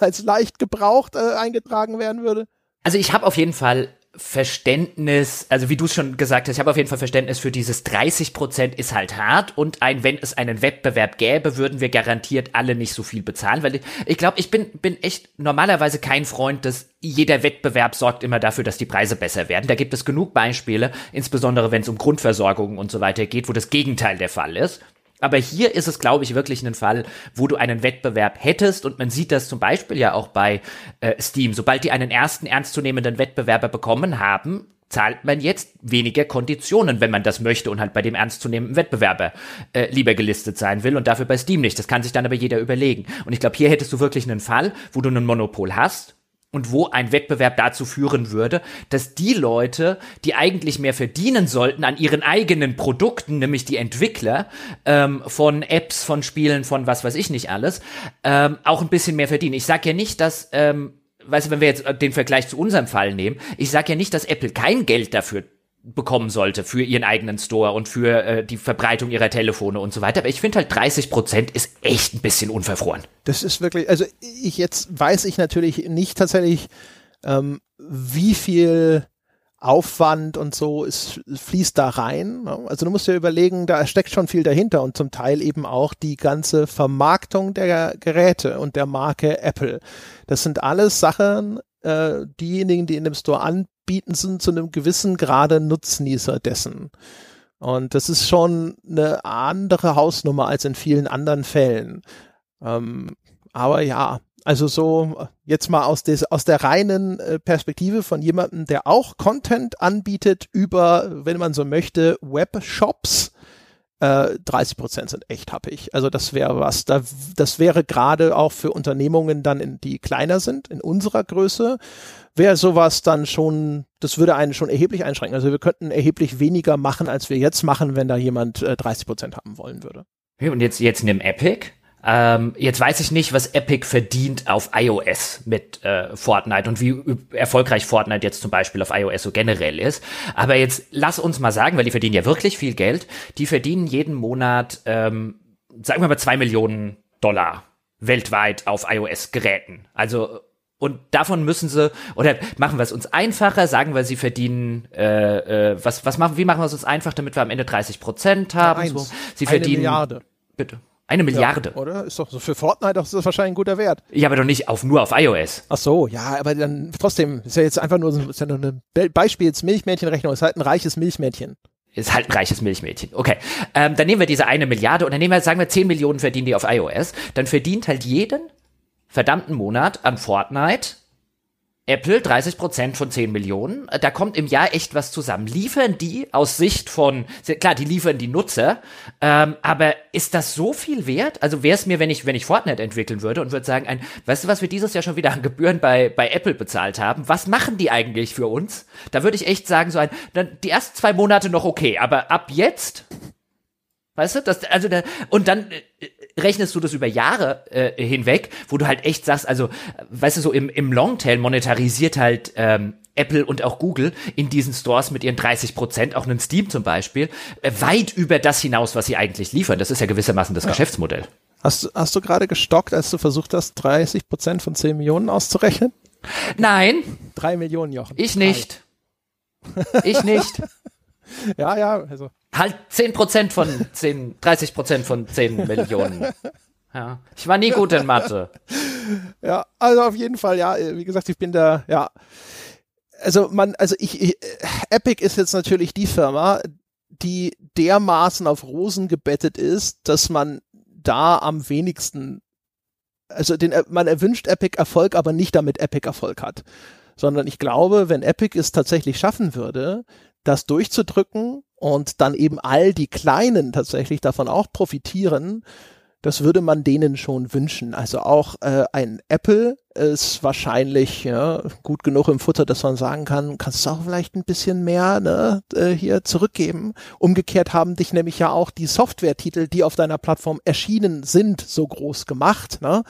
als leicht gebraucht äh, eingetragen werden würde. Also ich habe auf jeden Fall Verständnis, also wie du es schon gesagt hast, ich habe auf jeden Fall Verständnis für dieses 30 Prozent ist halt hart und ein, wenn es einen Wettbewerb gäbe, würden wir garantiert alle nicht so viel bezahlen, weil ich, ich glaube, ich bin, bin echt normalerweise kein Freund, dass jeder Wettbewerb sorgt immer dafür, dass die Preise besser werden. Da gibt es genug Beispiele, insbesondere wenn es um Grundversorgung und so weiter geht, wo das Gegenteil der Fall ist. Aber hier ist es, glaube ich, wirklich ein Fall, wo du einen Wettbewerb hättest. Und man sieht das zum Beispiel ja auch bei äh, Steam. Sobald die einen ersten ernstzunehmenden Wettbewerber bekommen haben, zahlt man jetzt weniger Konditionen, wenn man das möchte und halt bei dem ernstzunehmenden Wettbewerber äh, lieber gelistet sein will und dafür bei Steam nicht. Das kann sich dann aber jeder überlegen. Und ich glaube, hier hättest du wirklich einen Fall, wo du ein Monopol hast und wo ein Wettbewerb dazu führen würde, dass die Leute, die eigentlich mehr verdienen sollten an ihren eigenen Produkten, nämlich die Entwickler ähm, von Apps, von Spielen, von was weiß ich nicht alles, ähm, auch ein bisschen mehr verdienen. Ich sage ja nicht, dass, ähm, weißt du, wenn wir jetzt den Vergleich zu unserem Fall nehmen, ich sage ja nicht, dass Apple kein Geld dafür bekommen sollte für ihren eigenen Store und für äh, die Verbreitung ihrer Telefone und so weiter. Aber ich finde halt 30 Prozent ist echt ein bisschen unverfroren. Das ist wirklich, also ich jetzt weiß ich natürlich nicht tatsächlich, ähm, wie viel Aufwand und so ist, fließt da rein. Also du musst dir überlegen, da steckt schon viel dahinter und zum Teil eben auch die ganze Vermarktung der Geräte und der Marke Apple. Das sind alles Sachen, äh, diejenigen, die in dem Store an bieten sind zu einem gewissen Grade Nutznießer dessen. Und das ist schon eine andere Hausnummer als in vielen anderen Fällen. Ähm, aber ja, also so jetzt mal aus, des, aus der reinen äh, Perspektive von jemandem, der auch Content anbietet über, wenn man so möchte, Webshops. Äh, 30 Prozent sind echt happig. Also das wäre was. Da, das wäre gerade auch für Unternehmungen dann, in, die kleiner sind, in unserer Größe, wäre sowas dann schon, das würde einen schon erheblich einschränken. Also wir könnten erheblich weniger machen, als wir jetzt machen, wenn da jemand äh, 30 Prozent haben wollen würde. Und jetzt, jetzt nimm Epic. Ähm, jetzt weiß ich nicht, was Epic verdient auf iOS mit äh, Fortnite und wie erfolgreich Fortnite jetzt zum Beispiel auf iOS so generell ist. Aber jetzt lass uns mal sagen, weil die verdienen ja wirklich viel Geld. Die verdienen jeden Monat, ähm, sagen wir mal, zwei Millionen Dollar weltweit auf iOS-Geräten. Also und davon müssen sie, oder machen wir es uns einfacher, sagen wir, sie verdienen, äh, äh, was, was machen, wie machen wir es uns einfach, damit wir am Ende 30 Prozent haben? Ja, so. Sie Eine verdienen. Milliarde. Bitte. Eine Milliarde. Ja, oder? Ist doch so für Fortnite ist das wahrscheinlich ein guter Wert. Ja, aber doch nicht auf, nur auf iOS. Ach so, ja, aber dann trotzdem, ist ja jetzt einfach nur, ist ja nur ein Beispiel jetzt Milchmädchenrechnung, ist halt ein reiches Milchmädchen. Ist halt ein reiches Milchmädchen. Okay. Ähm, dann nehmen wir diese eine Milliarde und dann nehmen wir, sagen wir, 10 Millionen verdienen die auf iOS. Dann verdient halt jeden verdammten Monat an Fortnite Apple 30% von 10 Millionen, da kommt im Jahr echt was zusammen. Liefern die aus Sicht von, klar, die liefern die Nutzer, ähm, aber ist das so viel wert? Also wäre es mir, wenn ich, wenn ich Fortnite entwickeln würde und würde sagen, ein, weißt du, was wir dieses Jahr schon wieder an Gebühren bei, bei Apple bezahlt haben? Was machen die eigentlich für uns? Da würde ich echt sagen, so ein, dann die ersten zwei Monate noch okay, aber ab jetzt, weißt du, das, also da, und dann, äh, rechnest du das über Jahre äh, hinweg, wo du halt echt sagst, also, weißt du, so im, im Longtail monetarisiert halt ähm, Apple und auch Google in diesen Stores mit ihren 30 Prozent, auch einen Steam zum Beispiel, äh, weit über das hinaus, was sie eigentlich liefern. Das ist ja gewissermaßen das ja. Geschäftsmodell. Hast, du hast du gerade gestockt, als du versucht hast, 30 Prozent von 10 Millionen auszurechnen? Nein. Drei Millionen, Jochen. Ich nicht. Ich nicht. Ja, ja, also Halt 10% von 10, 30% von 10 Millionen. Ja. Ich war nie gut in Mathe. Ja, also auf jeden Fall, ja, wie gesagt, ich bin da, ja. Also man, also ich, ich Epic ist jetzt natürlich die Firma, die dermaßen auf Rosen gebettet ist, dass man da am wenigsten, also den, man erwünscht Epic Erfolg, aber nicht damit Epic Erfolg hat. Sondern ich glaube, wenn Epic es tatsächlich schaffen würde, das durchzudrücken und dann eben all die Kleinen tatsächlich davon auch profitieren, das würde man denen schon wünschen. Also auch äh, ein Apple ist wahrscheinlich ja, gut genug im Futter, dass man sagen kann, kannst du auch vielleicht ein bisschen mehr ne, äh, hier zurückgeben. Umgekehrt haben dich nämlich ja auch die Software-Titel, die auf deiner Plattform erschienen sind, so groß gemacht. Ne?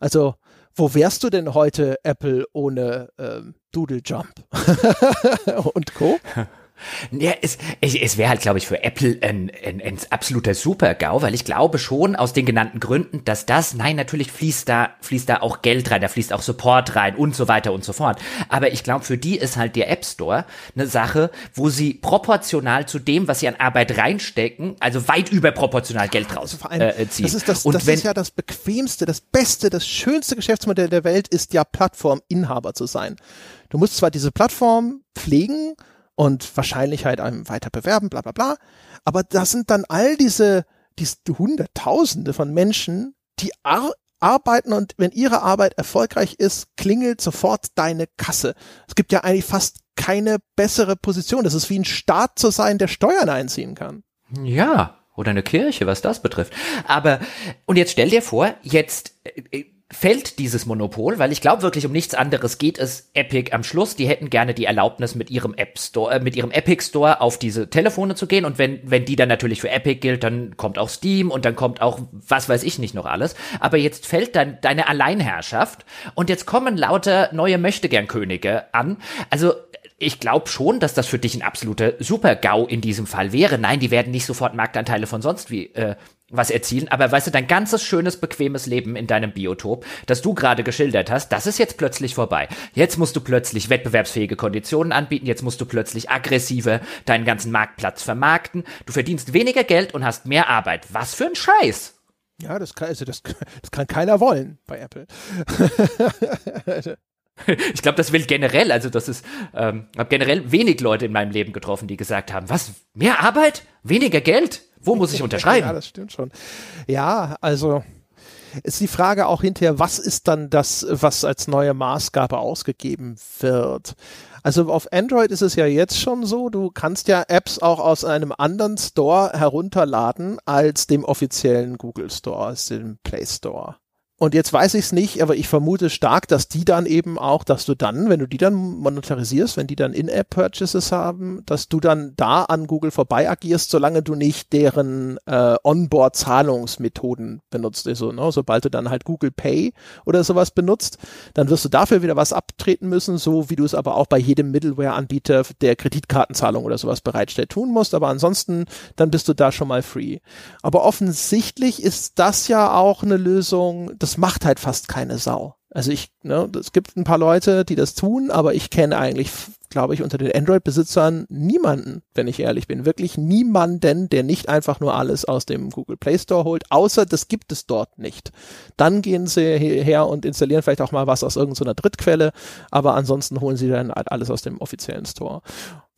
Also wo wärst du denn heute, Apple, ohne ähm, Doodle Jump und Co.? Ja, es, es wäre halt, glaube ich, für Apple ein, ein, ein absoluter Super-GAU, weil ich glaube schon aus den genannten Gründen, dass das, nein, natürlich fließt da, fließt da auch Geld rein, da fließt auch Support rein und so weiter und so fort. Aber ich glaube, für die ist halt der App Store eine Sache, wo sie proportional zu dem, was sie an Arbeit reinstecken, also weit überproportional Geld raus also äh, ziehen. Das, ist, das, und das wenn, ist ja das bequemste, das beste, das schönste Geschäftsmodell der Welt ist ja Plattforminhaber zu sein. Du musst zwar diese Plattform pflegen, und wahrscheinlich halt einem weiter bewerben, bla bla bla. Aber das sind dann all diese die Hunderttausende von Menschen, die ar arbeiten und wenn ihre Arbeit erfolgreich ist, klingelt sofort deine Kasse. Es gibt ja eigentlich fast keine bessere Position. Das ist wie ein Staat zu sein, der Steuern einziehen kann. Ja, oder eine Kirche, was das betrifft. Aber, und jetzt stell dir vor, jetzt äh, fällt dieses Monopol, weil ich glaube wirklich um nichts anderes geht es Epic am Schluss. Die hätten gerne die Erlaubnis mit ihrem App Store, äh, mit ihrem Epic Store auf diese Telefone zu gehen. Und wenn, wenn die dann natürlich für Epic gilt, dann kommt auch Steam und dann kommt auch was weiß ich nicht noch alles. Aber jetzt fällt dann deine Alleinherrschaft und jetzt kommen lauter neue Möchtegern-Könige an. Also ich glaube schon, dass das für dich ein absoluter Super-GAU in diesem Fall wäre. Nein, die werden nicht sofort Marktanteile von sonst wie äh, was erzielen, aber weißt du, dein ganzes schönes, bequemes Leben in deinem Biotop, das du gerade geschildert hast, das ist jetzt plötzlich vorbei. Jetzt musst du plötzlich wettbewerbsfähige Konditionen anbieten, jetzt musst du plötzlich aggressiver deinen ganzen Marktplatz vermarkten, du verdienst weniger Geld und hast mehr Arbeit. Was für ein Scheiß! Ja, das kann, also das, das kann keiner wollen bei Apple. Ich glaube, das will generell, also das ist, ähm, habe generell wenig Leute in meinem Leben getroffen, die gesagt haben, was, mehr Arbeit, weniger Geld? Wo muss ich unterschreiben? ja, das stimmt schon. Ja, also ist die Frage auch hinterher, was ist dann das, was als neue Maßgabe ausgegeben wird? Also auf Android ist es ja jetzt schon so, du kannst ja Apps auch aus einem anderen Store herunterladen als dem offiziellen Google Store, als dem Play Store. Und jetzt weiß ich es nicht, aber ich vermute stark, dass die dann eben auch, dass du dann, wenn du die dann monetarisierst, wenn die dann In-App-Purchases haben, dass du dann da an Google vorbei agierst, solange du nicht deren äh, Onboard-Zahlungsmethoden benutzt. Also, ne, sobald du dann halt Google Pay oder sowas benutzt, dann wirst du dafür wieder was abtreten müssen, so wie du es aber auch bei jedem Middleware-Anbieter, der Kreditkartenzahlung oder sowas bereitstellt, tun musst. Aber ansonsten, dann bist du da schon mal free. Aber offensichtlich ist das ja auch eine Lösung, das das macht halt fast keine Sau. Also ich, ne, es gibt ein paar Leute, die das tun, aber ich kenne eigentlich, glaube ich, unter den Android-Besitzern niemanden, wenn ich ehrlich bin. Wirklich niemanden, der nicht einfach nur alles aus dem Google Play Store holt, außer das gibt es dort nicht. Dann gehen sie her und installieren vielleicht auch mal was aus irgendeiner Drittquelle, aber ansonsten holen sie dann halt alles aus dem offiziellen Store.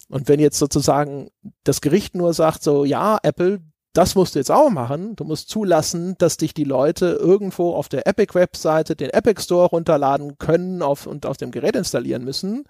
Und wenn jetzt sozusagen das Gericht nur sagt, so, ja, Apple, das musst du jetzt auch machen. Du musst zulassen, dass dich die Leute irgendwo auf der Epic-Webseite den Epic Store runterladen können auf, und auf dem Gerät installieren müssen.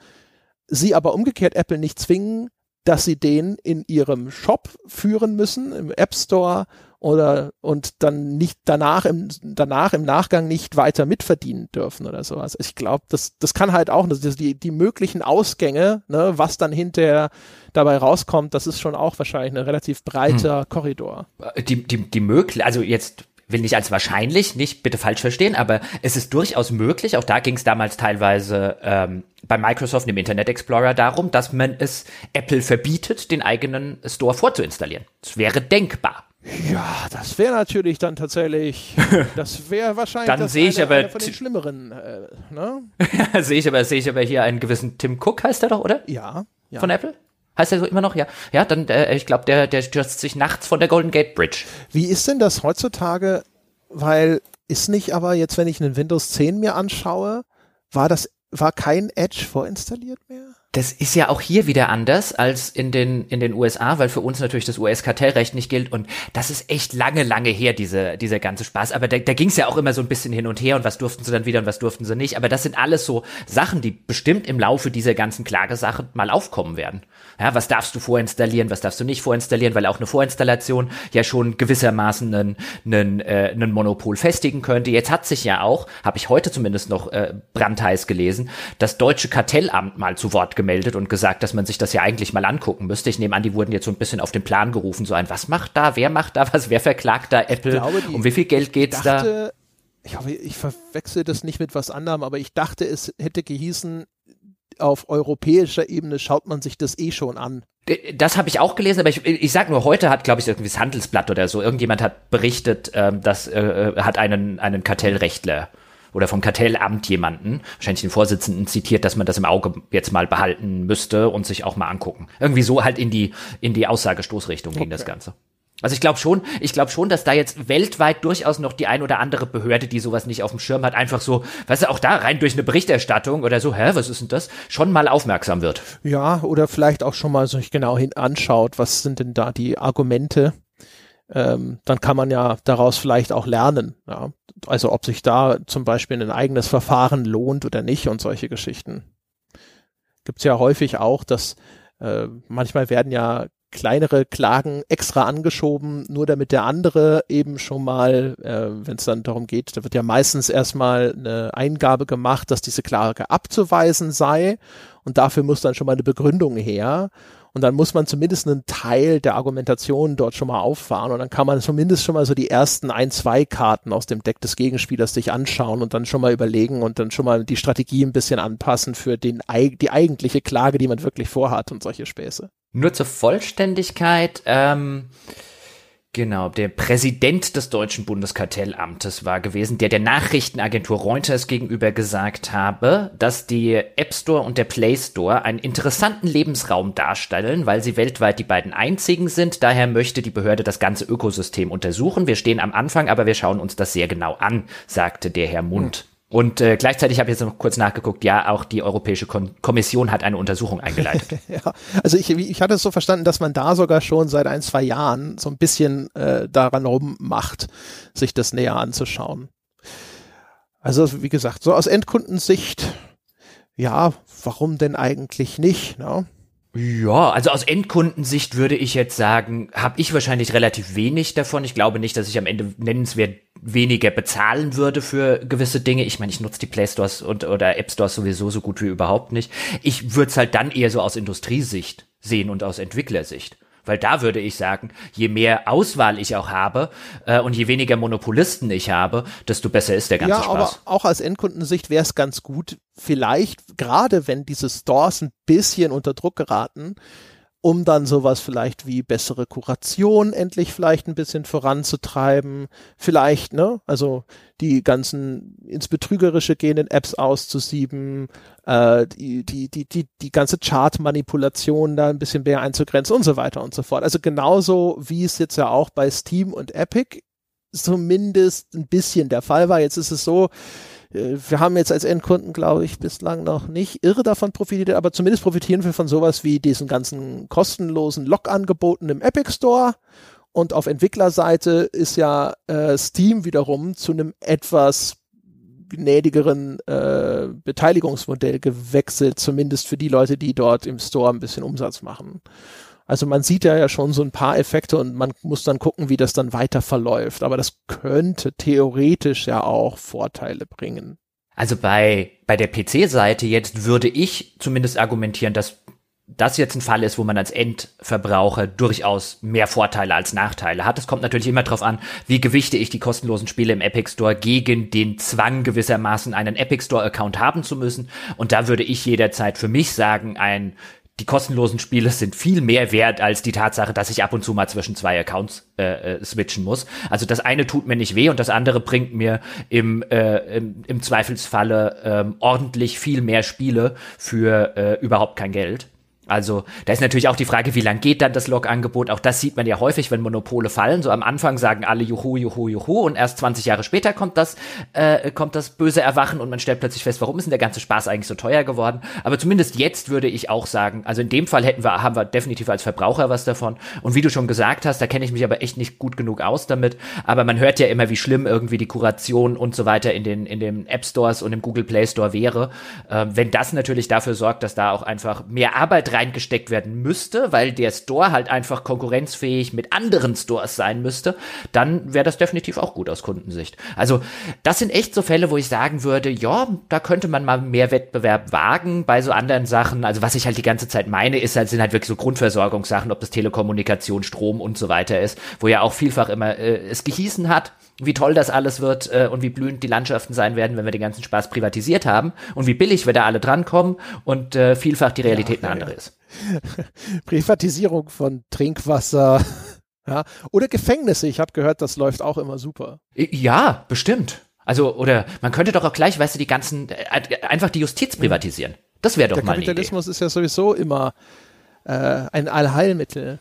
Sie aber umgekehrt Apple nicht zwingen, dass sie den in ihrem Shop führen müssen, im App Store oder und dann nicht danach im danach im Nachgang nicht weiter mitverdienen dürfen oder sowas. Ich glaube, das das kann halt auch das, die die möglichen Ausgänge, ne, was dann hinterher dabei rauskommt, das ist schon auch wahrscheinlich ein relativ breiter hm. Korridor. Die die die möglich, also jetzt will nicht als wahrscheinlich, nicht bitte falsch verstehen, aber es ist durchaus möglich, auch da ging es damals teilweise ähm, bei Microsoft im Internet Explorer darum, dass man es Apple verbietet, den eigenen Store vorzuinstallieren. Es wäre denkbar. Ja, das wäre natürlich dann tatsächlich, das wäre wahrscheinlich dann sehe ich aber von den schlimmeren. Äh, ne? sehe ich aber sehe ich aber hier einen gewissen Tim Cook heißt er doch, oder? Ja. ja. Von Apple. Heißt er so immer noch? Ja. Ja, dann äh, ich glaube, der der stürzt sich nachts von der Golden Gate Bridge. Wie ist denn das heutzutage? Weil ist nicht aber jetzt, wenn ich einen Windows 10 mir anschaue, war das war kein Edge vorinstalliert mehr? Das ist ja auch hier wieder anders als in den, in den USA, weil für uns natürlich das US-Kartellrecht nicht gilt. Und das ist echt lange, lange her, diese, dieser ganze Spaß. Aber da, da ging es ja auch immer so ein bisschen hin und her und was durften sie dann wieder und was durften sie nicht. Aber das sind alles so Sachen, die bestimmt im Laufe dieser ganzen Klagesache mal aufkommen werden. Ja, was darfst du vorinstallieren, was darfst du nicht vorinstallieren, weil auch eine Vorinstallation ja schon gewissermaßen einen, einen, äh, einen Monopol festigen könnte. Jetzt hat sich ja auch, habe ich heute zumindest noch äh, brandheiß gelesen, das deutsche Kartellamt mal zu Wort gemeldet und gesagt, dass man sich das ja eigentlich mal angucken müsste. Ich nehme an, die wurden jetzt so ein bisschen auf den Plan gerufen, so ein, was macht da, wer macht da was, wer verklagt da Apple, glaube, um wie viel Geld geht's dachte, da? Ich hoffe, ich verwechsel das nicht mit was anderem, aber ich dachte, es hätte gehießen, auf europäischer Ebene schaut man sich das eh schon an. Das habe ich auch gelesen, aber ich, ich sag nur, heute hat, glaube ich, irgendwie das Handelsblatt oder so, irgendjemand hat berichtet, ähm, dass äh, äh, hat einen, einen Kartellrechtler oder vom Kartellamt jemanden, wahrscheinlich den Vorsitzenden zitiert, dass man das im Auge jetzt mal behalten müsste und sich auch mal angucken. Irgendwie so halt in die, in die Aussagestoßrichtung okay. ging das Ganze. Also ich glaube schon, ich glaube schon, dass da jetzt weltweit durchaus noch die ein oder andere Behörde, die sowas nicht auf dem Schirm hat, einfach so, weißt du, auch da rein durch eine Berichterstattung oder so, hä, was ist denn das, schon mal aufmerksam wird. Ja, oder vielleicht auch schon mal sich genau hin anschaut, was sind denn da die Argumente ähm, dann kann man ja daraus vielleicht auch lernen. Ja? Also ob sich da zum Beispiel ein eigenes Verfahren lohnt oder nicht und solche Geschichten. Gibt es ja häufig auch, dass äh, manchmal werden ja kleinere Klagen extra angeschoben, nur damit der andere eben schon mal, äh, wenn es dann darum geht, da wird ja meistens erstmal eine Eingabe gemacht, dass diese Klage abzuweisen sei und dafür muss dann schon mal eine Begründung her. Und dann muss man zumindest einen Teil der Argumentation dort schon mal auffahren und dann kann man zumindest schon mal so die ersten ein, zwei Karten aus dem Deck des Gegenspielers sich anschauen und dann schon mal überlegen und dann schon mal die Strategie ein bisschen anpassen für den, die eigentliche Klage, die man wirklich vorhat und solche Späße. Nur zur Vollständigkeit, ähm, Genau, der Präsident des deutschen Bundeskartellamtes war gewesen, der der Nachrichtenagentur Reuters gegenüber gesagt habe, dass die App Store und der Play Store einen interessanten Lebensraum darstellen, weil sie weltweit die beiden einzigen sind. Daher möchte die Behörde das ganze Ökosystem untersuchen. Wir stehen am Anfang, aber wir schauen uns das sehr genau an, sagte der Herr Mund. Und äh, gleichzeitig habe ich jetzt noch kurz nachgeguckt, ja, auch die Europäische Kommission hat eine Untersuchung eingeleitet. ja, also ich, ich hatte es so verstanden, dass man da sogar schon seit ein, zwei Jahren so ein bisschen äh, daran rummacht, sich das näher anzuschauen. Also wie gesagt, so aus Endkundensicht, ja, warum denn eigentlich nicht? Ne? Ja, also aus Endkundensicht würde ich jetzt sagen, habe ich wahrscheinlich relativ wenig davon. Ich glaube nicht, dass ich am Ende nennenswert weniger bezahlen würde für gewisse Dinge. Ich meine, ich nutze die Play Stores und oder App Stores sowieso so gut wie überhaupt nicht. Ich würde es halt dann eher so aus Industriesicht sehen und aus Entwicklersicht. Weil da würde ich sagen, je mehr Auswahl ich auch habe äh, und je weniger Monopolisten ich habe, desto besser ist der ganze ja, Spaß. Aber auch aus Endkundensicht wäre es ganz gut, vielleicht gerade wenn diese Stores ein bisschen unter Druck geraten, um dann sowas vielleicht wie bessere Kuration endlich vielleicht ein bisschen voranzutreiben. Vielleicht, ne? Also die ganzen ins Betrügerische gehenden Apps auszusieben, äh, die, die, die, die, die ganze Chart-Manipulation da ein bisschen mehr einzugrenzen und so weiter und so fort. Also genauso wie es jetzt ja auch bei Steam und Epic zumindest ein bisschen der Fall war. Jetzt ist es so, wir haben jetzt als Endkunden, glaube ich, bislang noch nicht irre davon profitiert, aber zumindest profitieren wir von sowas wie diesen ganzen kostenlosen Log-Angeboten im Epic Store. Und auf Entwicklerseite ist ja äh, Steam wiederum zu einem etwas gnädigeren äh, Beteiligungsmodell gewechselt, zumindest für die Leute, die dort im Store ein bisschen Umsatz machen. Also man sieht ja, schon so ein paar Effekte und man muss dann gucken, wie das dann weiter verläuft. Aber das könnte theoretisch ja auch Vorteile bringen. Also bei, bei der PC-Seite jetzt würde ich zumindest argumentieren, dass das jetzt ein Fall ist, wo man als Endverbraucher durchaus mehr Vorteile als Nachteile hat. Es kommt natürlich immer darauf an, wie gewichte ich die kostenlosen Spiele im Epic Store gegen den Zwang gewissermaßen einen Epic Store Account haben zu müssen. Und da würde ich jederzeit für mich sagen, ein die kostenlosen Spiele sind viel mehr wert als die Tatsache, dass ich ab und zu mal zwischen zwei Accounts äh, äh, switchen muss. Also das eine tut mir nicht weh und das andere bringt mir im, äh, im, im Zweifelsfalle ähm, ordentlich viel mehr Spiele für äh, überhaupt kein Geld. Also da ist natürlich auch die Frage, wie lang geht dann das Log-Angebot? Auch das sieht man ja häufig, wenn Monopole fallen. So am Anfang sagen alle Juhu, Juhu, Juhu und erst 20 Jahre später kommt das, äh, kommt das böse Erwachen und man stellt plötzlich fest, warum ist denn der ganze Spaß eigentlich so teuer geworden? Aber zumindest jetzt würde ich auch sagen, also in dem Fall hätten wir, haben wir definitiv als Verbraucher was davon. Und wie du schon gesagt hast, da kenne ich mich aber echt nicht gut genug aus damit. Aber man hört ja immer, wie schlimm irgendwie die Kuration und so weiter in den, in den App Stores und im Google Play Store wäre. Äh, wenn das natürlich dafür sorgt, dass da auch einfach mehr Arbeit reingesteckt werden müsste, weil der Store halt einfach konkurrenzfähig mit anderen Stores sein müsste, dann wäre das definitiv auch gut aus Kundensicht. Also das sind echt so Fälle, wo ich sagen würde, ja, da könnte man mal mehr Wettbewerb wagen bei so anderen Sachen. Also was ich halt die ganze Zeit meine, ist halt, sind halt wirklich so Grundversorgungssachen, ob das Telekommunikation, Strom und so weiter ist, wo ja auch vielfach immer äh, es gehießen hat, wie toll das alles wird äh, und wie blühend die Landschaften sein werden, wenn wir den ganzen Spaß privatisiert haben und wie billig wir da alle drankommen und äh, vielfach die Realität ja, eine andere ja. ist. Privatisierung von Trinkwasser. Ja, oder Gefängnisse. Ich habe gehört, das läuft auch immer super. Ja, bestimmt. Also, oder man könnte doch auch gleich, weißt du, die ganzen, äh, einfach die Justiz privatisieren. Das wäre doch Der mal Kapitalismus ist ja sowieso immer äh, ein Allheilmittel.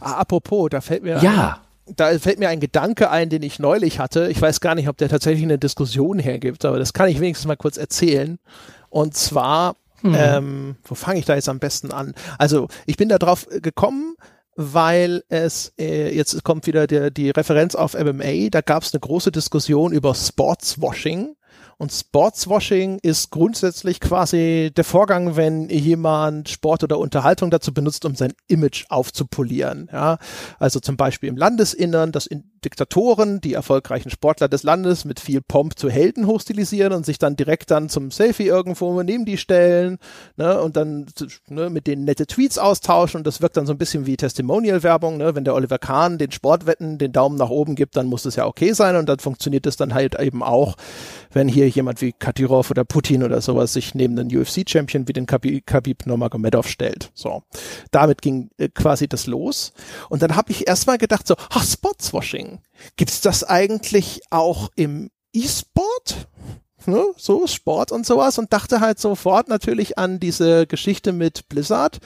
Apropos, da fällt mir ja da fällt mir ein Gedanke ein, den ich neulich hatte. Ich weiß gar nicht, ob der tatsächlich eine Diskussion hergibt, aber das kann ich wenigstens mal kurz erzählen. Und zwar, hm. ähm, wo fange ich da jetzt am besten an? Also, ich bin da drauf gekommen, weil es, äh, jetzt kommt wieder der, die Referenz auf MMA, da gab es eine große Diskussion über Sportswashing und Sportswashing ist grundsätzlich quasi der Vorgang, wenn jemand Sport oder Unterhaltung dazu benutzt, um sein Image aufzupolieren. Ja, also zum Beispiel im Landesinnern, dass Diktatoren die erfolgreichen Sportler des Landes mit viel Pomp zu Helden hochstilisieren und sich dann direkt dann zum Selfie irgendwo neben die stellen ne, und dann ne, mit denen nette Tweets austauschen und das wirkt dann so ein bisschen wie Testimonial-Werbung. Ne? Wenn der Oliver Kahn den Sportwetten den Daumen nach oben gibt, dann muss es ja okay sein und dann funktioniert es dann halt eben auch, wenn hier jemand wie Katirov oder Putin oder sowas sich neben den UFC-Champion wie den Khabib, Khabib Nurmagomedov stellt. So, damit ging äh, quasi das los. Und dann habe ich erstmal gedacht so, ach, Spotswashing, gibt's das eigentlich auch im E-Sport? Ne, so Sport und sowas und dachte halt sofort natürlich an diese Geschichte mit Blizzard,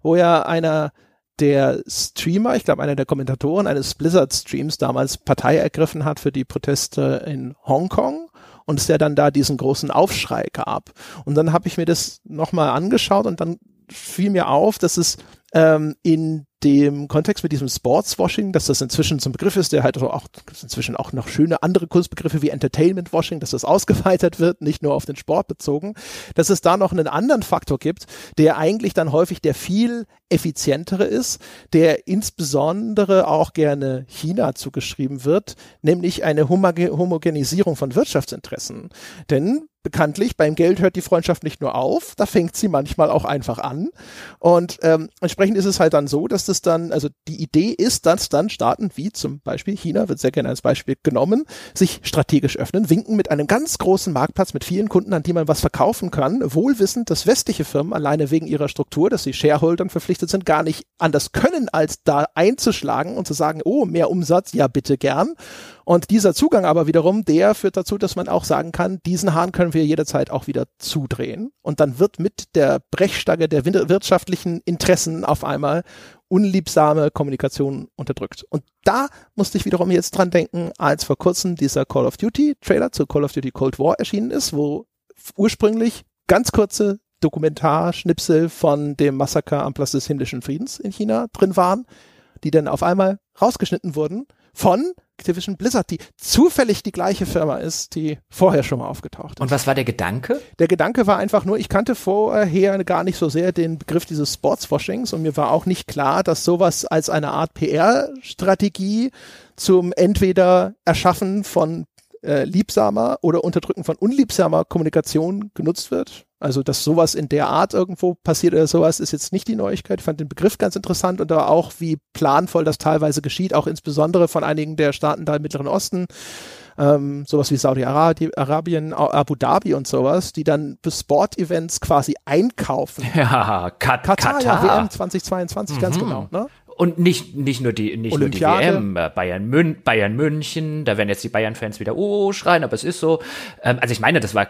wo ja einer der Streamer, ich glaube einer der Kommentatoren eines Blizzard-Streams damals Partei ergriffen hat für die Proteste in Hongkong und es ja dann da diesen großen Aufschrei gab. Und dann habe ich mir das nochmal angeschaut und dann fiel mir auf, dass es ähm, in dem Kontext mit diesem Sportswashing, dass das inzwischen zum Begriff ist, der halt auch inzwischen auch noch schöne andere Kunstbegriffe wie Entertainment-Washing, dass das ausgeweitet wird, nicht nur auf den Sport bezogen, dass es da noch einen anderen Faktor gibt, der eigentlich dann häufig der viel effizientere ist, der insbesondere auch gerne China zugeschrieben wird, nämlich eine Homogenisierung von Wirtschaftsinteressen. Denn bekanntlich, beim Geld hört die Freundschaft nicht nur auf, da fängt sie manchmal auch einfach an. Und ähm, entsprechend ist es halt dann so, dass das dann, also die Idee ist, dass dann Staaten wie zum Beispiel China, wird sehr gerne als Beispiel genommen, sich strategisch öffnen, winken mit einem ganz großen Marktplatz mit vielen Kunden, an die man was verkaufen kann, wohlwissend, dass westliche Firmen alleine wegen ihrer Struktur, dass sie Shareholdern verpflichtet sind, gar nicht anders können, als da einzuschlagen und zu sagen, oh, mehr Umsatz, ja bitte gern. Und dieser Zugang aber wiederum, der führt dazu, dass man auch sagen kann, diesen Hahn können wir jederzeit auch wieder zudrehen. Und dann wird mit der Brechstange der wirtschaftlichen Interessen auf einmal unliebsame Kommunikation unterdrückt. Und da musste ich wiederum jetzt dran denken, als vor kurzem dieser Call of Duty Trailer zu Call of Duty Cold War erschienen ist, wo ursprünglich ganz kurze Dokumentarschnipsel von dem Massaker am Platz des himmlischen Friedens in China drin waren, die dann auf einmal rausgeschnitten wurden von Activision Blizzard, die zufällig die gleiche Firma ist, die vorher schon mal aufgetaucht ist. Und was war der Gedanke? Der Gedanke war einfach nur, ich kannte vorher gar nicht so sehr den Begriff dieses Sportswashings und mir war auch nicht klar, dass sowas als eine Art PR-Strategie zum entweder Erschaffen von äh, liebsamer oder Unterdrücken von unliebsamer Kommunikation genutzt wird. Also, dass sowas in der Art irgendwo passiert oder sowas, ist jetzt nicht die Neuigkeit. Ich fand den Begriff ganz interessant und aber auch, wie planvoll das teilweise geschieht, auch insbesondere von einigen der Staaten da im Mittleren Osten, ähm, sowas wie Saudi-Arabien, Abu Dhabi und sowas, die dann für Sportevents quasi einkaufen. Ja, Kat Katar, Katar. Ja, WM 2022, mhm. ganz genau. Ne? Und nicht, nicht nur die, nicht nur die WM, äh, Bayern, Mün Bayern München, da werden jetzt die Bayern-Fans wieder, oh, schreien, aber es ist so. Ähm, also ich meine, das war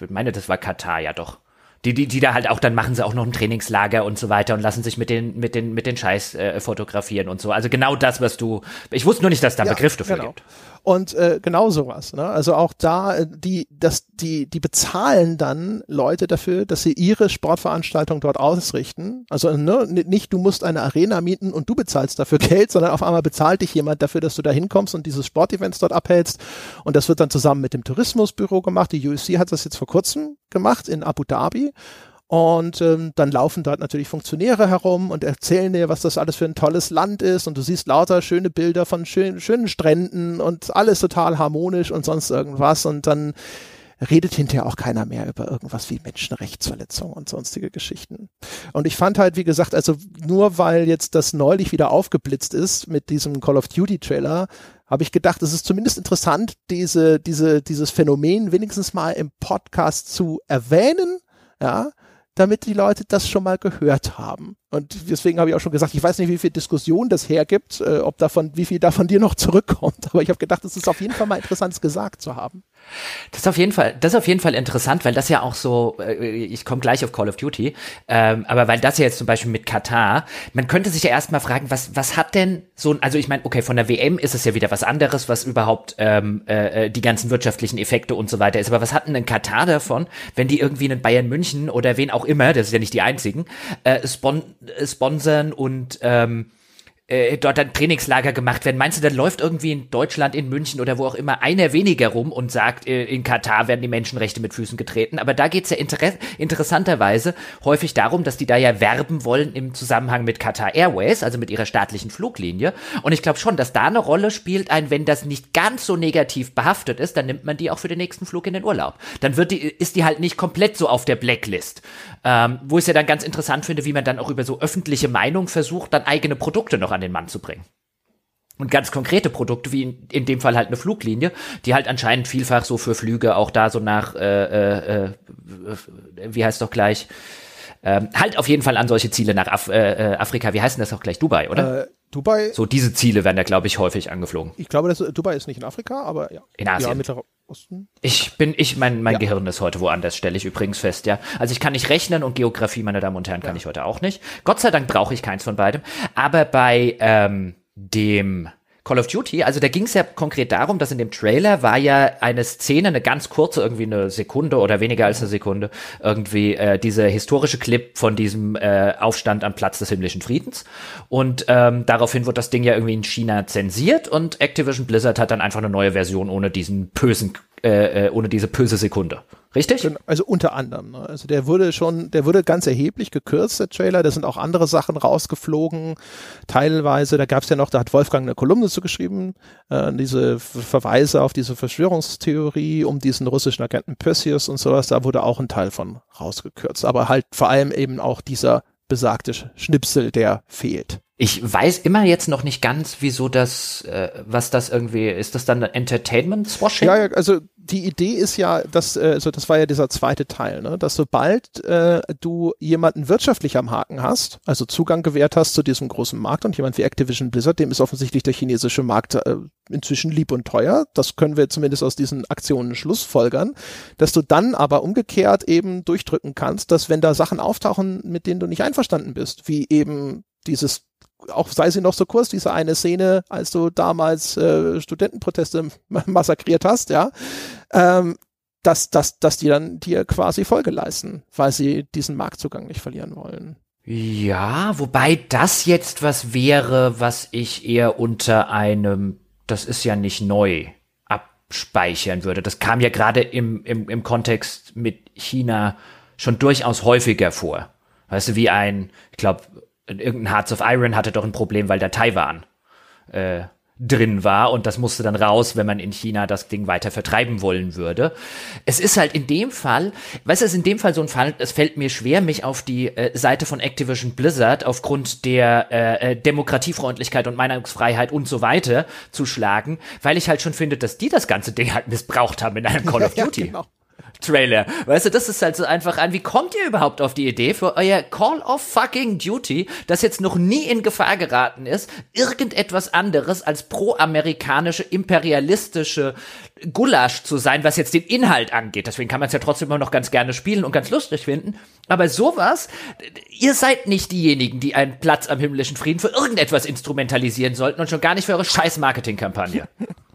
ich meine, das war Katar, ja doch. Die, die, die da halt auch, dann machen sie auch noch ein Trainingslager und so weiter und lassen sich mit den, mit den, mit den Scheiß äh, fotografieren und so. Also genau das, was du. Ich wusste nur nicht, dass da ja, Begriff dafür genau. gibt. Und äh, genau sowas. Ne? Also auch da, äh, die, das, die, die bezahlen dann Leute dafür, dass sie ihre Sportveranstaltung dort ausrichten. Also ne, nicht, du musst eine Arena mieten und du bezahlst dafür Geld, sondern auf einmal bezahlt dich jemand dafür, dass du da hinkommst und dieses Sportevents dort abhältst. Und das wird dann zusammen mit dem Tourismusbüro gemacht. Die USC hat das jetzt vor kurzem gemacht in Abu Dhabi. Und ähm, dann laufen dort natürlich Funktionäre herum und erzählen dir, was das alles für ein tolles Land ist. Und du siehst lauter schöne Bilder von schön, schönen Stränden und alles total harmonisch und sonst irgendwas. Und dann redet hinterher auch keiner mehr über irgendwas wie Menschenrechtsverletzungen und sonstige Geschichten. Und ich fand halt, wie gesagt, also nur weil jetzt das neulich wieder aufgeblitzt ist mit diesem Call of Duty Trailer, habe ich gedacht, es ist zumindest interessant, diese, diese, dieses Phänomen wenigstens mal im Podcast zu erwähnen, ja, damit die Leute das schon mal gehört haben. Und deswegen habe ich auch schon gesagt, ich weiß nicht, wie viel Diskussion das hergibt, äh, ob davon, wie viel davon dir noch zurückkommt. Aber ich habe gedacht, es ist auf jeden Fall mal interessant, es gesagt zu haben. Das ist auf jeden Fall, das ist auf jeden Fall interessant, weil das ja auch so, äh, ich komme gleich auf Call of Duty, ähm, aber weil das ja jetzt zum Beispiel mit Katar, man könnte sich ja erstmal fragen, was, was hat denn so, also ich meine, okay, von der WM ist es ja wieder was anderes, was überhaupt ähm, äh, die ganzen wirtschaftlichen Effekte und so weiter ist. Aber was hat denn ein Katar davon, wenn die irgendwie einen Bayern München oder wen auch immer, das ist ja nicht die einzigen, äh, spon äh, sponsern und ähm, äh, dort ein Trainingslager gemacht werden. Meinst du, dann läuft irgendwie in Deutschland, in München oder wo auch immer einer weniger rum und sagt, äh, in Katar werden die Menschenrechte mit Füßen getreten? Aber da geht's ja inter interessanterweise häufig darum, dass die da ja werben wollen im Zusammenhang mit Qatar Airways, also mit ihrer staatlichen Fluglinie. Und ich glaube schon, dass da eine Rolle spielt, ein, wenn das nicht ganz so negativ behaftet ist, dann nimmt man die auch für den nächsten Flug in den Urlaub. Dann wird die, ist die halt nicht komplett so auf der Blacklist. Ähm, wo ich es ja dann ganz interessant finde, wie man dann auch über so öffentliche Meinung versucht, dann eigene Produkte noch an den Mann zu bringen. Und ganz konkrete Produkte, wie in, in dem Fall halt eine Fluglinie, die halt anscheinend vielfach so für Flüge auch da so nach, äh, äh, äh wie heißt doch gleich, ähm, halt auf jeden Fall an solche Ziele nach Af äh, äh Afrika. Wie heißt denn das auch gleich? Dubai, oder? Äh, Dubai. So diese Ziele werden da, glaube ich, häufig angeflogen. Ich glaube, dass, Dubai ist nicht in Afrika, aber ja. In Asien. Ja, Osten. Ich bin, ich, mein, mein ja. Gehirn ist heute woanders, stelle ich übrigens fest, ja. Also ich kann nicht rechnen und Geografie, meine Damen und Herren, kann ja. ich heute auch nicht. Gott sei Dank brauche ich keins von beidem. Aber bei ähm, dem Call of Duty, also da ging es ja konkret darum, dass in dem Trailer war ja eine Szene, eine ganz kurze, irgendwie eine Sekunde oder weniger als eine Sekunde, irgendwie äh, dieser historische Clip von diesem äh, Aufstand am Platz des himmlischen Friedens. Und ähm, daraufhin wird das Ding ja irgendwie in China zensiert und Activision Blizzard hat dann einfach eine neue Version ohne diesen bösen äh, äh, ohne diese böse Sekunde. Richtig? Also unter anderem. Ne? Also der wurde schon, der wurde ganz erheblich gekürzt, der Trailer. Da sind auch andere Sachen rausgeflogen. Teilweise, da gab es ja noch, da hat Wolfgang eine Kolumne zu geschrieben, äh, diese Verweise auf diese Verschwörungstheorie um diesen russischen Agenten Perseus und sowas. Da wurde auch ein Teil von rausgekürzt. Aber halt vor allem eben auch dieser besagte Schnipsel, der fehlt. Ich weiß immer jetzt noch nicht ganz, wieso das, äh, was das irgendwie, ist das dann Entertainment Swashing? Ja, ja, also die Idee ist ja, dass, äh, also das war ja dieser zweite Teil, ne, dass sobald äh, du jemanden wirtschaftlich am Haken hast, also Zugang gewährt hast zu diesem großen Markt und jemand wie Activision Blizzard, dem ist offensichtlich der chinesische Markt äh, inzwischen lieb und teuer, das können wir zumindest aus diesen Aktionen schlussfolgern, dass du dann aber umgekehrt eben durchdrücken kannst, dass wenn da Sachen auftauchen, mit denen du nicht einverstanden bist, wie eben dieses auch sei sie noch so kurz, diese eine Szene, als du damals äh, Studentenproteste massakriert hast, ja, ähm, dass, dass, dass die dann dir quasi Folge leisten, weil sie diesen Marktzugang nicht verlieren wollen. Ja, wobei das jetzt was wäre, was ich eher unter einem, das ist ja nicht neu, abspeichern würde. Das kam ja gerade im, im, im Kontext mit China schon durchaus häufiger vor. Weißt du, wie ein, ich glaube, irgendein Hearts of Iron hatte doch ein Problem, weil da Taiwan äh, drin war und das musste dann raus, wenn man in China das Ding weiter vertreiben wollen würde. Es ist halt in dem Fall, weißt du, es ist in dem Fall so ein Fall, es fällt mir schwer, mich auf die äh, Seite von Activision Blizzard aufgrund der äh, äh Demokratiefreundlichkeit und Meinungsfreiheit und so weiter zu schlagen, weil ich halt schon finde, dass die das ganze Ding halt missbraucht haben in einem Call of Duty. Ja, genau. Trailer. Weißt du, das ist halt so einfach an. Wie kommt ihr überhaupt auf die Idee für euer Call of fucking Duty, das jetzt noch nie in Gefahr geraten ist, irgendetwas anderes als pro-amerikanische, imperialistische Gulasch zu sein, was jetzt den Inhalt angeht. Deswegen kann man es ja trotzdem immer noch ganz gerne spielen und ganz lustig finden. Aber sowas, ihr seid nicht diejenigen, die einen Platz am himmlischen Frieden für irgendetwas instrumentalisieren sollten und schon gar nicht für eure scheiß Marketingkampagne.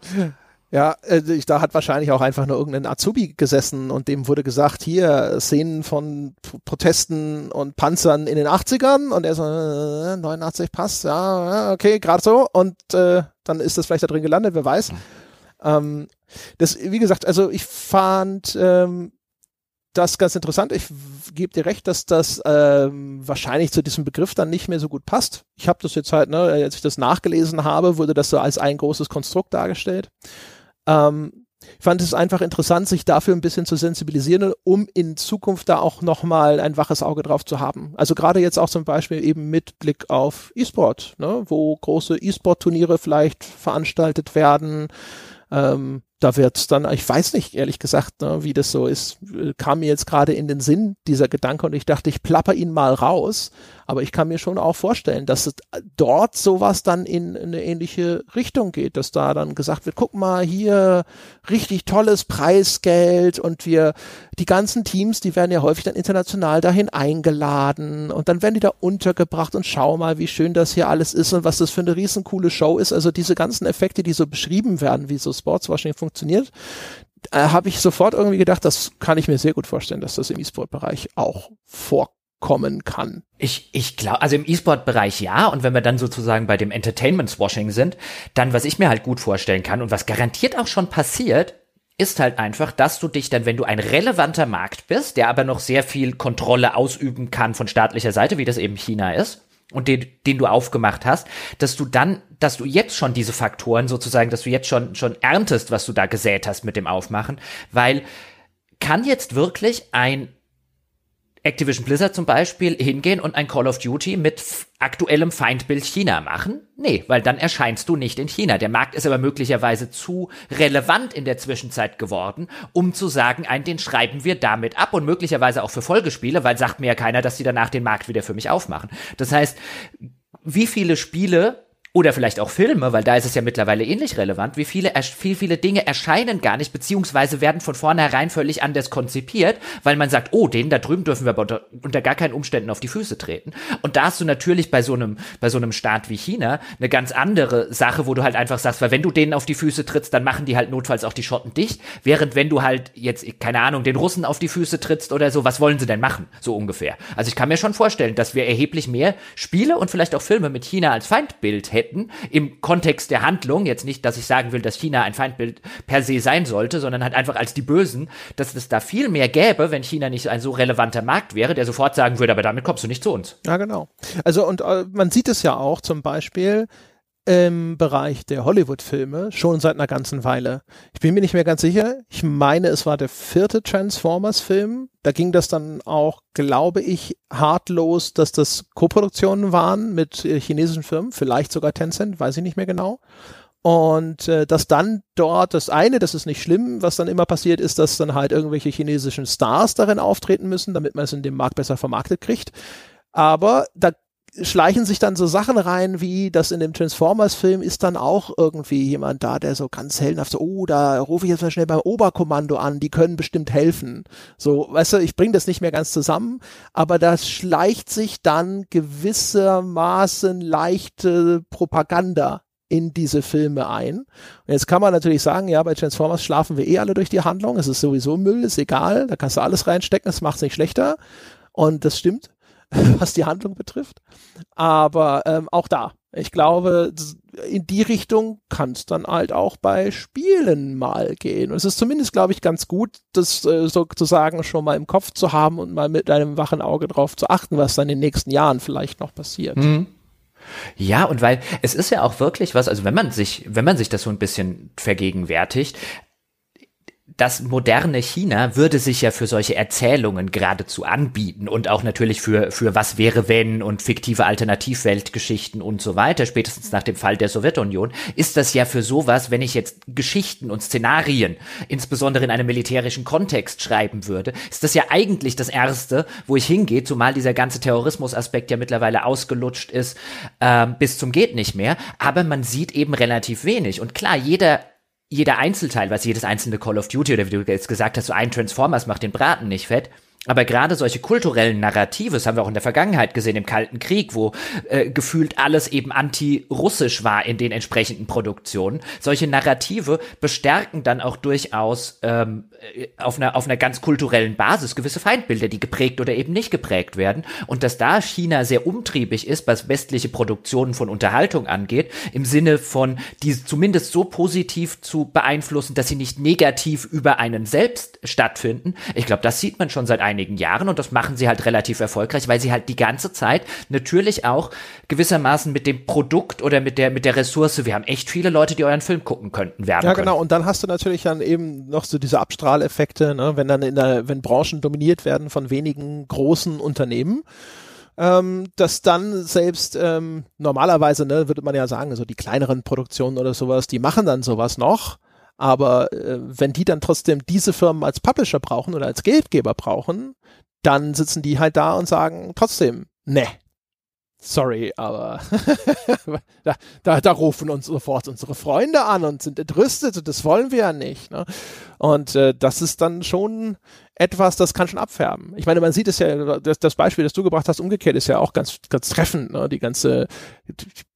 Ja, äh, da hat wahrscheinlich auch einfach nur irgendein Azubi gesessen und dem wurde gesagt, hier Szenen von Protesten und Panzern in den 80ern und er so, äh, 89 passt, ja, okay, gerade so und äh, dann ist das vielleicht da drin gelandet, wer weiß. Mhm. Ähm, das, wie gesagt, also ich fand ähm, das ganz interessant. Ich gebe dir recht, dass das ähm, wahrscheinlich zu diesem Begriff dann nicht mehr so gut passt. Ich habe das jetzt halt, ne, als ich das nachgelesen habe, wurde das so als ein großes Konstrukt dargestellt. Ähm, ich fand es einfach interessant, sich dafür ein bisschen zu sensibilisieren, um in Zukunft da auch nochmal ein waches Auge drauf zu haben. Also gerade jetzt auch zum Beispiel eben mit Blick auf E-Sport, ne, wo große E-Sport-Turniere vielleicht veranstaltet werden. Ähm, da wird's dann, ich weiß nicht, ehrlich gesagt, ne, wie das so ist, kam mir jetzt gerade in den Sinn, dieser Gedanke, und ich dachte, ich plapper ihn mal raus. Aber ich kann mir schon auch vorstellen, dass es dort sowas dann in, in eine ähnliche Richtung geht, dass da dann gesagt wird, guck mal, hier richtig tolles Preisgeld und wir, die ganzen Teams, die werden ja häufig dann international dahin eingeladen und dann werden die da untergebracht und schau mal, wie schön das hier alles ist und was das für eine riesencoole Show ist. Also diese ganzen Effekte, die so beschrieben werden, wie so Sportswashing funktioniert, äh, habe ich sofort irgendwie gedacht, das kann ich mir sehr gut vorstellen, dass das im E-Sport-Bereich auch vorkommt kommen kann. Ich, ich glaube, also im E-Sport-Bereich ja. Und wenn wir dann sozusagen bei dem Entertainment-Swashing sind, dann, was ich mir halt gut vorstellen kann und was garantiert auch schon passiert, ist halt einfach, dass du dich dann, wenn du ein relevanter Markt bist, der aber noch sehr viel Kontrolle ausüben kann von staatlicher Seite, wie das eben China ist, und den, den du aufgemacht hast, dass du dann, dass du jetzt schon diese Faktoren sozusagen, dass du jetzt schon, schon erntest, was du da gesät hast mit dem Aufmachen, weil kann jetzt wirklich ein Activision Blizzard zum Beispiel hingehen und ein Call of Duty mit aktuellem Feindbild China machen? Nee, weil dann erscheinst du nicht in China. Der Markt ist aber möglicherweise zu relevant in der Zwischenzeit geworden, um zu sagen, ein, den schreiben wir damit ab und möglicherweise auch für Folgespiele, weil sagt mir ja keiner, dass sie danach den Markt wieder für mich aufmachen. Das heißt, wie viele Spiele oder vielleicht auch Filme, weil da ist es ja mittlerweile ähnlich relevant, wie viele, viel, viele Dinge erscheinen gar nicht, beziehungsweise werden von vornherein völlig anders konzipiert, weil man sagt, oh, den da drüben dürfen wir aber unter, unter gar keinen Umständen auf die Füße treten. Und da hast du natürlich bei so einem, bei so einem Staat wie China eine ganz andere Sache, wo du halt einfach sagst, weil wenn du denen auf die Füße trittst, dann machen die halt notfalls auch die Schotten dicht, während wenn du halt jetzt, keine Ahnung, den Russen auf die Füße trittst oder so, was wollen sie denn machen? So ungefähr. Also ich kann mir schon vorstellen, dass wir erheblich mehr Spiele und vielleicht auch Filme mit China als Feindbild hätten, hätten, im Kontext der Handlung, jetzt nicht, dass ich sagen will, dass China ein Feindbild per se sein sollte, sondern halt einfach als die Bösen, dass es da viel mehr gäbe, wenn China nicht ein so relevanter Markt wäre, der sofort sagen würde, aber damit kommst du nicht zu uns. Ja, genau. Also und äh, man sieht es ja auch zum Beispiel, im Bereich der Hollywood-Filme schon seit einer ganzen Weile. Ich bin mir nicht mehr ganz sicher. Ich meine, es war der vierte Transformers-Film. Da ging das dann auch, glaube ich, hart los, dass das Koproduktionen waren mit äh, chinesischen Firmen, vielleicht sogar Tencent, weiß ich nicht mehr genau. Und äh, dass dann dort das eine, das ist nicht schlimm, was dann immer passiert ist, dass dann halt irgendwelche chinesischen Stars darin auftreten müssen, damit man es in dem Markt besser vermarktet kriegt. Aber da schleichen sich dann so Sachen rein, wie das in dem Transformers-Film ist dann auch irgendwie jemand da, der so ganz heldenhaft so, oh, da rufe ich jetzt mal schnell beim Oberkommando an, die können bestimmt helfen. So, weißt du, ich bringe das nicht mehr ganz zusammen, aber da schleicht sich dann gewissermaßen leichte Propaganda in diese Filme ein. Und jetzt kann man natürlich sagen, ja, bei Transformers schlafen wir eh alle durch die Handlung, es ist sowieso Müll, ist egal, da kannst du alles reinstecken, es macht es nicht schlechter. Und das stimmt. was die Handlung betrifft. Aber ähm, auch da, ich glaube, in die Richtung kann es dann halt auch bei Spielen mal gehen. Und es ist zumindest, glaube ich, ganz gut, das äh, sozusagen schon mal im Kopf zu haben und mal mit einem wachen Auge drauf zu achten, was dann in den nächsten Jahren vielleicht noch passiert. Mhm. Ja, und weil es ist ja auch wirklich was, also wenn man sich, wenn man sich das so ein bisschen vergegenwärtigt, das moderne China würde sich ja für solche Erzählungen geradezu anbieten und auch natürlich für, für was wäre wenn und fiktive Alternativweltgeschichten und so weiter. Spätestens nach dem Fall der Sowjetunion ist das ja für sowas, wenn ich jetzt Geschichten und Szenarien, insbesondere in einem militärischen Kontext schreiben würde, ist das ja eigentlich das Erste, wo ich hingehe, zumal dieser ganze Terrorismusaspekt ja mittlerweile ausgelutscht ist, äh, bis zum geht nicht mehr. Aber man sieht eben relativ wenig. Und klar, jeder jeder Einzelteil, was jedes einzelne Call of Duty oder wie du jetzt gesagt hast, so ein Transformers macht den Braten nicht fett, aber gerade solche kulturellen Narrative, das haben wir auch in der Vergangenheit gesehen, im Kalten Krieg, wo äh, gefühlt alles eben anti-russisch war in den entsprechenden Produktionen. Solche Narrative bestärken dann auch durchaus ähm, äh, auf, einer, auf einer ganz kulturellen Basis gewisse Feindbilder, die geprägt oder eben nicht geprägt werden. Und dass da China sehr umtriebig ist, was westliche Produktionen von Unterhaltung angeht, im Sinne von, die zumindest so positiv zu beeinflussen, dass sie nicht negativ über einen selbst stattfinden. Ich glaube, das sieht man schon seit einigen Jahren und das machen sie halt relativ erfolgreich, weil sie halt die ganze Zeit natürlich auch gewissermaßen mit dem Produkt oder mit der, mit der Ressource, wir haben echt viele Leute, die euren Film gucken könnten, werden. Ja, können. genau. Und dann hast du natürlich dann eben noch so diese Abstrahleffekte, ne? wenn dann in der, wenn Branchen dominiert werden von wenigen großen Unternehmen ähm, dass dann selbst ähm, normalerweise, ne, würde man ja sagen, so die kleineren Produktionen oder sowas, die machen dann sowas noch. Aber äh, wenn die dann trotzdem diese Firmen als Publisher brauchen oder als Geldgeber brauchen, dann sitzen die halt da und sagen trotzdem, ne, sorry, aber da, da, da rufen uns sofort unsere Freunde an und sind entrüstet und das wollen wir ja nicht. Ne? Und äh, das ist dann schon etwas, das kann schon abfärben. Ich meine, man sieht es ja, das, das Beispiel, das du gebracht hast, umgekehrt ist ja auch ganz, ganz treffend. Ne? Die ganze,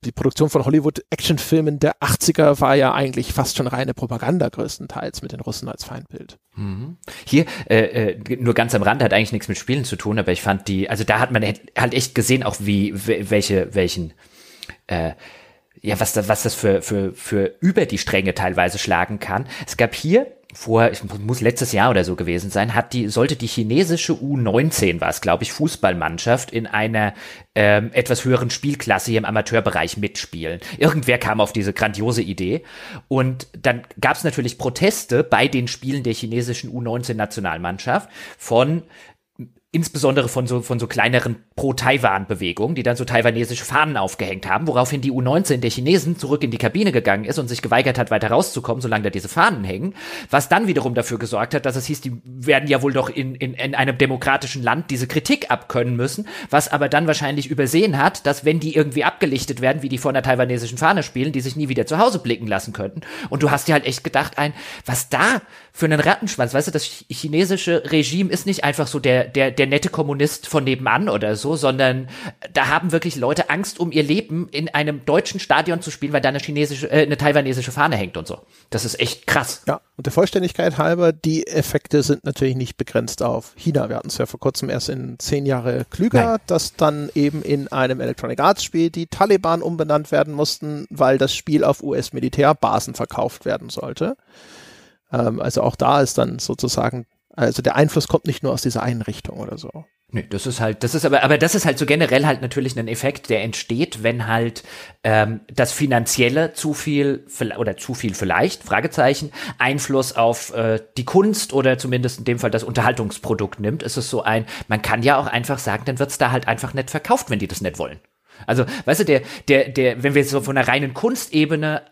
die Produktion von Hollywood-Actionfilmen der 80er war ja eigentlich fast schon reine Propaganda größtenteils mit den Russen als Feindbild. Mhm. Hier, äh, äh, nur ganz am Rand hat eigentlich nichts mit Spielen zu tun, aber ich fand die, also da hat man halt echt gesehen, auch wie, welche, welchen, äh, ja, was, was das für, für, für über die Stränge teilweise schlagen kann. Es gab hier vor, muss letztes Jahr oder so gewesen sein, hat die, sollte die chinesische U19 war es, glaube ich, Fußballmannschaft in einer ähm, etwas höheren Spielklasse hier im Amateurbereich mitspielen. Irgendwer kam auf diese grandiose Idee und dann gab es natürlich Proteste bei den Spielen der chinesischen U19-Nationalmannschaft von insbesondere von so, von so kleineren Pro-Taiwan-Bewegungen, die dann so taiwanesische Fahnen aufgehängt haben, woraufhin die U19 der Chinesen zurück in die Kabine gegangen ist und sich geweigert hat, weiter rauszukommen, solange da diese Fahnen hängen, was dann wiederum dafür gesorgt hat, dass es hieß, die werden ja wohl doch in, in, in einem demokratischen Land diese Kritik abkönnen müssen, was aber dann wahrscheinlich übersehen hat, dass wenn die irgendwie abgelichtet werden, wie die vor einer taiwanesischen Fahne spielen, die sich nie wieder zu Hause blicken lassen könnten. Und du hast dir halt echt gedacht, ein, was da für einen Rattenschwanz, weißt du, das chinesische Regime ist nicht einfach so der, der, der nette Kommunist von nebenan oder so, sondern da haben wirklich Leute Angst um ihr Leben, in einem deutschen Stadion zu spielen, weil da eine chinesische, äh, eine taiwanesische Fahne hängt und so. Das ist echt krass. Ja, und der Vollständigkeit halber, die Effekte sind natürlich nicht begrenzt auf China. Wir hatten es ja vor kurzem erst in zehn Jahre klüger, Nein. dass dann eben in einem Electronic Arts Spiel die Taliban umbenannt werden mussten, weil das Spiel auf US-Militärbasen verkauft werden sollte. Ähm, also auch da ist dann sozusagen, also der Einfluss kommt nicht nur aus dieser Einrichtung oder so. Nee, das ist halt, das ist aber, aber das ist halt so generell halt natürlich ein Effekt, der entsteht, wenn halt ähm, das Finanzielle zu viel oder zu viel vielleicht, Fragezeichen, Einfluss auf äh, die Kunst oder zumindest in dem Fall das Unterhaltungsprodukt nimmt. Ist es so ein, man kann ja auch einfach sagen, dann wird's da halt einfach nicht verkauft, wenn die das nicht wollen. Also, weißt du, der, der, der, wenn wir so von einer reinen Kunstebene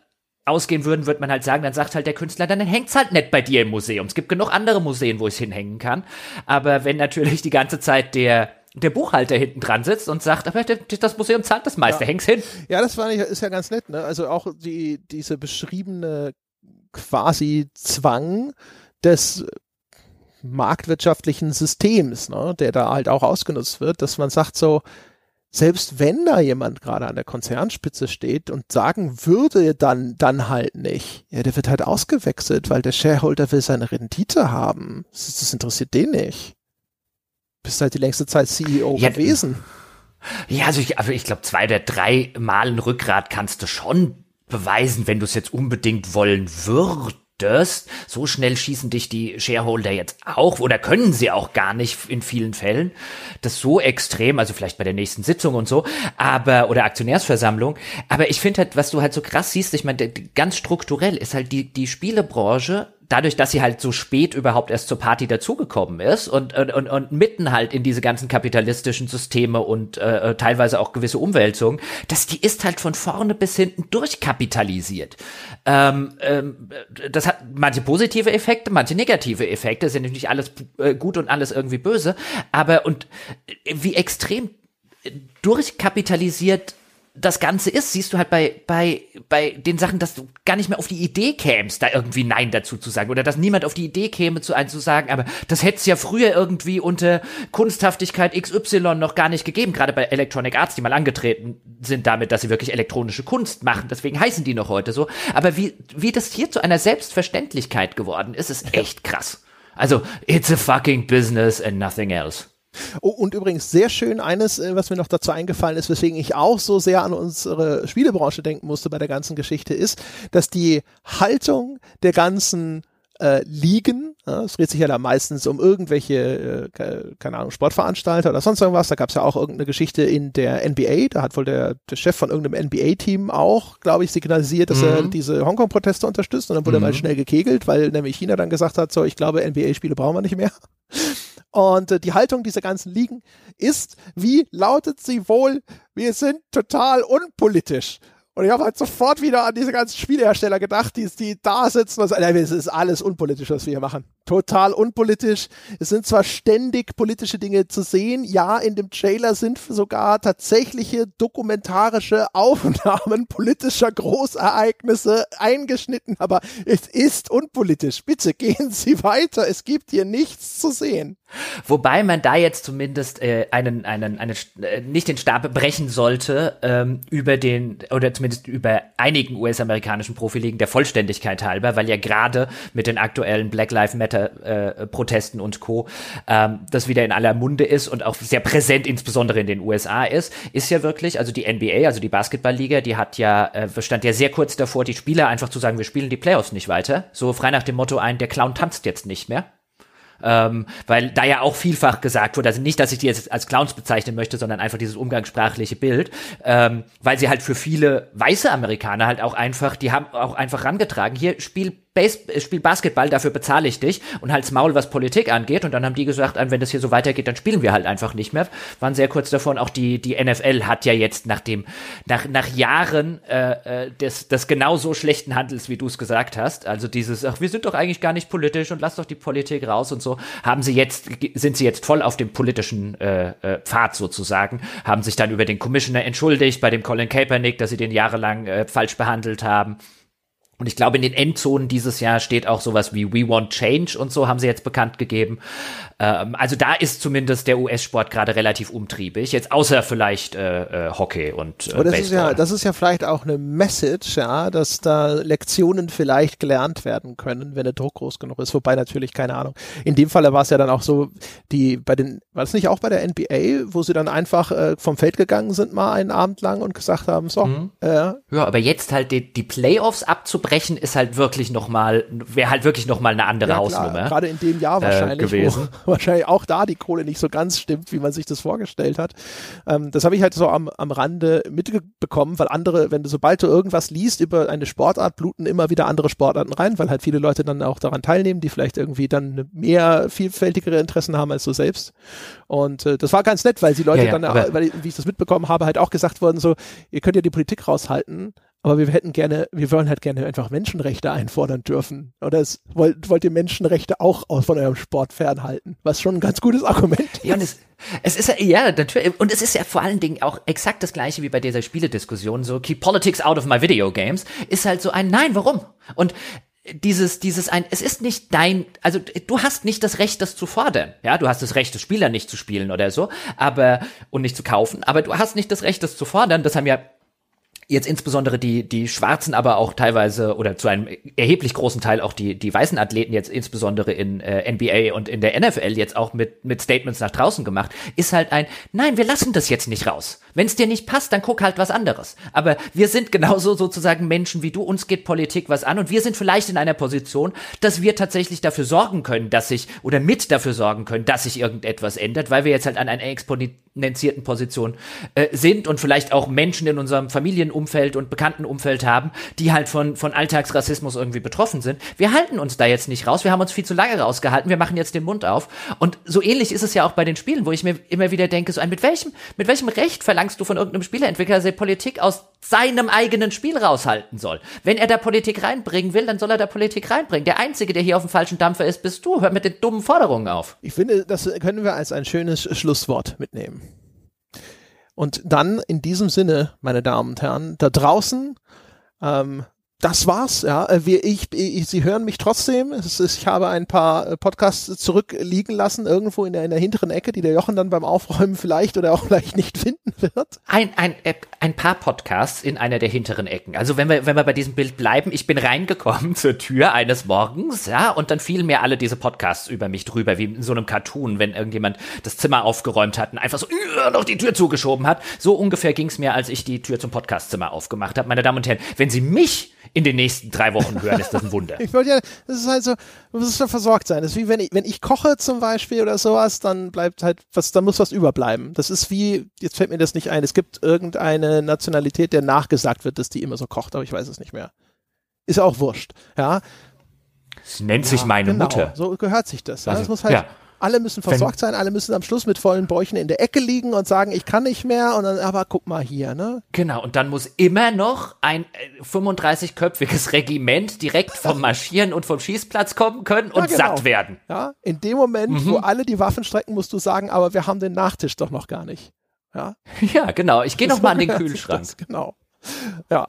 ausgehen würden, würde man halt sagen, dann sagt halt der Künstler, dann hängt's halt nicht bei dir im Museum. Es gibt genug andere Museen, wo ich es hinhängen kann. Aber wenn natürlich die ganze Zeit der der Buchhalter hinten dran sitzt und sagt, aber das Museum zahlt das meiste, ja. häng's hin. Ja, das war ist ja ganz nett, ne? Also auch die, diese beschriebene quasi Zwang des marktwirtschaftlichen Systems, ne, der da halt auch ausgenutzt wird, dass man sagt so, selbst wenn da jemand gerade an der Konzernspitze steht und sagen würde, dann, dann halt nicht. Ja, der wird halt ausgewechselt, weil der Shareholder will seine Rendite haben. Das, das interessiert den nicht. Bist halt die längste Zeit CEO ja, gewesen. Ja, also ich, also ich glaube, zwei oder drei Mal ein Rückgrat kannst du schon beweisen, wenn du es jetzt unbedingt wollen würdest dürst. So schnell schießen dich die Shareholder jetzt auch oder können sie auch gar nicht in vielen Fällen. Das so extrem, also vielleicht bei der nächsten Sitzung und so, aber oder Aktionärsversammlung. Aber ich finde halt, was du halt so krass siehst, ich meine, ganz strukturell ist halt die die Spielebranche dadurch, dass sie halt so spät überhaupt erst zur Party dazugekommen ist und, und, und, mitten halt in diese ganzen kapitalistischen Systeme und äh, äh, teilweise auch gewisse Umwälzungen, dass die ist halt von vorne bis hinten durchkapitalisiert. Ähm, ähm, das hat manche positive Effekte, manche negative Effekte, sind nicht alles äh, gut und alles irgendwie böse, aber und äh, wie extrem durchkapitalisiert das Ganze ist, siehst du halt bei, bei, bei den Sachen, dass du gar nicht mehr auf die Idee kämst, da irgendwie Nein dazu zu sagen. Oder dass niemand auf die Idee käme, zu einem zu sagen, aber das hätte es ja früher irgendwie unter Kunsthaftigkeit XY noch gar nicht gegeben. Gerade bei Electronic Arts, die mal angetreten sind damit, dass sie wirklich elektronische Kunst machen. Deswegen heißen die noch heute so. Aber wie, wie das hier zu einer Selbstverständlichkeit geworden ist, ist echt krass. Also, it's a fucking business and nothing else. Oh, und übrigens sehr schön eines, äh, was mir noch dazu eingefallen ist, weswegen ich auch so sehr an unsere Spielebranche denken musste bei der ganzen Geschichte, ist, dass die Haltung der ganzen äh, Ligen, ja, es dreht sich ja da meistens um irgendwelche, äh, keine Ahnung, Sportveranstalter oder sonst irgendwas. Da gab es ja auch irgendeine Geschichte in der NBA, da hat wohl der, der Chef von irgendeinem NBA-Team auch, glaube ich, signalisiert, dass mhm. er diese Hongkong-Proteste unterstützt und dann wurde mhm. er mal schnell gekegelt, weil nämlich China dann gesagt hat, so, ich glaube, NBA-Spiele brauchen wir nicht mehr. Und äh, die Haltung dieser ganzen Ligen ist, wie lautet sie wohl? Wir sind total unpolitisch. Und ich habe halt sofort wieder an diese ganzen Spielehersteller gedacht, die, die da sitzen und sagen, es ist alles unpolitisch, was wir hier machen. Total unpolitisch. Es sind zwar ständig politische Dinge zu sehen, ja, in dem Trailer sind sogar tatsächliche dokumentarische Aufnahmen politischer Großereignisse eingeschnitten, aber es ist unpolitisch. Bitte gehen Sie weiter, es gibt hier nichts zu sehen. Wobei man da jetzt zumindest äh, einen, einen, einen, äh, nicht den Stab brechen sollte ähm, über den, oder zumindest über einigen US-amerikanischen Profiligen der Vollständigkeit halber, weil ja gerade mit den aktuellen Black Lives Matter äh, Protesten und Co. Ähm, das wieder in aller Munde ist und auch sehr präsent, insbesondere in den USA ist, ist ja wirklich, also die NBA, also die Basketballliga, die hat ja, äh, stand ja sehr kurz davor, die Spieler einfach zu sagen, wir spielen die Playoffs nicht weiter. So frei nach dem Motto ein, der Clown tanzt jetzt nicht mehr ähm, weil da ja auch vielfach gesagt wurde, also nicht, dass ich die jetzt als Clowns bezeichnen möchte, sondern einfach dieses umgangssprachliche Bild, ähm, weil sie halt für viele weiße Amerikaner halt auch einfach, die haben auch einfach rangetragen, hier spiel Base, äh, spiel Basketball, dafür bezahle ich dich und halt's Maul, was Politik angeht. Und dann haben die gesagt, wenn das hier so weitergeht, dann spielen wir halt einfach nicht mehr. Waren sehr kurz davon. Auch die, die NFL hat ja jetzt nach dem, nach, nach Jahren äh, äh des, des genauso schlechten Handels, wie du es gesagt hast, also dieses, ach, wir sind doch eigentlich gar nicht politisch und lass doch die Politik raus und so, haben sie jetzt, sind sie jetzt voll auf dem politischen äh, äh, Pfad sozusagen, haben sich dann über den Commissioner entschuldigt bei dem Colin Kaepernick, dass sie den jahrelang äh, falsch behandelt haben. Und ich glaube, in den Endzonen dieses Jahr steht auch sowas wie We Want Change und so haben sie jetzt bekannt gegeben. Ähm, also da ist zumindest der US-Sport gerade relativ umtriebig. Jetzt außer vielleicht äh, äh, Hockey und äh, Aber das Baseball. ist ja, das ist ja vielleicht auch eine Message, ja, dass da Lektionen vielleicht gelernt werden können, wenn der Druck groß genug ist. Wobei natürlich keine Ahnung. In dem Fall war es ja dann auch so, die bei den, war es nicht auch bei der NBA, wo sie dann einfach äh, vom Feld gegangen sind mal einen Abend lang und gesagt haben, so. Mhm. Äh, ja, aber jetzt halt die, die Playoffs abzubrechen Brechen ist halt wirklich noch mal, wäre halt wirklich noch mal eine andere ja, Hausnummer. Gerade in dem Jahr äh, wahrscheinlich, äh, gewesen. Wahrscheinlich auch da die Kohle nicht so ganz stimmt, wie man sich das vorgestellt hat. Ähm, das habe ich halt so am, am Rande mitbekommen, weil andere, wenn du sobald du irgendwas liest über eine Sportart, bluten immer wieder andere Sportarten rein, weil halt viele Leute dann auch daran teilnehmen, die vielleicht irgendwie dann mehr vielfältigere Interessen haben als du selbst. Und äh, das war ganz nett, weil die Leute ja, ja, dann, weil, wie ich das mitbekommen habe, halt auch gesagt worden, so, ihr könnt ja die Politik raushalten, aber wir hätten gerne, wir wollen halt gerne einfach Menschenrechte einfordern dürfen. Oder es, wollt, wollt ihr Menschenrechte auch von eurem Sport fernhalten? Was schon ein ganz gutes Argument ist. Ja, und es, es ist ja, natürlich, und es ist ja vor allen Dingen auch exakt das gleiche wie bei dieser Spielediskussion, so keep politics out of my video games, ist halt so ein Nein, warum? Und dieses, dieses ein, es ist nicht dein, also du hast nicht das Recht, das zu fordern. Ja, du hast das Recht, das Spieler nicht zu spielen oder so, aber, und nicht zu kaufen, aber du hast nicht das Recht, das zu fordern. Das haben ja jetzt insbesondere die, die Schwarzen, aber auch teilweise oder zu einem erheblich großen Teil auch die, die weißen Athleten jetzt insbesondere in äh, NBA und in der NFL jetzt auch mit, mit Statements nach draußen gemacht, ist halt ein, nein, wir lassen das jetzt nicht raus. Wenn es dir nicht passt, dann guck halt was anderes. Aber wir sind genauso sozusagen Menschen wie du, uns geht Politik was an und wir sind vielleicht in einer Position, dass wir tatsächlich dafür sorgen können, dass sich oder mit dafür sorgen können, dass sich irgendetwas ändert, weil wir jetzt halt an einer exponentierten Position äh, sind und vielleicht auch Menschen in unserem Familienumfeld und Bekanntenumfeld haben, die halt von, von Alltagsrassismus irgendwie betroffen sind. Wir halten uns da jetzt nicht raus, wir haben uns viel zu lange rausgehalten, wir machen jetzt den Mund auf. Und so ähnlich ist es ja auch bei den Spielen, wo ich mir immer wieder denke, so ein, mit welchem, mit welchem Recht verlangst du von irgendeinem Spieleentwickler, dass er Politik aus seinem eigenen Spiel raushalten soll? Wenn er da Politik reinbringen will, dann soll er da Politik reinbringen. Der Einzige, der hier auf dem falschen Dampfer ist, bist du. Hör mit den dummen Forderungen auf. Ich finde, das können wir als ein schönes Schlusswort mitnehmen. Und dann in diesem Sinne, meine Damen und Herren, da draußen ähm, das war's, ja. Äh, wir, ich, ich, Sie hören mich trotzdem. Ist, ich habe ein paar äh, Podcasts zurückliegen lassen, irgendwo in der, in der hinteren Ecke, die der Jochen dann beim Aufräumen vielleicht oder auch vielleicht nicht finden wird. Ein, ein, äh, ein paar Podcasts in einer der hinteren Ecken. Also wenn wir, wenn wir bei diesem Bild bleiben, ich bin reingekommen zur Tür eines Morgens, ja, und dann fielen mir alle diese Podcasts über mich drüber, wie in so einem Cartoon, wenn irgendjemand das Zimmer aufgeräumt hat und einfach so noch die Tür zugeschoben hat. So ungefähr ging's mir, als ich die Tür zum Podcastzimmer aufgemacht habe. Meine Damen und Herren, wenn Sie mich in den nächsten drei Wochen hören, ist das ein Wunder. ich wollte ja, das ist halt so, man muss ja versorgt sein. Das ist wie wenn ich, wenn ich koche zum Beispiel oder sowas, dann bleibt halt was, dann muss was überbleiben. Das ist wie, jetzt fällt mir das nicht ein, es gibt irgendeine Nationalität, der nachgesagt wird, dass die immer so kocht, aber ich weiß es nicht mehr. Ist auch wurscht, ja. Es nennt ja, sich meine genau, Mutter. So gehört sich das. Ja. Also, das muss halt, ja. Alle müssen versorgt Wenn, sein, alle müssen am Schluss mit vollen Bäuchen in der Ecke liegen und sagen, ich kann nicht mehr und dann, aber guck mal hier, ne? Genau, und dann muss immer noch ein 35-köpfiges äh, Regiment direkt vom Marschieren und vom Schießplatz kommen können und ja, genau. satt werden. Ja, in dem Moment, mhm. wo alle die Waffen strecken, musst du sagen, aber wir haben den Nachtisch doch noch gar nicht. Ja, ja genau. Ich gehe noch mal an den Kühlschrank. Das, genau. Ja.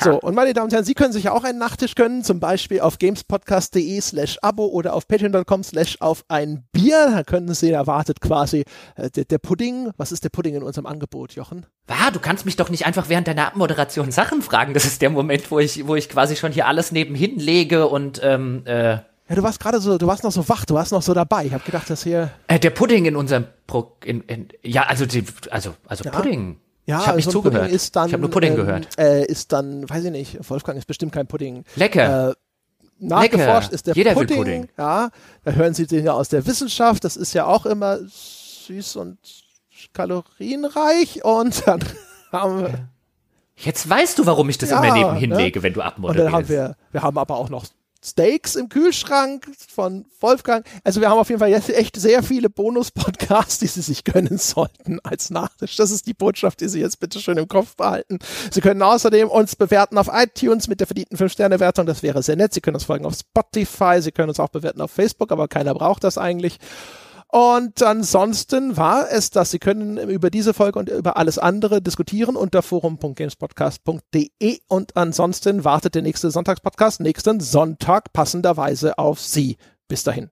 So, und meine Damen und Herren, Sie können sich ja auch einen Nachtisch gönnen, zum Beispiel auf gamespodcast.de slash Abo oder auf patreon.com slash auf ein Bier. Da können Sie, erwartet quasi äh, der, der, Pudding. Was ist der Pudding in unserem Angebot, Jochen? Ah, du kannst mich doch nicht einfach während deiner Abmoderation Sachen fragen. Das ist der Moment, wo ich, wo ich quasi schon hier alles nebenhin lege und ähm, äh ja, du warst gerade so, du warst noch so wach, du warst noch so dabei. Ich habe gedacht, dass hier. Äh, der Pudding in unserem Pro, in, in, ja, also die, also also ja. Pudding. Ja, ich habe nicht so zugehört. Pudding ist dann, ich habe nur Pudding ähm, gehört. Äh, ist dann, weiß ich nicht, Wolfgang ist bestimmt kein Pudding. Lecker. Äh, nachgeforscht Lecker. ist der Jeder Pudding, will Pudding. Ja, da hören Sie den ja aus der Wissenschaft. Das ist ja auch immer süß und kalorienreich und dann haben wir. Jetzt weißt du, warum ich das ja, immer nebenhin ne? lege, wenn du abmoderierst. Und dann haben wir, wir haben aber auch noch Steaks im Kühlschrank von Wolfgang. Also wir haben auf jeden Fall jetzt echt sehr viele Bonus-Podcasts, die Sie sich gönnen sollten als Nachtisch. Das ist die Botschaft, die Sie jetzt bitte schön im Kopf behalten. Sie können außerdem uns bewerten auf iTunes mit der verdienten 5-Sterne-Wertung. Das wäre sehr nett. Sie können uns folgen auf Spotify. Sie können uns auch bewerten auf Facebook, aber keiner braucht das eigentlich. Und ansonsten war es das. Sie können über diese Folge und über alles andere diskutieren unter forum.gamespodcast.de und ansonsten wartet der nächste Sonntagspodcast nächsten Sonntag passenderweise auf Sie. Bis dahin.